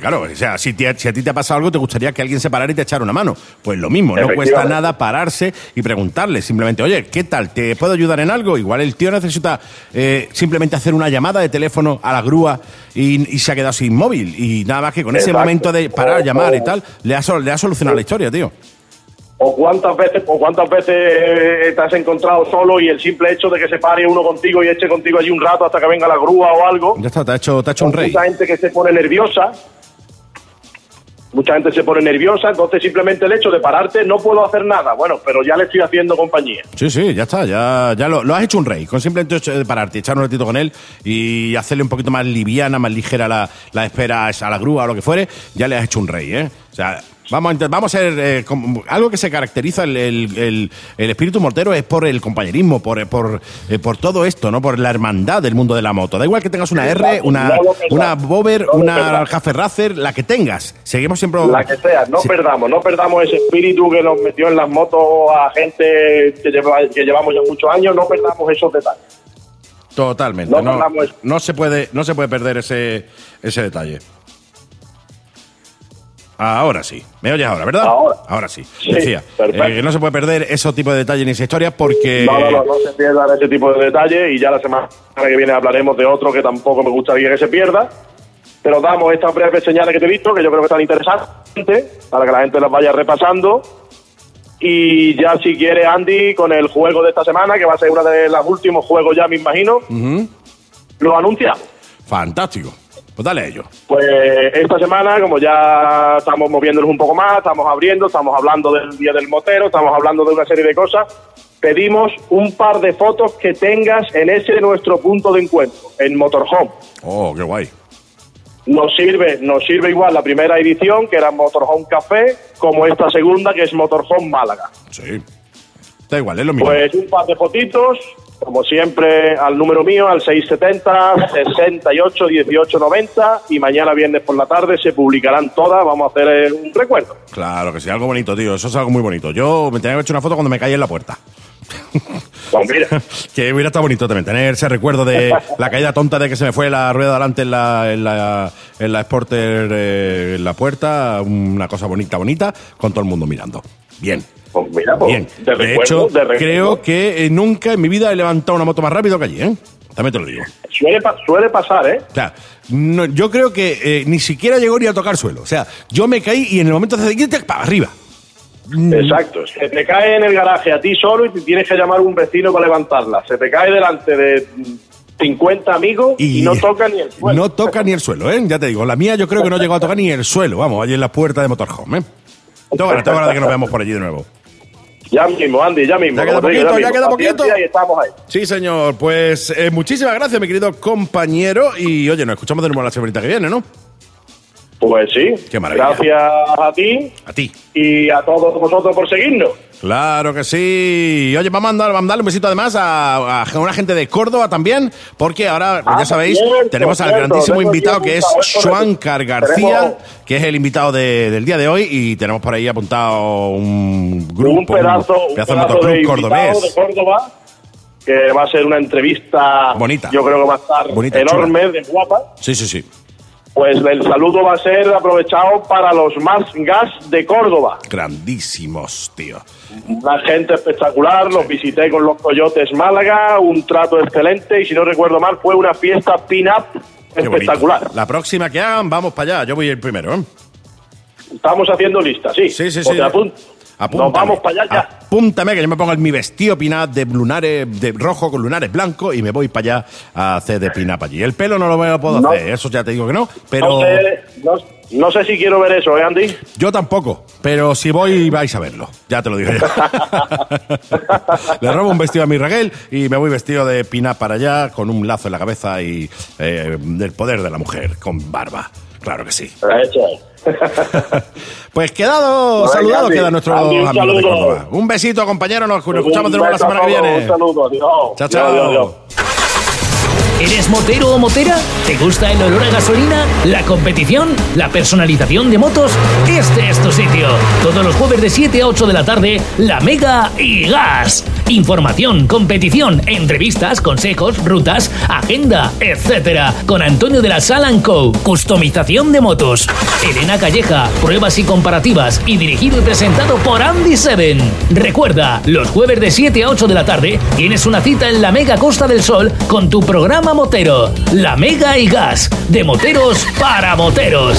Claro, o sea, si, te- si a ti te ha pasado algo, te gustaría que alguien se parara y te echara una mano. Pues lo mismo, no cuesta nada pararse y preguntarle simplemente, oye, ¿qué tal? ¿Te puedo ayudar en algo? Igual el tío necesita eh, simplemente hacer una llamada de teléfono a la grúa y, y se ha quedado sin móvil. Y nada más que con ese momento de parar, llamar y tal, le ha, le ha solucionado la historia, tío. ¿O cuántas veces o cuántas veces eh, te has encontrado solo y el simple hecho de que se pare uno contigo y eche contigo allí un rato hasta que venga la grúa o algo? Ya está, te ha hecho, te ha hecho un rey. Mucha gente que se pone nerviosa. Mucha gente se pone nerviosa, entonces simplemente el hecho de pararte no puedo hacer nada. Bueno, pero ya le estoy haciendo compañía. Sí, sí, ya está, ya, ya lo, lo has hecho un rey. Con simplemente hecho de pararte, echar un ratito con él y hacerle un poquito más liviana, más ligera la, la espera a la grúa o lo que fuere, ya le has hecho un rey, ¿eh? O sea, vamos a, intent- vamos a ser. eh, algo que se caracteriza el, el- el- el espíritu mortero es por el compañerismo, por, por, eh, por todo esto, ¿no? Por la hermandad del mundo de la moto. Da igual que tengas una R, una, una Bober, una. Jaffe Racer, la que tengas. Seguimos siempre. La que sea, no Sí. perdamos, no perdamos ese espíritu que nos metió en las motos a gente que, lleva- que llevamos ya muchos años, no perdamos esos detalles. Totalmente. No no se puede, no se puede perder ese, ese detalle. Ahora sí. ¿Me oyes ahora, verdad? Ahora. sí. Sí, Decía perfecto. eh, que no se puede perder ese tipo de detalles ni esa historia porque. No, no, no, no se pierdan ese tipo de detalles y ya la semana que viene hablaremos de otro que tampoco me gustaría que se pierda. Pero damos estas breves señales que te he visto, que yo creo que están interesantes, para que la gente las vaya repasando. Y ya si quiere Andy, con el juego de esta semana, que va a ser uno de los últimos juegos ya, me imagino, Ujú. lo anunciamos. Fantástico. Pues dale a ello. Pues esta semana, como ya estamos moviéndonos un poco más, estamos abriendo, estamos hablando del Día del Motero, estamos hablando de una serie de cosas, pedimos un par de fotos que tengas en ese nuestro punto de encuentro, en Motorhome. Oh, qué guay. Nos sirve, nos sirve igual la primera edición, que era Motorhome Café, como esta segunda, que es Motorhome Málaga. Sí. Da igual, es lo mismo. Pues un par de fotitos como siempre, al número mío, al 670 68 18 90 y mañana viernes por la tarde se publicarán todas. Vamos a hacer eh, un recuerdo. Claro que sí, algo bonito, tío. Eso es algo muy bonito. Yo me tenía que hecho una foto cuando me caí en la puerta. Pues mira, Que hubiera estado bonito también tener ese recuerdo de la caída tonta de que se me fue la rueda delante en la, en la, en la Sporter eh, en la puerta. Una cosa bonita, bonita, con todo el mundo mirando. Bien. Pues mira, pues, Bien. de, recuerdo, hecho, de creo que eh, nunca en mi vida he levantado una moto más rápido que allí, ¿eh? También te lo digo. Suele, pa- suele pasar, ¿eh? O sea, no- yo creo que eh, ni siquiera llegó ni a tocar suelo. O sea, yo me caí y en el momento de hacer para arriba. Mm. Exacto. Se te cae en el garaje a ti solo y te tienes que llamar a un vecino para levantarla. Se te cae delante de mm, 50 amigos y, no toca ni el suelo. No toca ni el suelo, ¿eh? Ya te digo, la mía yo creo que no llegó a tocar ni el suelo. Vamos, allí en la puerta de Motorhome, ¿eh? Tengo ganas, tengo ganas de que nos veamos por allí de nuevo. Ya mismo, Andy, ya mismo. Ya queda digo, poquito, ya queda poquito. Y estamos ahí. Sí, señor. Pues eh, muchísimas gracias, mi querido compañero. Y oye, nos escuchamos de nuevo la semanita que viene, ¿no? Pues sí. Qué maravilla. Gracias a ti A ti. y a todos vosotros por seguirnos. Claro que sí. Oye, vamos a, mandar, vamos a darle un besito además a, a una gente de Córdoba también, porque ahora, Ah, ya sabéis, cierto, tenemos al cierto, grandísimo invitado que es. Juancar García, que es el invitado de- del día de hoy, y tenemos por ahí apuntado un grupo, un pedazo, un pedazo de pedazo de cordobés. de Córdoba que va a ser una entrevista Bonita. Yo creo que va a estar Bonita, enorme, de guapa. Sí, sí, sí. Pues el saludo va a ser aprovechado para los más gas de Córdoba. Grandísimos, tío. Una gente espectacular, los visité con los Coyotes Málaga, un trato excelente y si no recuerdo mal fue una fiesta pin-up bonito. espectacular. La próxima que hagan, vamos para allá. Yo voy el primero, ¿eh? Estamos haciendo listas, sí. Sí, sí, Pues sí. te apun- Nos Apúntame. vamos para allá ya. Apúntame que yo me pongo mi vestido pinat de lunares de rojo con lunares blancos y me voy para allá a hacer de pinap allí. El pelo no lo voy a puedo No. hacer, eso ya te digo que no, pero No, sé, no, no sé si quiero ver eso, ¿eh, Andy? yo tampoco, pero si voy vais a verlo, ya te lo digo yo. Le robo un vestido a mi reguel y me voy vestido de pinap para allá con un lazo en la cabeza y eh, del poder de la mujer con barba. Claro que sí. Pues quedado, Venga, saludado Andy. quedan nuestros Andy, un amigos de. Córdoba. Un besito, compañero, nos, nos escuchamos de nuevo la semana que viene. Un saludo, adiós. Chao, chao. adiós, adiós. ¿Eres motero o motera? ¿Te gusta el olor a gasolina? ¿La competición? ¿La personalización de motos? Este es tu sitio. Todos los jueves de 7 a 8 de la tarde, La Mega y Gas. Información, competición, entrevistas, consejos, rutas, agenda, etc. Con Antonio de la Sala Co. Customización de motos. Elena Calleja, pruebas y comparativas. Y dirigido y presentado por Andy Seven. Recuerda, los jueves de 7 a 8 de la tarde tienes una cita en la Mega Costa del Sol con tu programa motero. La Mega y Gas. De moteros para moteros.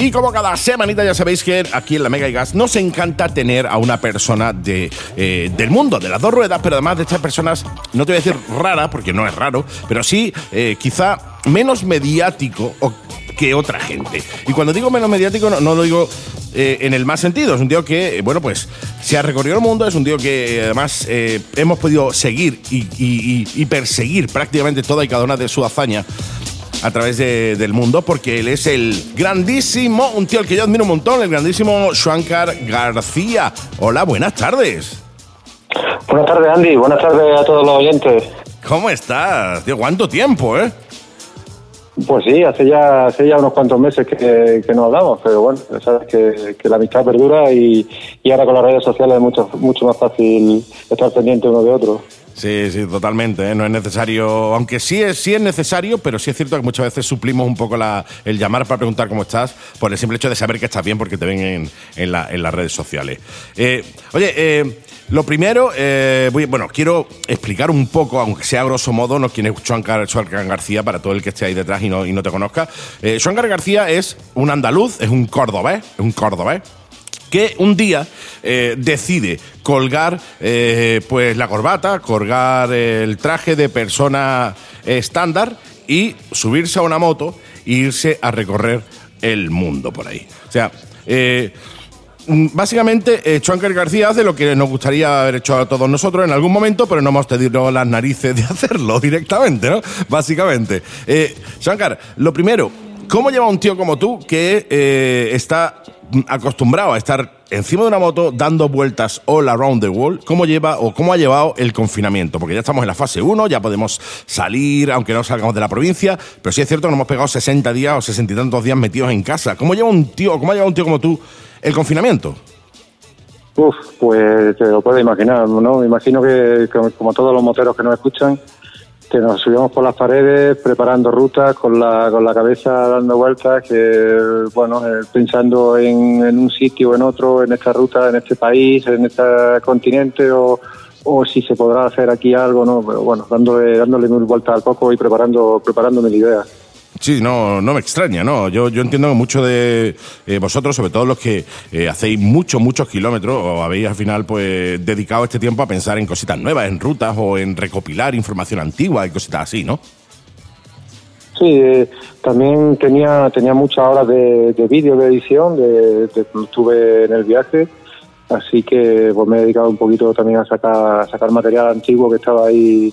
Y como cada semanita ya sabéis que aquí en la Mega y Gas nos encanta tener a una persona de, eh, del mundo, de las dos ruedas, pero además de estas personas, no te voy a decir rara, porque no es raro, pero sí eh, quizá menos mediático que otra gente. Y cuando digo menos mediático no, lo digo eh, en el más sentido, es un tío que, bueno, pues se ha recorrido el mundo, es un tío que además hemos podido seguir y- y perseguir prácticamente toda y cada una de su hazaña a través de- del mundo, porque él es el grandísimo, un tío al que yo admiro un montón, el grandísimo Shankar García. Hola, buenas tardes. Buenas tardes, Andy. Buenas tardes a todos los oyentes. ¿Cómo estás? Tío, ¿cuánto tiempo, eh? Pues sí, hace ya, hace ya unos cuantos meses que, que no hablamos, pero bueno, sabes que, que la amistad perdura y, y ahora con las redes sociales es mucho, mucho más fácil estar pendiente uno de otro. Sí, sí, totalmente. ¿eh? No es necesario, aunque sí es, sí es necesario, pero sí es cierto que muchas veces suplimos un poco la- el llamar para preguntar cómo estás por el simple hecho de saber que estás bien porque te ven en, en la- en las redes sociales. Eh, oye, eh, lo primero, eh, voy- bueno, quiero explicar un poco, aunque sea grosso modo, no quién es Juan García para todo el que esté ahí detrás y no, y no te conozca. Eh, Juan García es un andaluz, es un cordobés, es un cordobés que un día eh, decide colgar eh, pues la corbata, colgar el traje de persona estándar y subirse a una moto e irse a recorrer el mundo por ahí. O sea, eh, mm, Básicamente, eh, García hace lo que nos gustaría haber hecho a todos nosotros en algún momento, pero no hemos tenido las narices de hacerlo directamente, ¿no? Básicamente. Eh, lo primero, ¿cómo lleva un tío como tú que está acostumbrado a estar encima de una moto dando vueltas all around the world, ¿cómo lleva o cómo ha llevado el confinamiento? Porque ya estamos en la fase 1, ya podemos salir, aunque no salgamos de la provincia, pero sí es cierto que nos hemos pegado 60 días o 60 y tantos días metidos en casa. ¿Cómo lleva un tío, cómo ha llevado un tío como tú el confinamiento? Uf, pues te lo puedes imaginar, ¿no? Me imagino que, como todos los moteros que nos escuchan, que nos subíamos por las paredes preparando rutas con la, con la cabeza dando vueltas, que bueno, eh, pensando en, en, un sitio o en otro, en esta ruta, en este país, en este continente o, o si se podrá hacer aquí algo, ¿no? Pero bueno, dándole, dándole vueltas al poco y preparando, preparando mil ideas. Sí, no, no me extraña, ¿no? Yo, yo entiendo que muchos de eh, vosotros, sobre todo los que eh, hacéis muchos, muchos kilómetros, o habéis al final pues dedicado este tiempo a pensar en cositas nuevas, en rutas o en recopilar información antigua y cositas así, ¿no? Sí, eh, también tenía tenía muchas horas de, de vídeo, de edición, de, de, estuve en el viaje, así que pues me he dedicado un poquito también a sacar, a sacar material antiguo que estaba ahí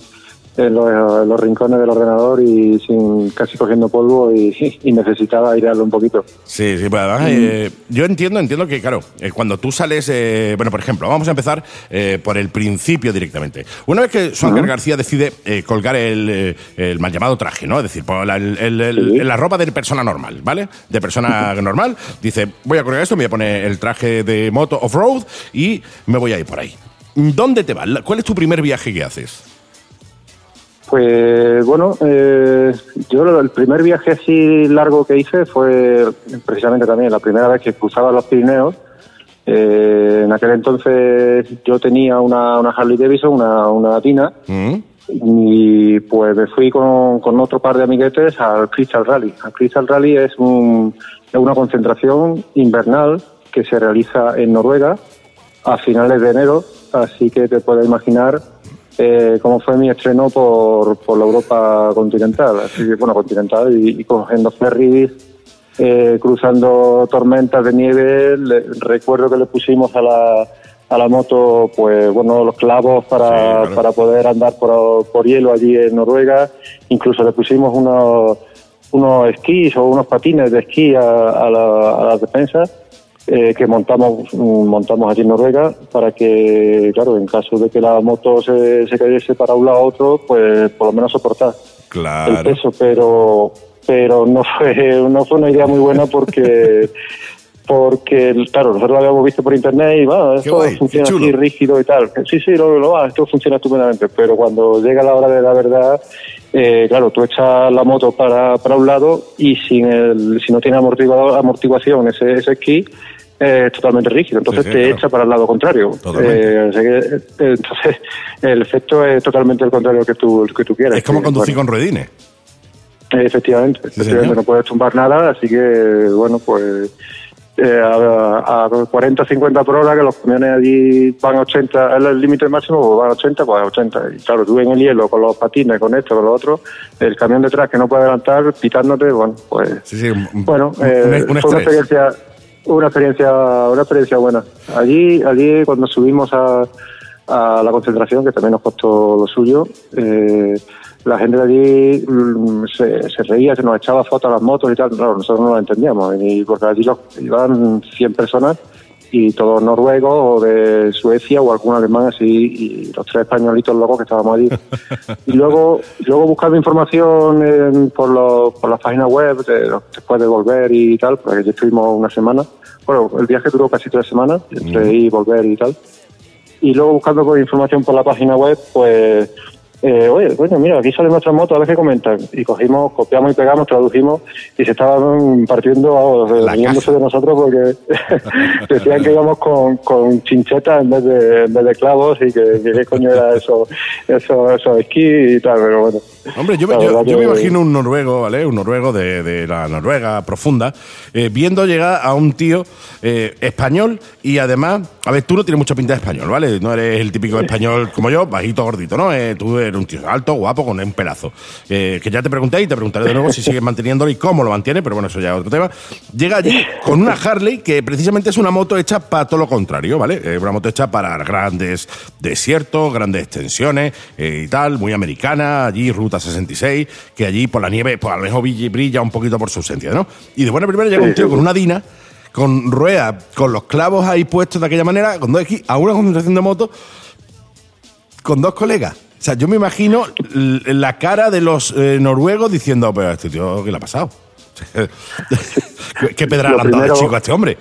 en los, en los, rincones del ordenador y sin casi cogiendo polvo y, y necesitaba airearlo un poquito. Sí, sí, pues además, eh, yo entiendo, entiendo que, claro, eh, cuando tú sales, eh, bueno, por ejemplo, vamos a empezar eh, por el principio directamente. Una vez que Suárez uh -huh. García decide eh, colgar el, el, mal llamado traje, ¿no? Es decir, por la, el, el, sí. la ropa de persona normal, ¿vale? De persona normal, dice, voy a colgar esto, me voy a poner el traje de moto off-road y me voy a ir por ahí. ¿Dónde te vas? ¿Cuál es tu primer viaje que haces? Pues bueno, eh, yo el primer viaje así largo que hice fue precisamente también la primera vez que cruzaba los Pirineos. Eh, en aquel entonces yo tenía una, una Harley Davidson, una, una Tina, mm. y pues me fui con, con, otro par de amiguetes al Crystal Rally. El Crystal Rally es, un, es una concentración invernal que se realiza en Noruega a finales de enero, así que te puedes imaginar eh, como fue mi estreno por, por la Europa continental, así que bueno, continental y, y cogiendo ferries, eh, cruzando tormentas de nieve. Le, recuerdo que le pusimos a la, a la moto, pues bueno, los clavos para, sí, claro. para poder andar por, por hielo allí en Noruega. Incluso le pusimos unos, unos esquís o unos patines de esquí a, a, la, a las defensas eh, que montamos montamos allí en Noruega para que, claro, en caso de que la moto se, se cayese para un lado a otro, pues por lo menos soportar claro. el peso, pero pero no fue no fue una idea muy buena porque porque claro nosotros lo habíamos visto por internet y va esto guay, funciona así rígido y tal sí sí lo, lo va esto funciona estupendamente pero cuando llega la hora de la verdad eh, claro, tú echas la moto para, para un lado y sin el, si no tiene amortiguador, amortiguación ese, ese esquí, es totalmente rígido, entonces sí, sí, te claro. echa para el lado contrario. Eh, que, entonces, el efecto es totalmente el contrario que tú, que tú quieres. Es como conducir bueno. con ruedines. Efectivamente, efectivamente no puedes tumbar nada, así que, bueno, pues eh, a, a 40 50 por hora, que los camiones allí van a 80, es el límite máximo, pues van a 80, pues a 80. Y claro, tú en el hielo, con los patines, con esto, con lo otro, el camión detrás que no puede adelantar, pitándote, bueno, pues. Sí, sí, bueno, eh, un fue una experiencia, una experiencia, una experiencia buena. Allí, allí cuando subimos a, a la concentración, que también nos costó lo suyo, eh, la gente de allí mmm, se, se, reía, se nos echaba fotos a las motos y tal. Claro, nosotros no lo entendíamos, y porque allí los, iban 100 personas y todos noruegos o de Suecia o algún alemán así y los tres españolitos locos que estábamos allí. y luego luego buscando información en, por, lo, por las páginas web de, después de volver y tal, porque allí estuvimos una semana. Bueno, el viaje duró casi tres semanas, entre ir y volver y tal. Y luego buscando información por la página web, pues eh, oye, bueno, mira, aquí sale nuestra moto, a ver qué comentan. Y cogimos, copiamos y pegamos, tradujimos y se estaban partiendo, riéndose de nosotros porque decían que íbamos con, con chinchetas en vez de, en vez de clavos y que, que qué coño era eso, eso, eso esquí y tal, pero bueno. Hombre, yo, me, yo, yo me imagino un noruego, ¿vale? Un noruego de, de la Noruega profunda, eh, viendo llegar a un tío eh, español y además, a ver, tú no tienes mucha pinta de español, ¿vale? No eres el típico español como yo, bajito, gordito, ¿no? Eh, tú eres un tío alto, guapo, con un pelazo. Eh, que ya te pregunté y te preguntaré de nuevo si sigues manteniéndolo y cómo lo mantiene, pero bueno, eso ya es otro tema. Llega allí con una Harley que precisamente es una moto hecha para todo lo contrario, ¿vale? Eh, una moto hecha para grandes desiertos, grandes extensiones eh, y tal, muy americana, allí Ruta 66, que allí por la nieve, pues a lo mejor brilla un poquito por su ausencia, ¿no? Y de buena primera llega un tío con una Dina con ruedas, con los clavos ahí puestos de aquella manera, con dos esquís, a una concentración de moto, con dos colegas. O sea, yo me imagino la cara de los eh, noruegos diciendo, pero este tío, ¿qué le ha pasado? ¿Qué- ¿Qué pedra le han dado chico a este hombre?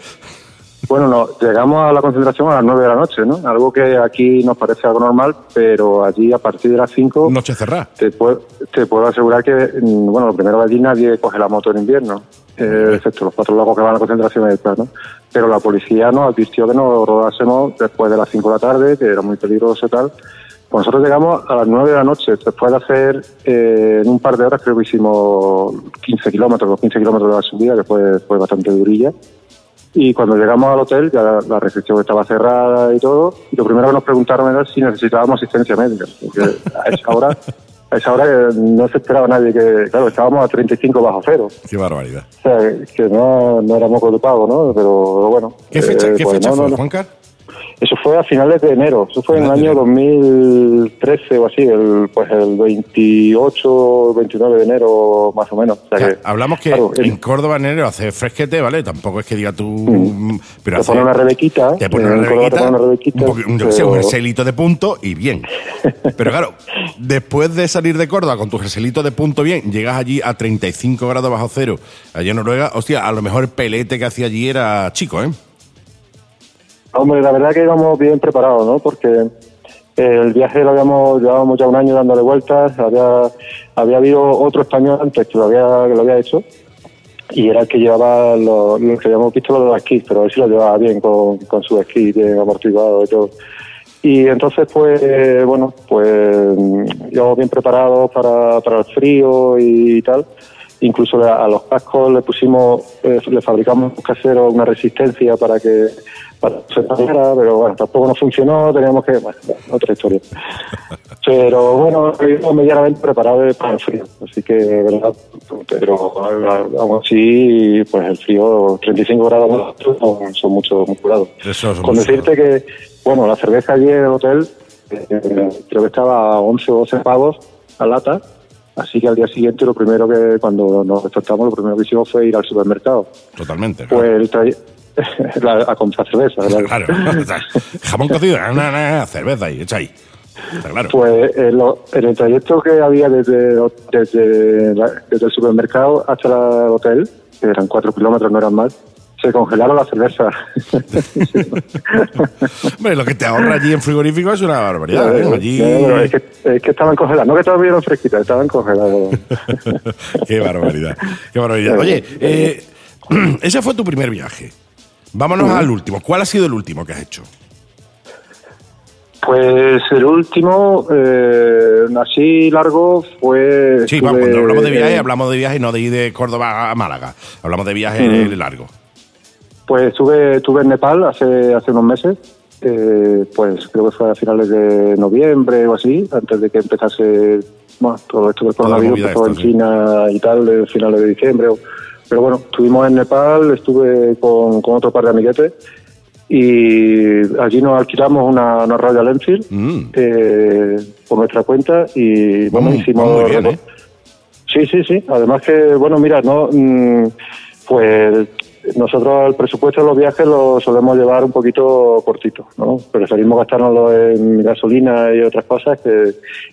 Bueno, no, llegamos a la concentración a las 9 de la noche, ¿no? Algo que aquí nos parece algo normal, pero allí a partir de las 5 Noche cerrada. te, puedo, te puedo asegurar que, mm, bueno, lo primero allí nadie coge la moto en invierno, eh, excepto los cuatro locos que van a la concentración extra, ¿no? Pero la policía nos advirtió que nos rodásemos después de las 5 de la tarde, que era muy peligroso y tal. Pues nosotros llegamos a las 9 de la noche, después de hacer eh, en un par de horas, creo que hicimos 15 kilómetros, los 15 kilómetros de la subida, que fue, fue bastante durilla. Y cuando llegamos al hotel, ya la, la recepción estaba cerrada y todo, y lo primero que nos preguntaron era si necesitábamos asistencia médica, porque a esa hora, a esa hora eh, no se esperaba nadie que, claro, estábamos a 35 bajo cero, Qué barbaridad. o sea, que no, no éramos de pago, ¿no? Pero bueno. ¿Qué fecha, eh, ¿qué pues fecha no, no, fue, no. Juancar? Eso fue a finales de enero, eso fue en el año 2013 o así, el, pues el 28, 29 de enero más o menos. O sea O sea, que, hablamos que claro, en el- Córdoba en enero hace fresquete, ¿vale? Tampoco es que diga tú... Mm. Pero te hace- pone una rebequita, Te pone una rebequita, pone una rebequita, un, qué sé, un jerselito de punto y bien. Pero claro, después de salir de Córdoba con tu jerselito de punto bien, llegas allí a 35 grados bajo cero, allá en Noruega, hostia, a lo mejor el pelete que hacía allí era chico, ¿eh? Hombre, la verdad que íbamos bien preparados, ¿no? Porque eh, el viaje lo habíamos llevábamos ya un año dándole vueltas, había había habido otro español antes que lo había que lo había hecho y era el que llevaba lo, lo que habíamos visto los esquís, pero él sí lo llevaba bien con, con su esquí bien amortiguado y todo. Y entonces, pues, bueno, pues íbamos bien preparados para, para el frío y tal. Incluso a, a los cascos le pusimos, eh, le fabricamos un casero una resistencia para que para que se dañara, pero bueno, tampoco nos funcionó, teníamos que, bueno, otra historia. Pero bueno, íbamos medianamente preparados para el frío, así que, verdad, pero aún así, pues el frío, 35 grados son, son mucho, muy grados. Con decirte que, bueno, la cerveza allí en el hotel, eh, creo que estaba a 11 o 12 pavos a lata, así que al día siguiente lo primero que, cuando nos despertamos, lo primero que hicimos fue ir al supermercado. Totalmente. Pues el la- a comprar cerveza. Claro, o sea, jamón cocido, na, na, na, cerveza ahí, echa ahí. Está claro. Pues en, lo- en el trayecto que había desde, desde, la- desde el supermercado hasta la- el hotel, que eran cuatro kilómetros, no eran más, se congelaron las cervezas. Hombre, lo que te ahorra allí en frigorífico es una barbaridad. ¿eh? Allí... Es, que, es que estaban congeladas, no que todavía eran fresquitas, estaban congeladas. Qué barbaridad. Qué barbaridad. Oye, eh, ese fue tu primer viaje. Vámonos al último. ¿Cuál ha sido el último que has hecho? Pues el último, eh, así largo, fue... Sí, vamos, cuando hablamos de viaje, hablamos de viaje no de ir de Córdoba a Málaga. Hablamos de viaje Mm. largo. Pues estuve, estuve en Nepal hace, hace unos meses, eh, pues creo que fue a finales de noviembre o así, antes de que empezase bueno, todo esto del coronavirus, empezó en sí. China y tal, finales de diciembre. Pero bueno, estuvimos en Nepal, estuve con, con otro par de amiguetes y allí nos alquilamos una, una Royal Enfield Mm. eh, por nuestra cuenta y bueno, muy- hicimos... muy bien, ¿eh? Sí, sí, sí. Además que, bueno, mira, no, mm, pues nosotros el presupuesto de los viajes lo solemos llevar un poquito cortito, ¿no? Preferimos gastárnoslo en gasolina y otras cosas que,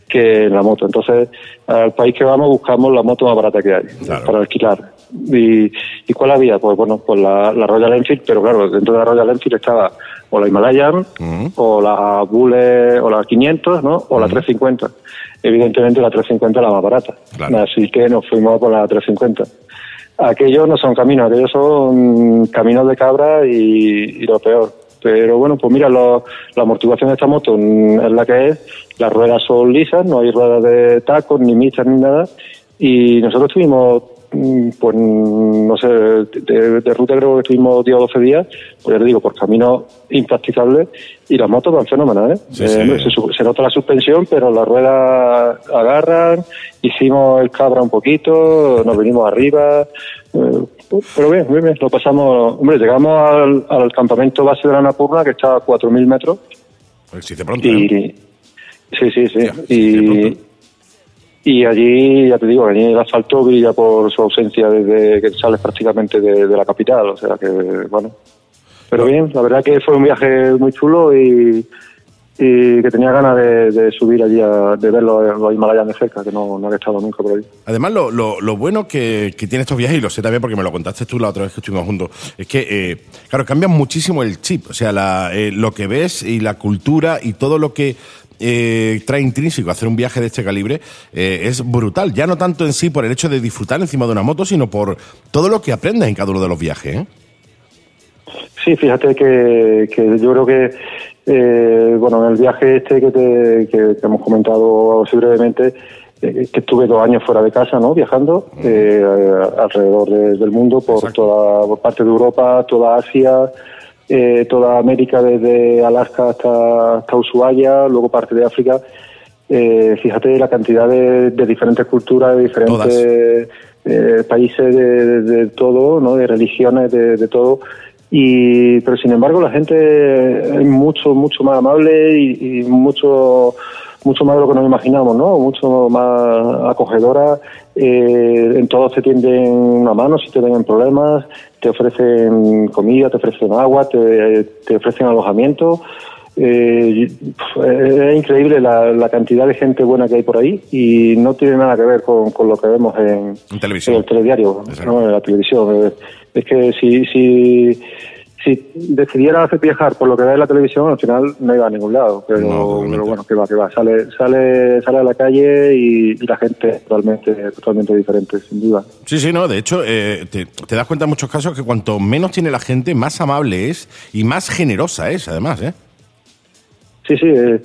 que en la moto. Entonces, al país que vamos buscamos la moto más barata que hay Claro. para alquilar. ¿Y, ¿Y cuál había? Pues bueno, pues la, la Royal Enfield, pero claro, dentro de la Royal Enfield estaba o la Himalayan, o la Bullet, o la 500, ¿no? O la 350. Evidentemente la 350 es la más barata. Claro. Así que nos fuimos por la 350. Aquellos no son caminos, aquellos son caminos de cabra y, y lo peor. Pero bueno, pues mira, lo- la amortiguación de esta moto mm, es la que es. Las ruedas son lisas, no hay ruedas de tacos, ni mixtas, ni nada. Y nosotros tuvimos, mm, pues mm, no sé, de, de ruta creo que estuvimos 10 o 12 días, pues ya te digo, por caminos impracticables. Y las motos van fenómenas, ¿eh? Sí, Eh, sí. se, nota la suspensión, pero las ruedas agarran, hicimos el cabra un poquito, nos venimos arriba, eh, pero bien, bien, bien, lo pasamos, hombre, llegamos al, al campamento base de la Napurna, que está a 4.000 metros, Pues se dice pronto, ¿eh? y sí, sí, sí, Ya, sí, y. y allí, ya te digo, allí el asfalto brilla por su ausencia desde que sales prácticamente de, de la capital, o sea que, bueno. Pero bien, la verdad que fue un viaje muy chulo y, y que tenía ganas de, de subir allí, a, de ver los, los, Himalayas de cerca, que no, no había estado nunca por ahí. Además, lo, lo, lo bueno que, que, tiene estos viajes, y lo sé también porque me lo contaste tú la otra vez que estuvimos juntos, es que, eh, claro, cambia muchísimo el chip, o sea, la, eh, lo que ves y la cultura y todo lo que eh, trae intrínseco hacer un viaje de este calibre eh, es brutal. Ya no tanto en sí por el hecho de disfrutar encima de una moto, sino por todo lo que aprendes en cada uno de los viajes. ¿eh? Sí, fíjate que, que yo creo que, eh, bueno, en el viaje este que, te, que, que hemos comentado así brevemente, eh, que estuve dos años fuera de casa, ¿no? Viajando eh, alrededor de, del mundo, por Exacto. toda por parte de Europa, toda Asia, eh, toda América, desde Alaska hasta, hasta Ushuaia, luego parte de África. Eh, fíjate la cantidad de, de, diferentes culturas, de diferentes eh, países, de, de, todo, ¿no? De religiones, de, de todo y pero sin embargo la gente es mucho mucho más amable y, y, mucho mucho más de lo que nos imaginamos no mucho más acogedora eh, en todo se tienden una mano si te ven problemas te ofrecen comida te ofrecen agua te, te ofrecen alojamiento eh, es increíble la, la, cantidad de gente buena que hay por ahí y no tiene nada que ver con, con lo que vemos en, en, televisión. en el telediario, ¿no? en la televisión. Es que si, si, si decidiera hacer viajar por lo que ve en la televisión, al final no iba a ningún lado. Pero, no, pero bueno, que va, que va. Sale, sale, sale a la calle y, y, la gente es totalmente, totalmente diferente, sin duda. Sí, sí, no. De hecho, eh, te, te, das cuenta en muchos casos que cuanto menos tiene la gente, más amable es y más generosa es, además, ¿eh? Sí, sí, es,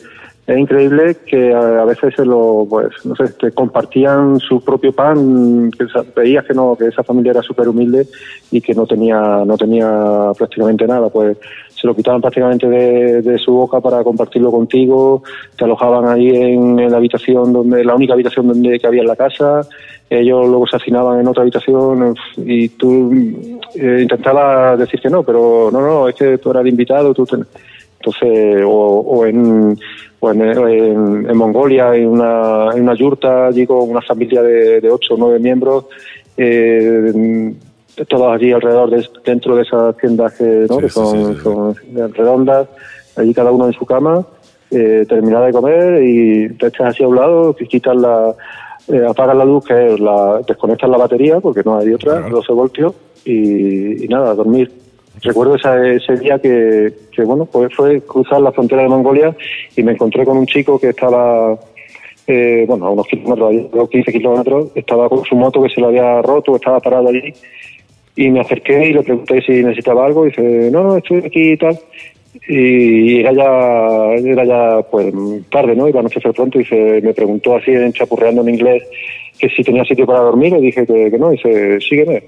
es increíble que a, veces se lo, pues, no sé, te compartían su propio pan, que veías que no, que esa familia era súper humilde y que no tenía, no tenía prácticamente nada, pues se lo quitaban prácticamente de, su boca para compartirlo contigo, te alojaban ahí en, la habitación donde, la única habitación donde que había en la casa, ellos luego se hacinaban en otra habitación y tú eh, intentabas decir que no, pero no, no, es que tú eras invitado, tú ten... entonces, o, o en pues en, Mongolia, en una, en una yurta, allí con una familia de, de ocho o nueve miembros, eh, todos allí alrededor, de, dentro de esas tiendas que, ¿no? sí, que son, sí, sí, son, redondas, allí cada uno en su cama, eh, terminar de comer y te echas así a un lado, quitas la, eh, apagas la luz, que es la, desconectas la batería, porque no hay otra, claro. 12 voltios, y, y nada, a dormir recuerdo ese, día que, bueno, pues fue cruzar la frontera de Mongolia y me encontré con un chico que estaba, eh, bueno, a unos kilómetros, a 15 kilómetros, estaba con su moto que se le había roto, estaba parado allí y me acerqué y le pregunté si necesitaba algo y dice, no, no, estoy aquí y tal. Y era ya, era ya pues tarde, ¿no? Iba a anochecer pronto y se, me preguntó así, chapurreando en inglés, que si tenía sitio para dormir, y dije que, que no, y dice, sígueme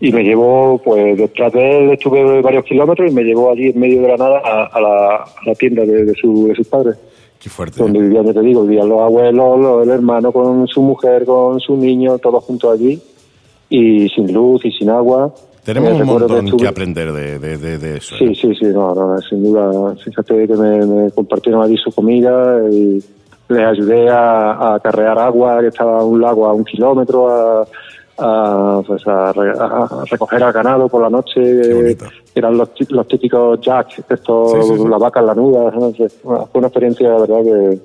y me llevó, pues detrás de él estuve varios kilómetros y me llevó allí en medio de la nada a, a, la, a la, tienda de, de, su, de, sus padres. Qué fuerte. Donde vivían, te digo, vivían los abuelos, los, el hermano con su mujer, con su niño, todos juntos allí y sin luz y sin agua. Tenemos eh, un montón que, estuve... que aprender de, de, de, eso. Sí, ¿eh? sí, sí, no, no, sin duda. Fíjate que me, me compartieron allí su comida y les ayudé a, a acarrear agua, que estaba un lago a un kilómetro, a a, pues a, a, recoger al ganado por la noche, eh, eran los, los típicos jacks, estos, sí, sí, sí. la vaca en la nuda, no sé, fue una experiencia, la verdad, que,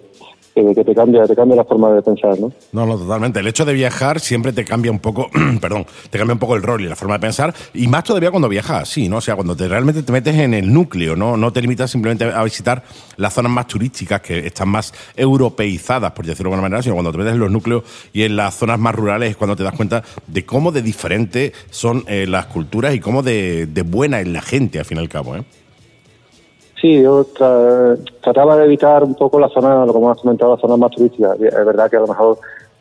que, que, te cambia te cambia la forma de pensar, ¿no? No, no, totalmente. El hecho de viajar siempre te cambia un poco, perdón, te cambia un poco el rol y la forma de pensar, y más todavía cuando viajas así, ¿no? O sea, cuando te, realmente te metes en el núcleo, ¿no? No te limitas simplemente a visitar las zonas más turísticas que están más europeizadas, por decirlo de alguna manera, sino cuando te metes en los núcleos y en las zonas más rurales es cuando te das cuenta de cómo de diferentes son eh, las culturas y cómo de, de buena es la gente, al fin y al cabo, ¿eh? Sí, yo tra trataba de evitar un poco la zona, como has comentado, las zonas más turísticas. Es verdad que a lo mejor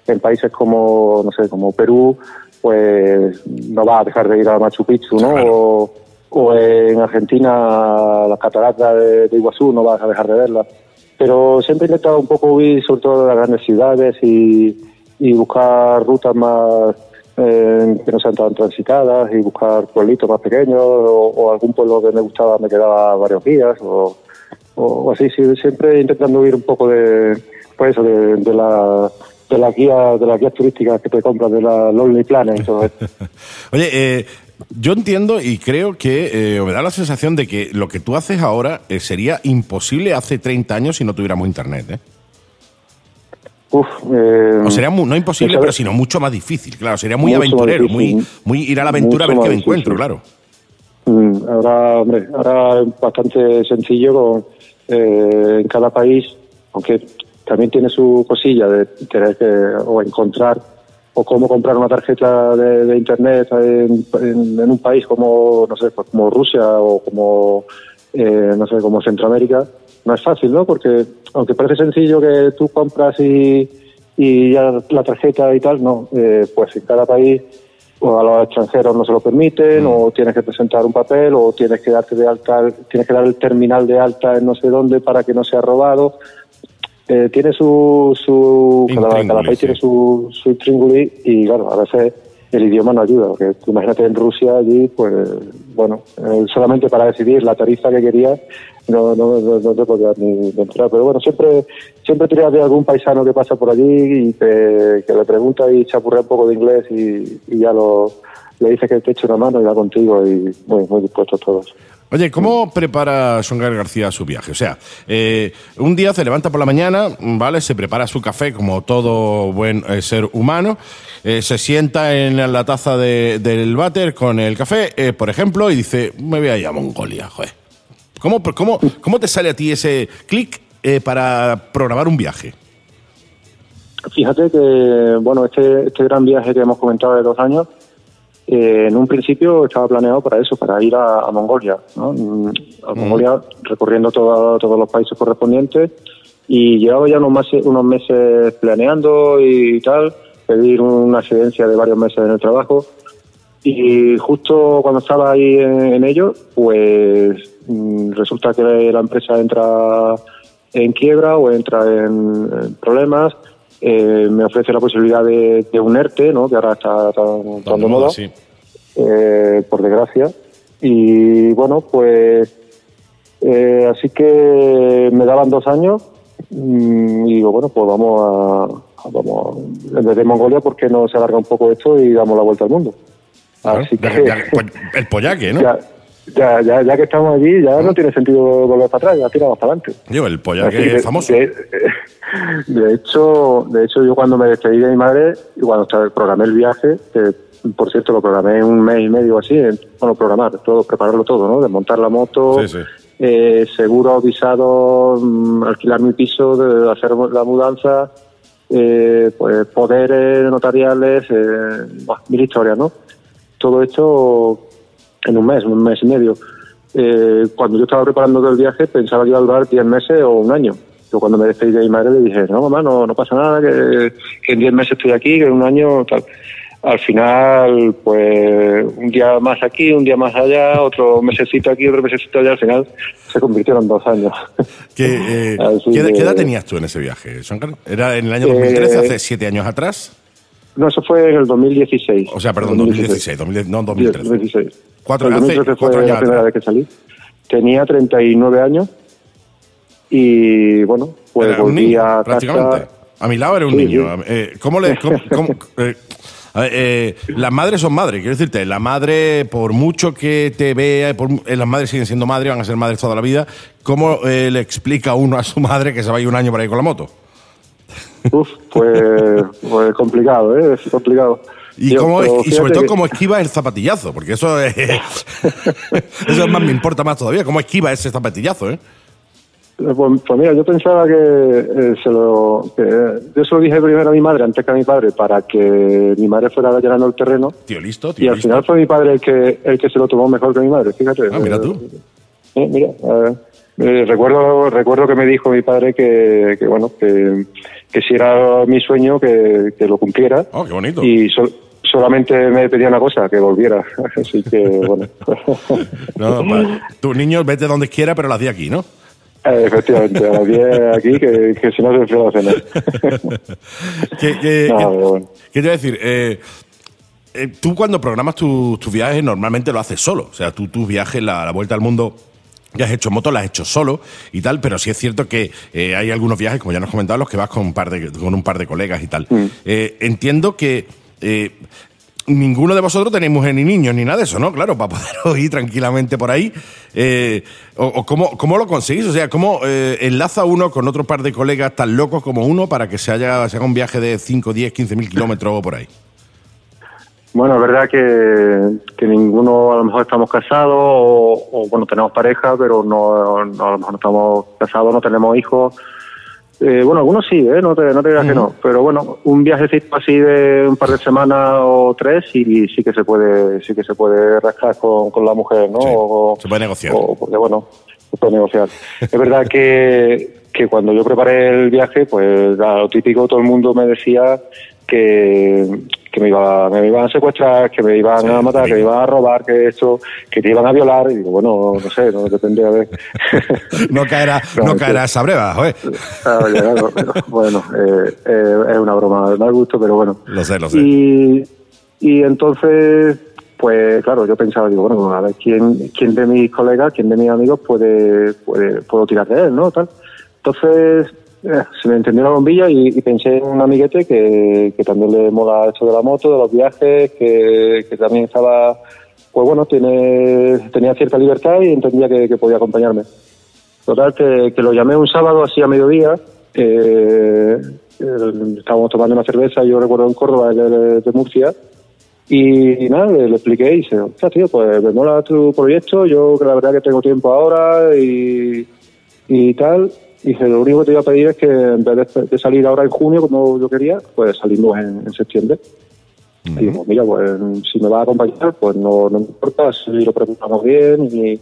en países como, no sé, como Perú, pues no vas a dejar de ir a Machu Picchu, ¿no? Claro. O, o, en Argentina, las cataratas de, de, Iguazú, no vas a dejar de verlas. Pero siempre he intentado un poco huir, sobre todo de las grandes ciudades y, y buscar rutas más eh, que no sean tan transitadas y buscar pueblitos más pequeños o, algún pueblo que me gustaba me quedaba varios días o, o así, sí, siempre intentando huir un poco de, pues de, la, de las guías de las guías turísticas que te compras de la Lonely Planet. Oye, eh, yo entiendo y creo que eh, me da la sensación de que lo que tú haces ahora eh, sería imposible hace 30 años si no tuviéramos internet. ¿eh? Uf, eh, O sería mu- no imposible, pero sino mucho más difícil. Claro, sería muy aventurero, difícil. muy, muy ir a la aventura a ver qué me encuentro, claro. Mm, Ahora, hombre, ahora es bastante sencillo con, eh, en cada país, aunque también tiene su cosilla de tener que o encontrar o cómo comprar una tarjeta de, de internet en, en- en un país como no sé, pues como Rusia o como eh, no sé, como Centroamérica. No es fácil, ¿no? Porque aunque parece sencillo que tú compras y, y ya la tarjeta y tal, no, eh, pues en cada país o a los extranjeros no se lo permiten, o tienes que presentar un papel, o tienes que darte de alta, tienes que dar el terminal de alta en no sé dónde para que no sea robado. Eh, tiene su, su cada, país tiene su, su y claro, a veces el idioma no ayuda, porque imagínate en Rusia allí, pues bueno, eh, solamente para decidir la tarifa que querías no, no, no, no te podías ni entrar. Pero bueno, siempre siempre tiras de algún paisano que pasa por allí y te, que le pregunta y chapurrea un poco de inglés y, ya lo, le dice que te eche una mano y va contigo y muy, muy dispuestos todos. Oye, ¿cómo prepara Songar García su viaje? O sea, eh, un día se levanta por la mañana, ¿vale? Se prepara su café como todo buen eh, ser humano, eh, se sienta en la taza de- del váter con el café, eh, por ejemplo, y dice, me voy a ir a Mongolia, joder. ¿Cómo, cómo, cómo te sale a ti ese clic para programar un viaje? Fíjate que, bueno, este, este gran viaje que hemos comentado de dos años, eh, en un principio estaba planeado para eso, para ir a, a Mongolia, ¿no? A Mongolia recorriendo todo- todos los países correspondientes y llevaba ya unos meses, unos meses planeando y tal, pedir una excedencia de varios meses en el trabajo y justo cuando estaba ahí en, en ello, pues mm, resulta que la empresa entra en quiebra o entra en, en problemas. Eh, me ofrece la posibilidad de, de un ERTE, ¿no? que ahora está tan, tan de moda, sí. eh, por desgracia. Y bueno, pues eh, así que me daban dos años mm, y digo, bueno, pues vamos a, vamos a- desde Mongolia, ¿por qué no se alarga un poco esto y damos la vuelta al mundo? Así que ya- pues, el pollaque, ¿no? ya, ya, ya, ya que estamos allí, ya no tiene sentido volver para atrás, ya tiramos para adelante. Digo, el Así pollaque que, famoso. De, de hecho, de hecho, yo cuando me despedí de mi madre y cuando programé el viaje, que por cierto lo programé en un mes y medio así, en- bueno, programar, todo, prepararlo todo, ¿no? Desmontar la moto, Sí, sí. eh, seguro, visado, mm, alquilar mi piso, de hacer la mudanza, eh, pues poderes notariales, eh, mil historias, ¿no? Todo esto en un mes, un mes y medio. Eh, cuando yo estaba preparando todo el viaje pensaba que iba a durar 10 meses o un año. Yo cuando me despedí de mi madre le dije, no mamá, no, no pasa nada, que, que en 10 meses estoy aquí, que en un año tal. Al final, pues un día más aquí, un día más allá, otro mesecito aquí, otro mesecito allá, al final se convirtieron en dos años. ¿Qué, eh, ¿qué, edad- que- qué edad tenías tú en ese viaje, Shankar? ¿Era en el año Eh, 2013, hace siete años atrás? No, eso fue en el 2016. O sea, perdón, 2016, 2010, no 2013. 2016. Cuatro- el hace 2013 cuatro fue años la primera atrás. vez que salí. Tenía 39 años y bueno, pues Era un volví niño, a prácticamente. casa. A mi lado era un Sí, niño. sí. Eh, ¿Cómo le.? cómo- cómo- eh, eh, las madres son madres, quiero decirte, la madre, por mucho que te vea, por, eh, las madres siguen siendo madres, van a ser madres toda la vida. ¿Cómo eh, le explica uno a su madre que se va a ir un año por ahí con la moto? Uf, pues, pues complicado, ¿eh? Es complicado. Y, cómo, y sobre todo que- cómo esquiva el zapatillazo, porque eso es, eso más, me importa más todavía, cómo esquiva ese zapatillazo, ¿eh? Pues, pues mira, yo pensaba que, eh, se lo, que yo se lo dije primero a mi madre antes que a mi padre para que mi madre fuera llenando el terreno Tío listo, y tío al listo. final fue mi padre el que el que se lo tomó mejor que mi madre, fíjate. Ah, mira Eh, tú. eh, mira, eh, eh, recuerdo recuerdo que me dijo mi padre que, que bueno que, que si era mi sueño que, que lo cumpliera Oh, qué bonito. y sol- solamente me pedía una cosa que volviera así que bueno No, pa- tú, niño, vete donde quiera, pero las di aquí, ¿no? Eh, efectivamente a las 10 aquí que, que si no se enfría la cena ¿Qué, qué- No, qué- pero bueno. qué te voy a decir? Eh, eh, tú cuando programas tu- tus viajes normalmente lo haces solo. O sea, tú tus viajes, la, la vuelta al mundo, ya has hecho moto, la has hecho solo y tal, pero sí es cierto que eh, hay algunos viajes, como ya nos comentado, los que vas con un par de, con un par de colegas y tal. Mm. Eh, entiendo que eh, ninguno de vosotros tenéis mujer ni niños ni nada de eso, ¿no? Claro, para poder ir tranquilamente por ahí. O, o cómo, cómo lo conseguís? O sea, ¿cómo enlaza uno con otro par de colegas tan locos como uno para que se, haya, se haga un viaje de 5, 10, 15 mil kilómetros o por ahí? Bueno, es verdad que, que ninguno a lo mejor estamos casados o, o, bueno, tenemos pareja, pero no, no, a lo mejor no estamos casados, no tenemos hijos. Eh, bueno, algunos sí, ¿eh? no te, no te digas que no. Pero bueno, un viajecito así de un par de semanas o tres y sí que se puede, sí que se puede rascar con, con la mujer, ¿no? Sí, O- se puede negociar. o- porque bueno, se puede negociar. es verdad que, que cuando yo preparé el viaje, pues a lo típico todo el mundo me decía que, que me, iba, me iban a secuestrar, que me iban Sí, a matar, que me iban a robar, que esto, que te iban a violar. Y digo, bueno, no sé, no depende a ver. No caerá, no caerá esa breva, joder. Bueno, eh, eh, es una broma de mal gusto, pero bueno. Lo sé, lo sé. Y, y entonces, pues claro, yo pensaba, digo, bueno, a ver, ¿quién, quién de mis colegas, quién de mis amigos puede, puede puedo tirar de él, ¿no? Tal. Entonces, eh, se me encendió la bombilla y, pensé en un amiguete que, que también le mola esto de la moto, de los viajes, que, que también estaba, pues bueno, tiene, tenía cierta libertad y entendía que, que podía acompañarme. Total, que, que lo llamé un sábado así a mediodía. eh, estábamos tomando una cerveza, yo recuerdo en Córdoba, es de, de Murcia. Y, nada, le, expliqué y dice, "Ostras, tío, pues me mola tu proyecto, yo que la verdad que tengo tiempo ahora y, y tal. Y dice, lo único que te iba a pedir es que en vez de, de salir ahora en junio, como yo quería, pues salimos en, en septiembre. Y digo, mira, pues si me va a acompañar, pues no, no me importa, si lo preparamos bien y,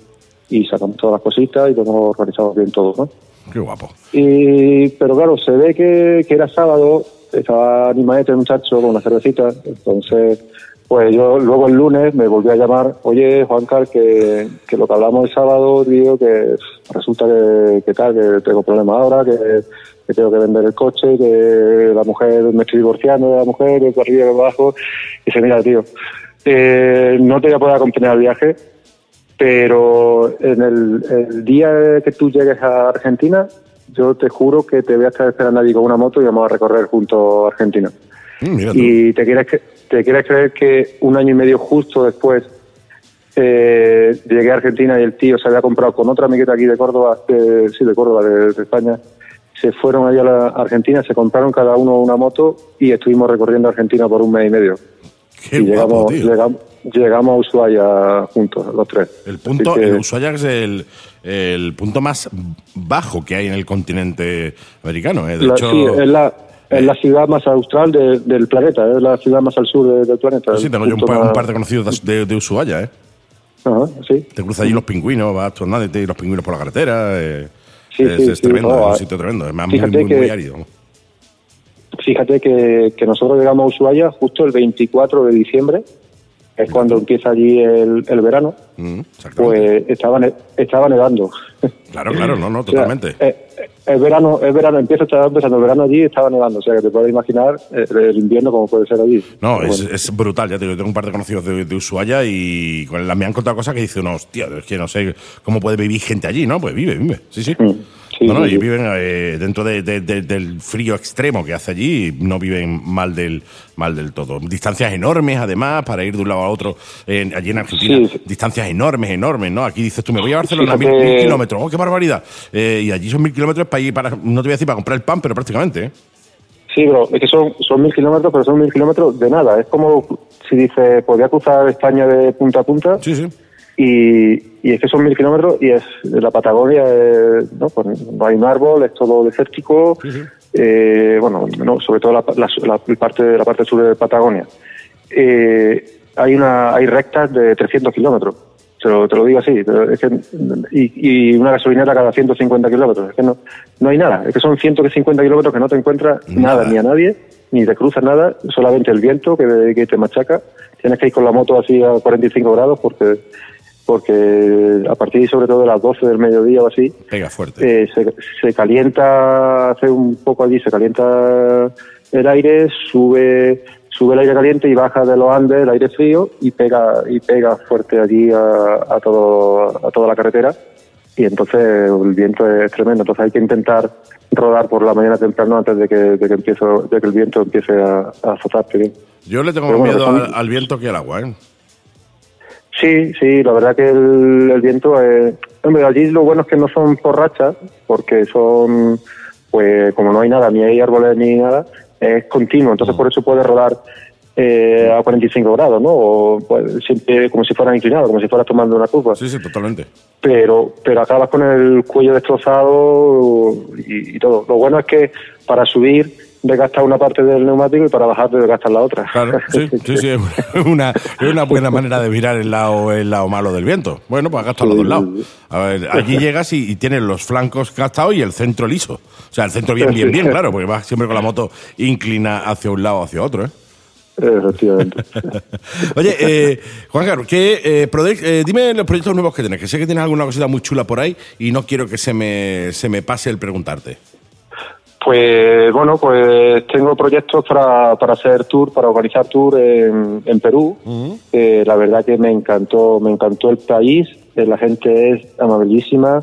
y sacamos todas las cositas y lo hemos organizado bien todo, ¿no? Qué guapo. Y, pero claro, se ve que, que era sábado, estaba animadete el muchacho con una cervecita, entonces, pues yo luego el lunes me volví a llamar, oye, Juan Carl, que, que lo que hablamos el sábado, digo, que resulta que, que tal, que tengo problemas ahora, que, que tengo que vender el coche, que la mujer, me estoy divorciando de la mujer, por arriba y de abajo, y dice, mira, tío, eh, no te voy a poder acompañar al viaje, pero en el, el día que tú llegues a Argentina, yo te juro que te voy a estar esperando allí con una moto y vamos a recorrer junto a Argentina. Mm. Y te quieres, te quieres creer que un año y medio justo después eh, llegué a Argentina y el tío se había comprado con otra amigueta aquí de Córdoba, de, sí, de Córdoba, de, de España. Se fueron allá a la Argentina, se compraron cada uno una moto y estuvimos recorriendo Argentina por un mes y medio. Qué y guapo, llegamos, llegamos, llegamos a Ushuaia juntos, los tres. El punto, Así que- el Ushuaia es el, el punto más bajo que hay en el continente americano. ¿eh? De La- hecho, sí, es la, es la ciudad más austral de- del planeta, es la ciudad más al sur de- del planeta. sí, tengo yo un par, un más- par de conocidos de, de Ushuaia, ¿eh? Ajá, sí. Te cruzas allí los pingüinos, vas tú andando y los pingüinos por la carretera. eh, Sí, es, sí, es sí, tremendo, no, es un sitio tremendo. Es más, muy, muy, que- muy árido. Fíjate que, que nosotros llegamos a Ushuaia justo el 24 de diciembre, es cuando empieza allí el, el verano, Mm, pues estaba, estaba nevando. Claro, claro, no, no, O sea, totalmente. eh, eh, el verano, el verano empieza, estaba empezando el verano allí y estaba nevando, o sea que te puedes imaginar eh, el invierno como puede ser allí. No, es, es brutal, ya te digo, tengo un par de conocidos de, de Ushuaia y con la, me han contado cosas que dice uno, hostia, es que no sé cómo puede vivir gente allí, ¿no? Pues vive, vive, sí, sí. Mm, sí, no, no, sí, y sí. viven eh, dentro de- de- de- del frío extremo que hace allí, no viven mal del, mal del todo. Distancias enormes, además, para ir de un lado a otro, en- allí en Argentina, Sí, sí. distancias enormes, enormes, ¿no? Aquí dices tú, me voy a Barcelona, mil, Fíjate- mil kilómetros, ¡oh, qué barbaridad! Eh, y allí son mil kilómetros para ir, para, no te voy a decir para comprar el pan, pero prácticamente, ¿eh? Sí, pero es que son, son mil kilómetros, pero son mil kilómetros de nada. Es como si dice, podría cruzar España de punta a punta Sí, sí. Y, y es que son mil kilómetros y es la Patagonia, eh, ¿no? Pues no hay un árbol, es todo desértico. eh, bueno, no, sobre todo la, la- la parte, la parte sur de Patagonia. Eh, hay, una, hay rectas de 300 kilómetros. Te lo, te lo digo así. pero es que- y, y una gasolinera cada 150 kilómetros. Es que no, no hay nada. Es que son 150 kilómetros que no te encuentras Nada. nada, ni a nadie, ni te cruzas nada, solamente el viento que, que te machaca. Tienes que ir con la moto así a 45 grados porque porque a partir sobre todo de las 12 del mediodía o así, Pega fuerte. eh, se, se calienta, hace un poco allí, se calienta el aire, sube sube el aire caliente y baja de los Andes el aire frío y pega y pega fuerte allí a, a todo a toda la carretera y entonces el viento es tremendo. Entonces hay que intentar rodar por la mañana temprano antes de que, de que, empiece, de que el viento empiece a, a azotarte bien. Yo le tengo más bueno, miedo son- al, al viento que al agua, ¿eh? Sí, sí, la verdad que el, el viento es... Hombre, allí lo bueno es que no son por rachas, porque son, pues como no hay nada, ni hay árboles ni nada, es continuo, entonces por eso puede rodar eh, a 45 grados, ¿no? O pues, siempre como si fuera inclinado, como si fuera tomando una curva. Sí, sí, totalmente. Pero, pero acabas con el cuello destrozado y, y todo. Lo bueno es que para subir desgastas una parte del neumático y para bajar desgastas la otra. Claro, sí, sí, sí, es una, es una buena manera de mirar el lado, el lado malo del viento. Bueno, pues gastas los dos lados. A ver, allí llegas y, y tienes los flancos gastados y el centro liso. O sea, el centro bien, bien, bien, claro, porque vas siempre con la moto inclina hacia un lado o hacia otro, ¿eh? Efectivamente. Oye, eh, Juan Carlos, ¿qué, eh, eh, dime los proyectos nuevos que tienes, que sé que tienes alguna cosita muy chula por ahí y no quiero que se me, se me pase el preguntarte. Pues bueno, pues tengo proyectos para, para hacer tour, para organizar tour en, en Perú. Eh, la verdad que me encantó, me encantó el país, eh, la gente es amabilísima,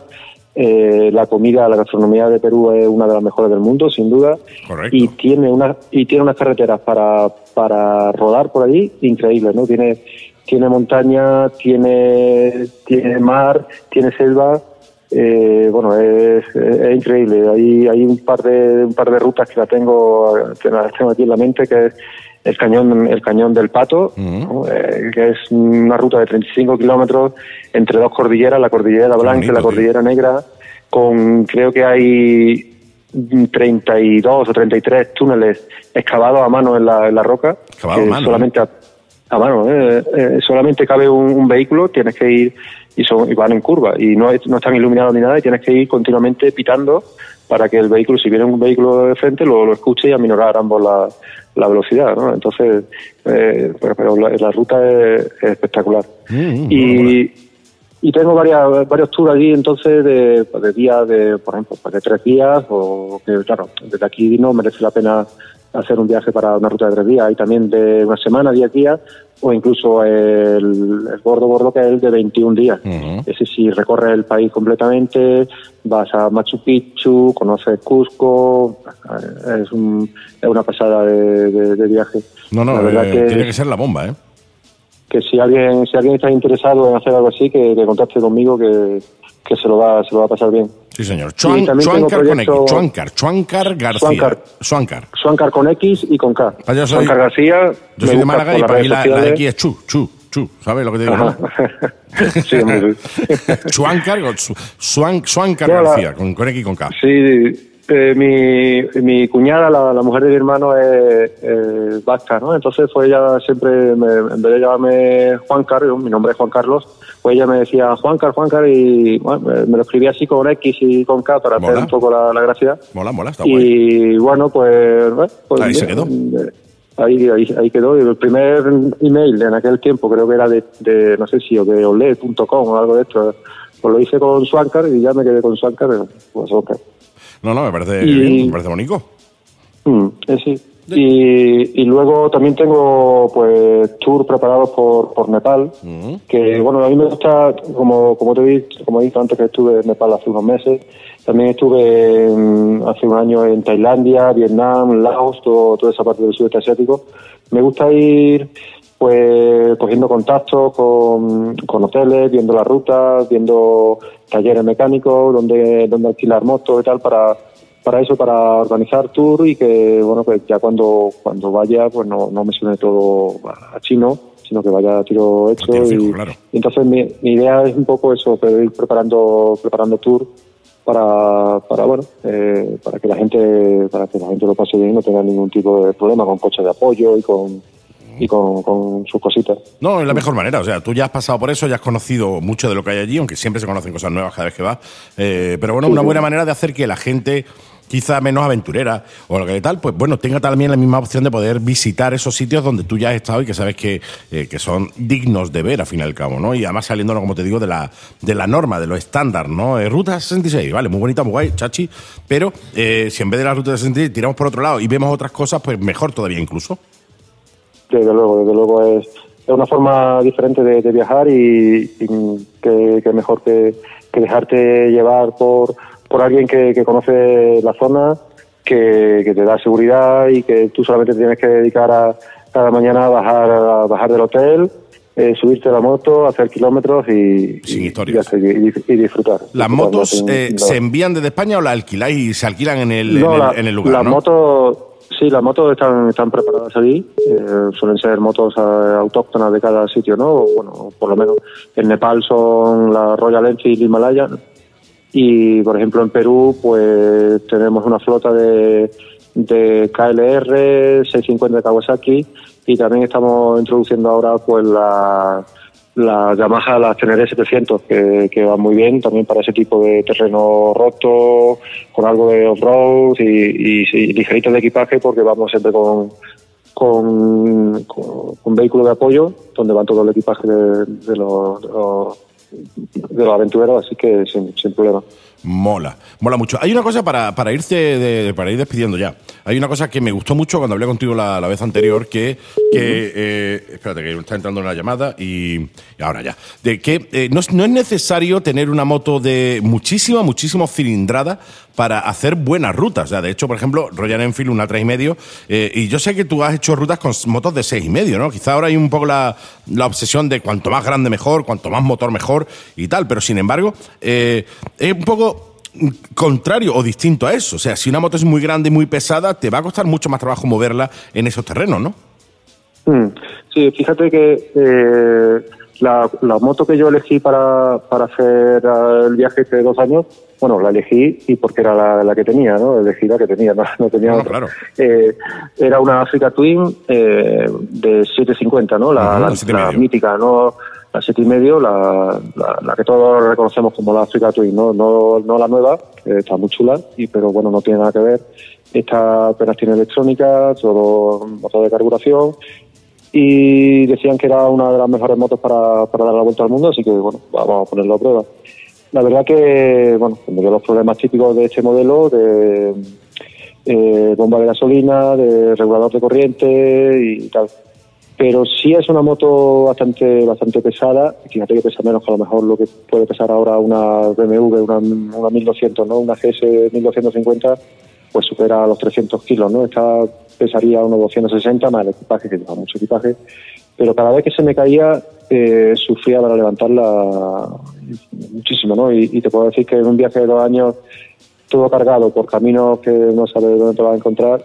eh, la comida, la gastronomía de Perú es una de las mejores del mundo, sin duda. Correcto. Y tiene una y tiene unas carreteras para, para rodar por allí increíbles, ¿no? Tiene tiene montaña, tiene tiene mar, tiene selva. Eh, bueno, es, es increíble. Hay, hay un par de un par de rutas que la tengo, que las tengo aquí en la mente, que es el cañón el cañón del Pato, ¿no? Eh, que es una ruta de 35 kilómetros entre dos cordilleras, la cordillera blanca y la cordillera negra, con creo que hay 32 o 33 túneles excavados a mano en la, en la roca, a que mano, solamente a, a mano, eh, eh, solamente cabe un, un vehículo, tienes que ir y, son, y van en curva y no, no están iluminados ni nada y tienes que ir continuamente pitando para que el vehículo, si viene un vehículo de frente, lo, lo escuche y aminorar ambos la, la velocidad, ¿no? Entonces, eh, pero, pero la, la ruta es, es espectacular. Mm, y, y tengo varias, varios tours allí, entonces, de, de días, de, por ejemplo, de tres días, o que, claro, desde aquí no merece la pena hacer un viaje para una ruta de tres días, y también de una semana, diez días, o incluso el, el gordo gordo que es el de 21 días. Ujú. Ese sí recorre el país completamente, vas a Machu Picchu, conoces Cusco, es, un, es una pasada de, de- de viaje. No, no, La verdad eh, que- tiene que ser la bomba, ¿eh? Que si alguien si alguien está interesado en hacer algo así que, que contacte conmigo que, que se lo va se lo va a pasar bien Sí, señor. Chuan, Chuancar con X. proyecto- Chuancar. Chuancar García. Chuancar. Chuancar. Suancar con X y con K Ah, yo soy- Suancar García Yo soy de Málaga y para redes la, la de aquí es Chu, Chu, Chu. ¿Sabes lo que te digo? No? sí. Chuancar, Chuancar la- García, con, con X y con K. Sí, eh, mi, mi cuñada, la, la mujer de mi hermano, es eh, vasca, ¿no? Entonces, pues ella siempre, me- en vez de llamarme Juan Carlos, mi nombre es Juan Carlos, pues ella me decía Juan Carlos, Juan Carlos, y bueno, me lo escribía así con X y con K para Mola. hacer un poco la, la gracia. Mola, mola, está guay. Y bueno, pues, bueno, pues Ahí se quedó. eh, Ahí, ahí, ahí quedó. Y el primer email en aquel tiempo creo que era de, de no sé si, o de oled.com o algo de esto. Pues lo hice con Swankar y ya me quedé con Swankar. Pues ok. No, no, me parece Y- bien, me parece bonito. Mm, eh, sí. Y, y luego también tengo pues tour preparados por, por Nepal, que bueno, a mí me gusta, como, como te he dicho, como he dicho antes que estuve en Nepal hace unos meses, también estuve en- hace un año en Tailandia, Vietnam, Laos, todo, toda esa parte del sudeste asiático. Me gusta ir pues cogiendo contactos con, con hoteles, viendo las rutas, viendo talleres mecánicos, donde, donde alquilar motos y tal para para eso, para organizar tour y que, bueno, pues ya cuando, cuando vaya, pues no, no me suene todo a chino, sino que vaya a tiro hecho. tiro fijo, y, claro. y entonces mi, mi idea es un poco eso, pues, ir preparando, preparando tour para, para bueno, eh, para que la gente, para que la gente lo pase bien y no tenga ningún tipo de problema con coches de apoyo y con, y con, con sus cositas. No, es la mejor manera. O sea, tú ya has pasado por eso, ya has conocido mucho de lo que hay allí, aunque siempre se conocen cosas nuevas cada vez que vas. Eh, pero bueno, una buena manera de hacer que la gente quizá menos aventurera o lo que tal, pues bueno, tenga también la misma opción de poder visitar esos sitios donde tú ya has estado y que sabes que, eh, que son dignos de ver, al fin y al cabo, ¿no? Y además saliéndonos, como te digo, de la, de la norma, de lo estándar, ¿no? Eh, ruta 66, vale, muy bonita, muy guay, chachi, pero eh, si en vez de la ruta 66 tiramos por otro lado y vemos otras cosas, pues mejor todavía incluso. Desde luego, desde luego es, es una forma diferente de, de viajar y, y que, que mejor que, dejarte llevar por, por alguien que, que conoce la zona, que, que te da seguridad y que tú solamente tienes que dedicar a cada mañana a bajar, a bajar del hotel, eh, subirte a la moto, hacer kilómetros y, Sin historias. y, hacer- y- y disfrutar. ¿Las motos sin- eh, se envían desde España o las alquiláis y se alquilan en el, No, en, la- el, en el lugar? Las ¿no? motos, sí, las motos están, están preparadas allí. eh, suelen ser motos eh, autóctonas de cada sitio, ¿no? O, Bueno, por lo menos en Nepal son la Royal Enfield Himalaya. Y, por ejemplo, en Perú, pues tenemos una flota de, de KLR, 650 de Kawasaki. Y también estamos introduciendo ahora, pues, la, la Yamaha, la Teneré 700, que, que va muy bien también para ese tipo de terreno roto, con algo de off-road y, y, ligerito de equipaje, porque vamos siempre con, con, con, vehículo de apoyo, donde van todo el equipaje de, de los, de los, de los aventureros, así que sin, sin problema. Mola, mola mucho. Hay una cosa para, para irte para ir despidiendo ya. Hay una cosa que me gustó mucho cuando hablé contigo la, la vez anterior, que, que eh, espérate, que está entrando una llamada y, y ahora ya. De que eh, no, es, no es necesario tener una moto de muchísima, muchísima cilindrada para hacer buenas rutas. O sea, de hecho, por ejemplo, Royal Enfield, una 3,5, eh, y yo sé que tú has hecho rutas con motos de 6,5, ¿no? Quizá ahora hay un poco la, la obsesión de cuanto más grande mejor, cuanto más motor mejor y tal, pero sin embargo, es un poco contrario o distinto a eso. O sea, si una moto es muy grande y muy pesada, te va a costar mucho más trabajo moverla en esos terrenos, ¿no? Mm, Sí, fíjate que eh, la, la moto que yo elegí para, para hacer eh, el viaje hace dos años, bueno, la elegí y porque era la, la que tenía, ¿no? Elegí la que tenía, no, no tenía Bueno, otra. claro. Eh, era una Africa Twin eh, de 750, ¿no? La, Ujú, la- mítica, ¿no? La siete y medio, la, la, la que todos reconocemos como la Africa Twin, ¿no? No, no la nueva, está muy chula, y, pero bueno, no tiene nada que ver. Esta apenas tiene electrónica, todo motor de carburación, y decían que era una de las mejores motos para, para dar la vuelta al mundo, así que bueno, vamos a ponerlo a prueba. La verdad que, bueno, me dio los problemas típicos de este modelo, de eh, bomba de gasolina, de regulador de corriente y tal. Pero sí es una moto bastante bastante pesada, fíjate que pesa menos que a lo mejor lo que puede pesar ahora una BMW, una, una 1200, ¿no? Una GS 1250, pues supera los 300 kilos, ¿no? Esta pesaría unos 260 más el equipaje, que lleva mucho equipaje. Pero cada vez que se me caía, eh, sufría para levantarla muchísimo, ¿no? Y, y te puedo decir que en un viaje de dos años, todo cargado por caminos que no sabes dónde te vas a encontrar,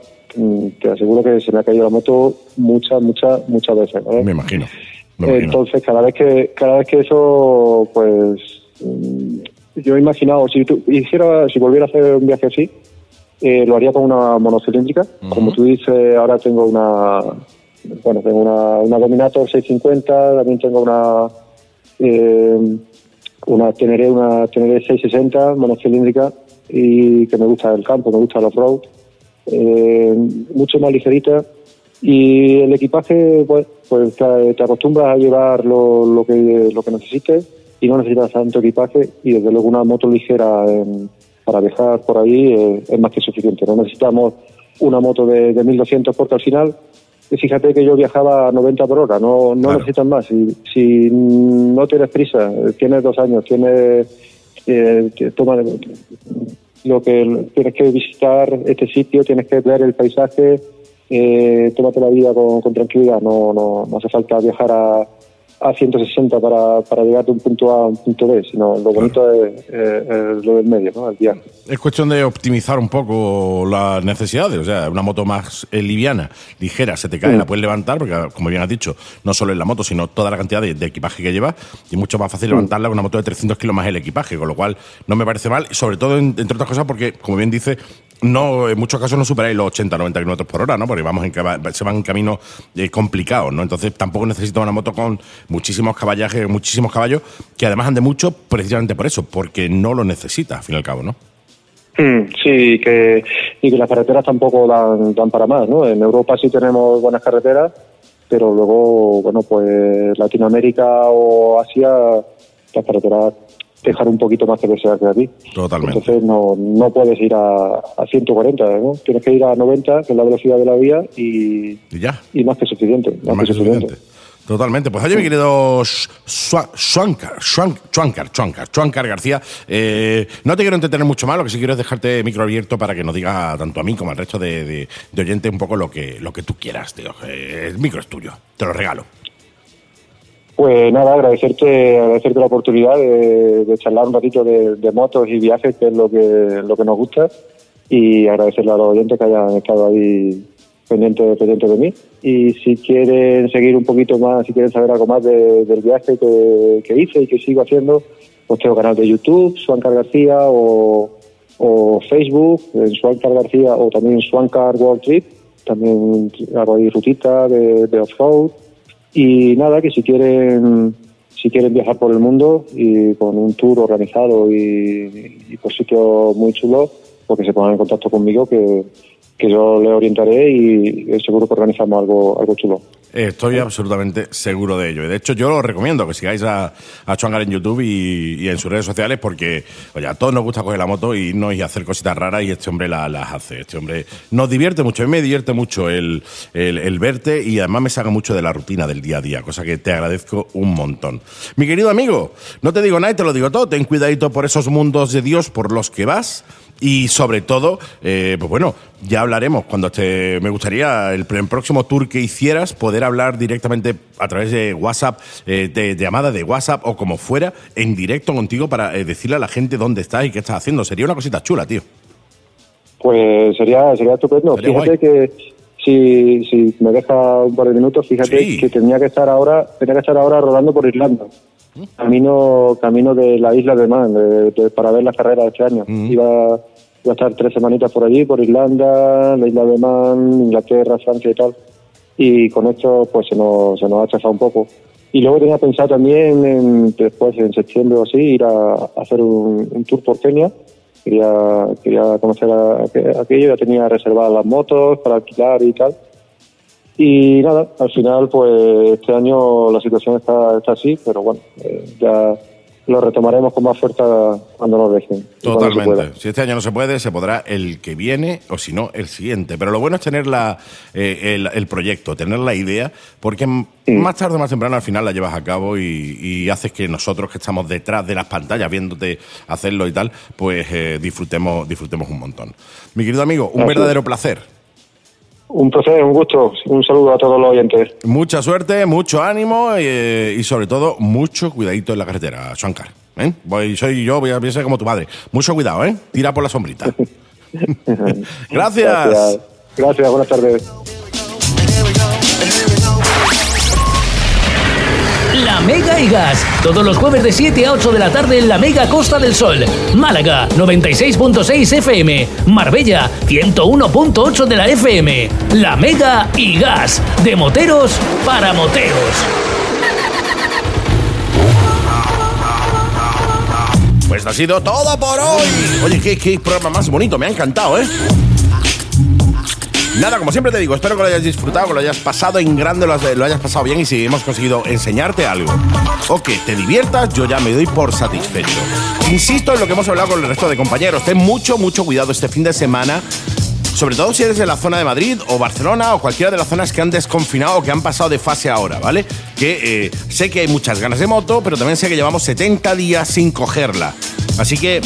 te aseguro que se me ha caído la moto muchas, muchas, muchas veces, ¿no? Me imagino. Me imagino. Entonces, cada vez que cada vez que eso, pues, mm, yo he imaginado, si tú hiciera, si volviera a hacer un viaje así, eh, lo haría con una monocilíndrica. Como tú dices, ahora tengo una, bueno, tengo una, una Dominator 650, también tengo una, eh, una Teneré, una Teneré 660 monocilíndrica y que me gusta el campo, me gusta el off-road, eh, mucho más ligerita y el equipaje pues, pues te, te acostumbras a llevar lo, lo que lo que necesites y no necesitas tanto equipaje y desde luego una moto ligera en- para viajar por ahí eh, es más que suficiente. No necesitamos una moto de, de 1200 porque al final fíjate que yo viajaba a 90 por hora, no, no Claro. necesitas más. Si, si no tienes prisa, tienes dos años, tienes eh, toma lo que tienes que visitar este sitio, tienes que ver el paisaje, eh, tómate la vida con, con tranquilidad, no, no, no hace falta viajar a, a 160 para, para llegar de un punto A a un punto B, sino lo bonito es, es lo del medio, ¿no? el viaje. Es cuestión de optimizar un poco las necesidades. O sea, una moto más eh, liviana, ligera, se te cae, Mm. la puedes levantar, porque, como bien has dicho, no solo es la moto, sino toda la cantidad de, de equipaje que lleva. Y es mucho más fácil levantarla con una moto de 300 kilos más el equipaje, con lo cual no me parece mal. Sobre todo, en- entre otras cosas, porque, como bien dice, no, en muchos casos no superáis los 80, 90 kilómetros por hora, ¿no? Porque vamos en, se van en caminos eh, complicados, ¿no? Entonces tampoco necesita una moto con muchísimos caballajes, muchísimos caballos, que además ande mucho precisamente por eso, porque no lo necesita, al fin y al cabo, ¿no? Mm, Sí, que, y que las carreteras tampoco dan, dan para más, ¿no? En Europa sí tenemos buenas carreteras, pero luego, bueno, pues Latinoamérica o Asia, las carreteras dejan un poquito más que desear que aquí. Totalmente. Entonces no, no puedes ir a, a 140, ¿no? Tienes que ir a 90, que es la velocidad de la vía, y, Y ya. y más que suficiente. Más, Más que suficiente. suficiente. Totalmente. Pues oye, mi querido Schwankar, Schwankar, García, eh, no te quiero entretener mucho más, lo que sí quiero es dejarte micro abierto para que nos diga tanto a mí como al resto de, oyentes un poco lo que, lo que tú quieras, tío. El micro es tuyo, te lo regalo. Pues nada, agradecerte, agradecerte la oportunidad de, charlar un ratito de, motos y viajes, que es lo que, lo que nos gusta, y agradecerle a los oyentes que hayan estado ahí pendientes pendiente de mí. Y si quieren seguir un poquito más, si quieren saber algo más del viaje que, hice y que sigo haciendo, pues tengo canal de YouTube, Swancar García, o, Facebook, en Swancar García, o también Swancar World Trip, también hago ahí rutita de, de off-road y nada, que si quieren si quieren viajar por el mundo y con un tour organizado y, por sitios muy chulos, pues que se pongan en contacto conmigo que, que yo le orientaré y seguro que organizamos algo, algo chulo. Estoy absolutamente seguro de ello. De hecho, yo os recomiendo que sigáis a, a Chuangar en YouTube y, en sus redes sociales porque, oye, a todos nos gusta coger la moto y irnos y hacer cositas raras y este hombre las hace. Este hombre nos divierte mucho. A mí me divierte mucho el, el, verte y además me saca mucho de la rutina del día a día, cosa que te agradezco un montón. Mi querido amigo, no te digo nada y te lo digo todo. Ten cuidadito por esos mundos de Dios por los que vas y sobre todo, eh, pues bueno, ya hablaremos cuando te. Me gustaría el, próximo tour que hicieras poder hablar directamente a través de WhatsApp, eh, de, llamada de WhatsApp o como fuera, en directo contigo para eh, decirle a la gente dónde estás y qué estás haciendo. Sería una cosita chula, tío. Pues sería, sería estupendo. fíjate que si, si me deja un par de minutos, fíjate que tenía que estar ahora, tenía que estar ahora rodando por Irlanda. ¿Mm? Camino, camino de la isla de Man, para ver la carrera de este año. ¿Mm? Iba Voy a estar tres semanitas por allí, por Irlanda, la isla de Man, Inglaterra, Francia y tal. Y con esto pues se nos, se nos ha chafado un poco. Y luego tenía pensado también, en, después en septiembre o así, ir a, hacer un, tour por Kenia. Quería, quería conocer aquello, ya tenía reservadas las motos para alquilar y tal. Y nada, al final, pues este año la situación está, está así, pero bueno, eh, ya lo retomaremos con más fuerza cuando nos dejen. Totalmente. Si este año no se puede, se podrá el que viene o si no, el siguiente. Pero lo bueno es tener la, eh, el, proyecto, tener la idea, porque más tarde o más temprano al final la llevas a cabo y, haces que nosotros que estamos detrás de las pantallas viéndote hacerlo y tal, pues eh, disfrutemos, disfrutemos un montón. Mi querido amigo, un verdadero placer. Un placer, un gusto. Un saludo a todos los oyentes. Mucha suerte, mucho ánimo eh, y, sobre todo mucho cuidadito en la carretera, Shankar. ¿eh? Voy, soy yo, voy a ser como tu madre. Mucho cuidado, ¿eh? Tira por la sombrita. Gracias. Gracias. Gracias, buenas tardes. Mega y Gas. Todos los jueves de 7 a 8 de la tarde en la Mega Costa del Sol. Málaga 96.6 FM. Marbella 101.8 de la FM. La Mega y Gas. De moteros para moteros. Pues ha sido todo por hoy. Oye, qué, qué programa más bonito, me ha encantado, ¿eh? Nada, como siempre te digo, espero que lo hayas disfrutado, que lo hayas pasado en grande, lo, hayas pasado bien y si hemos conseguido enseñarte algo o que te diviertas, yo ya me doy por satisfecho. Insisto en lo que hemos hablado con el resto de compañeros, ten mucho, mucho cuidado este fin de semana sobre todo si eres de la zona de Madrid o Barcelona o cualquiera de las zonas que han desconfinado o que han pasado de fase ahora, ¿vale? Que eh, sé que hay muchas ganas de moto, pero también sé que llevamos 70 días sin cogerla. Así que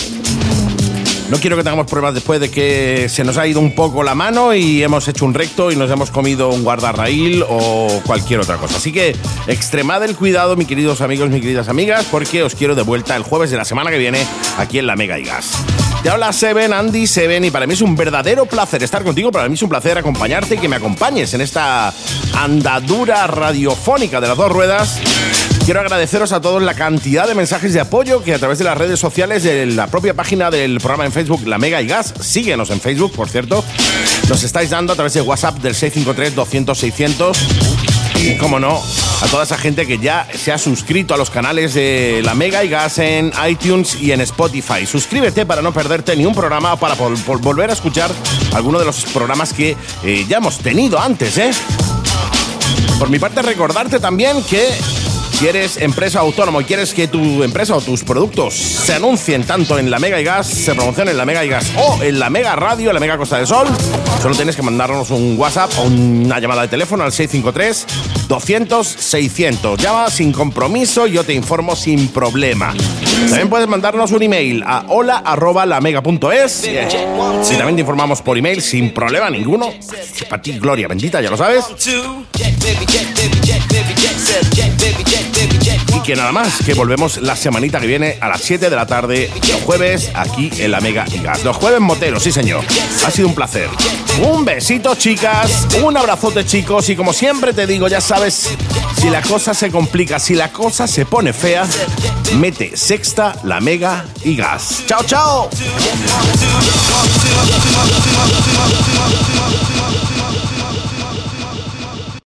no quiero que tengamos problemas después de que se nos ha ido un poco la mano y hemos hecho un recto y nos hemos comido un guardarraíl o cualquier otra cosa. Así que extremad el cuidado, mis queridos amigos, mis queridas amigas, porque os quiero de vuelta el jueves de la semana que viene aquí en la Mega y Gas. Te habla Seven, Andy Seven, y para mí es un verdadero placer estar contigo. Para mí es un placer acompañarte y que me acompañes en esta andadura radiofónica de las dos ruedas. Quiero agradeceros a todos la cantidad de mensajes de apoyo que a través de las redes sociales de la propia página del programa en Facebook, La Mega y Gas, síguenos en Facebook, por cierto, nos estáis dando a través de WhatsApp del 653-200-600 y, como no, a toda esa gente que ya se ha suscrito a los canales de La Mega y Gas en iTunes y en Spotify. Suscríbete para no perderte ni un programa para volver a escuchar alguno de los programas que eh, ya hemos tenido antes, ¿eh? Por mi parte, recordarte también que si eres empresa autónoma y quieres que tu empresa o tus productos se anuncien tanto en la Mega y Gas, se promocionen en la Mega y Gas o en la Mega Radio, en la Mega Costa del Sol, solo tienes que mandarnos un WhatsApp o una llamada de teléfono al 653 200 600. Llama sin compromiso, yo te informo sin problema. También puedes mandarnos un email a hola@lamega.es y también te informamos por email sin problema ninguno. Para ti, Gloria bendita, ya lo sabes. Y que nada más, que volvemos la semanita que viene a las 7 de la tarde, los jueves, aquí en la Mega y Gas. Los jueves moteros, sí señor. Ha sido un placer. Un besito, chicas. Un abrazote, chicos. Y como siempre te digo, ya sabes, si la cosa se complica, si la cosa se pone fea, mete sexta, la Mega y Gas. ¡Chao, chao!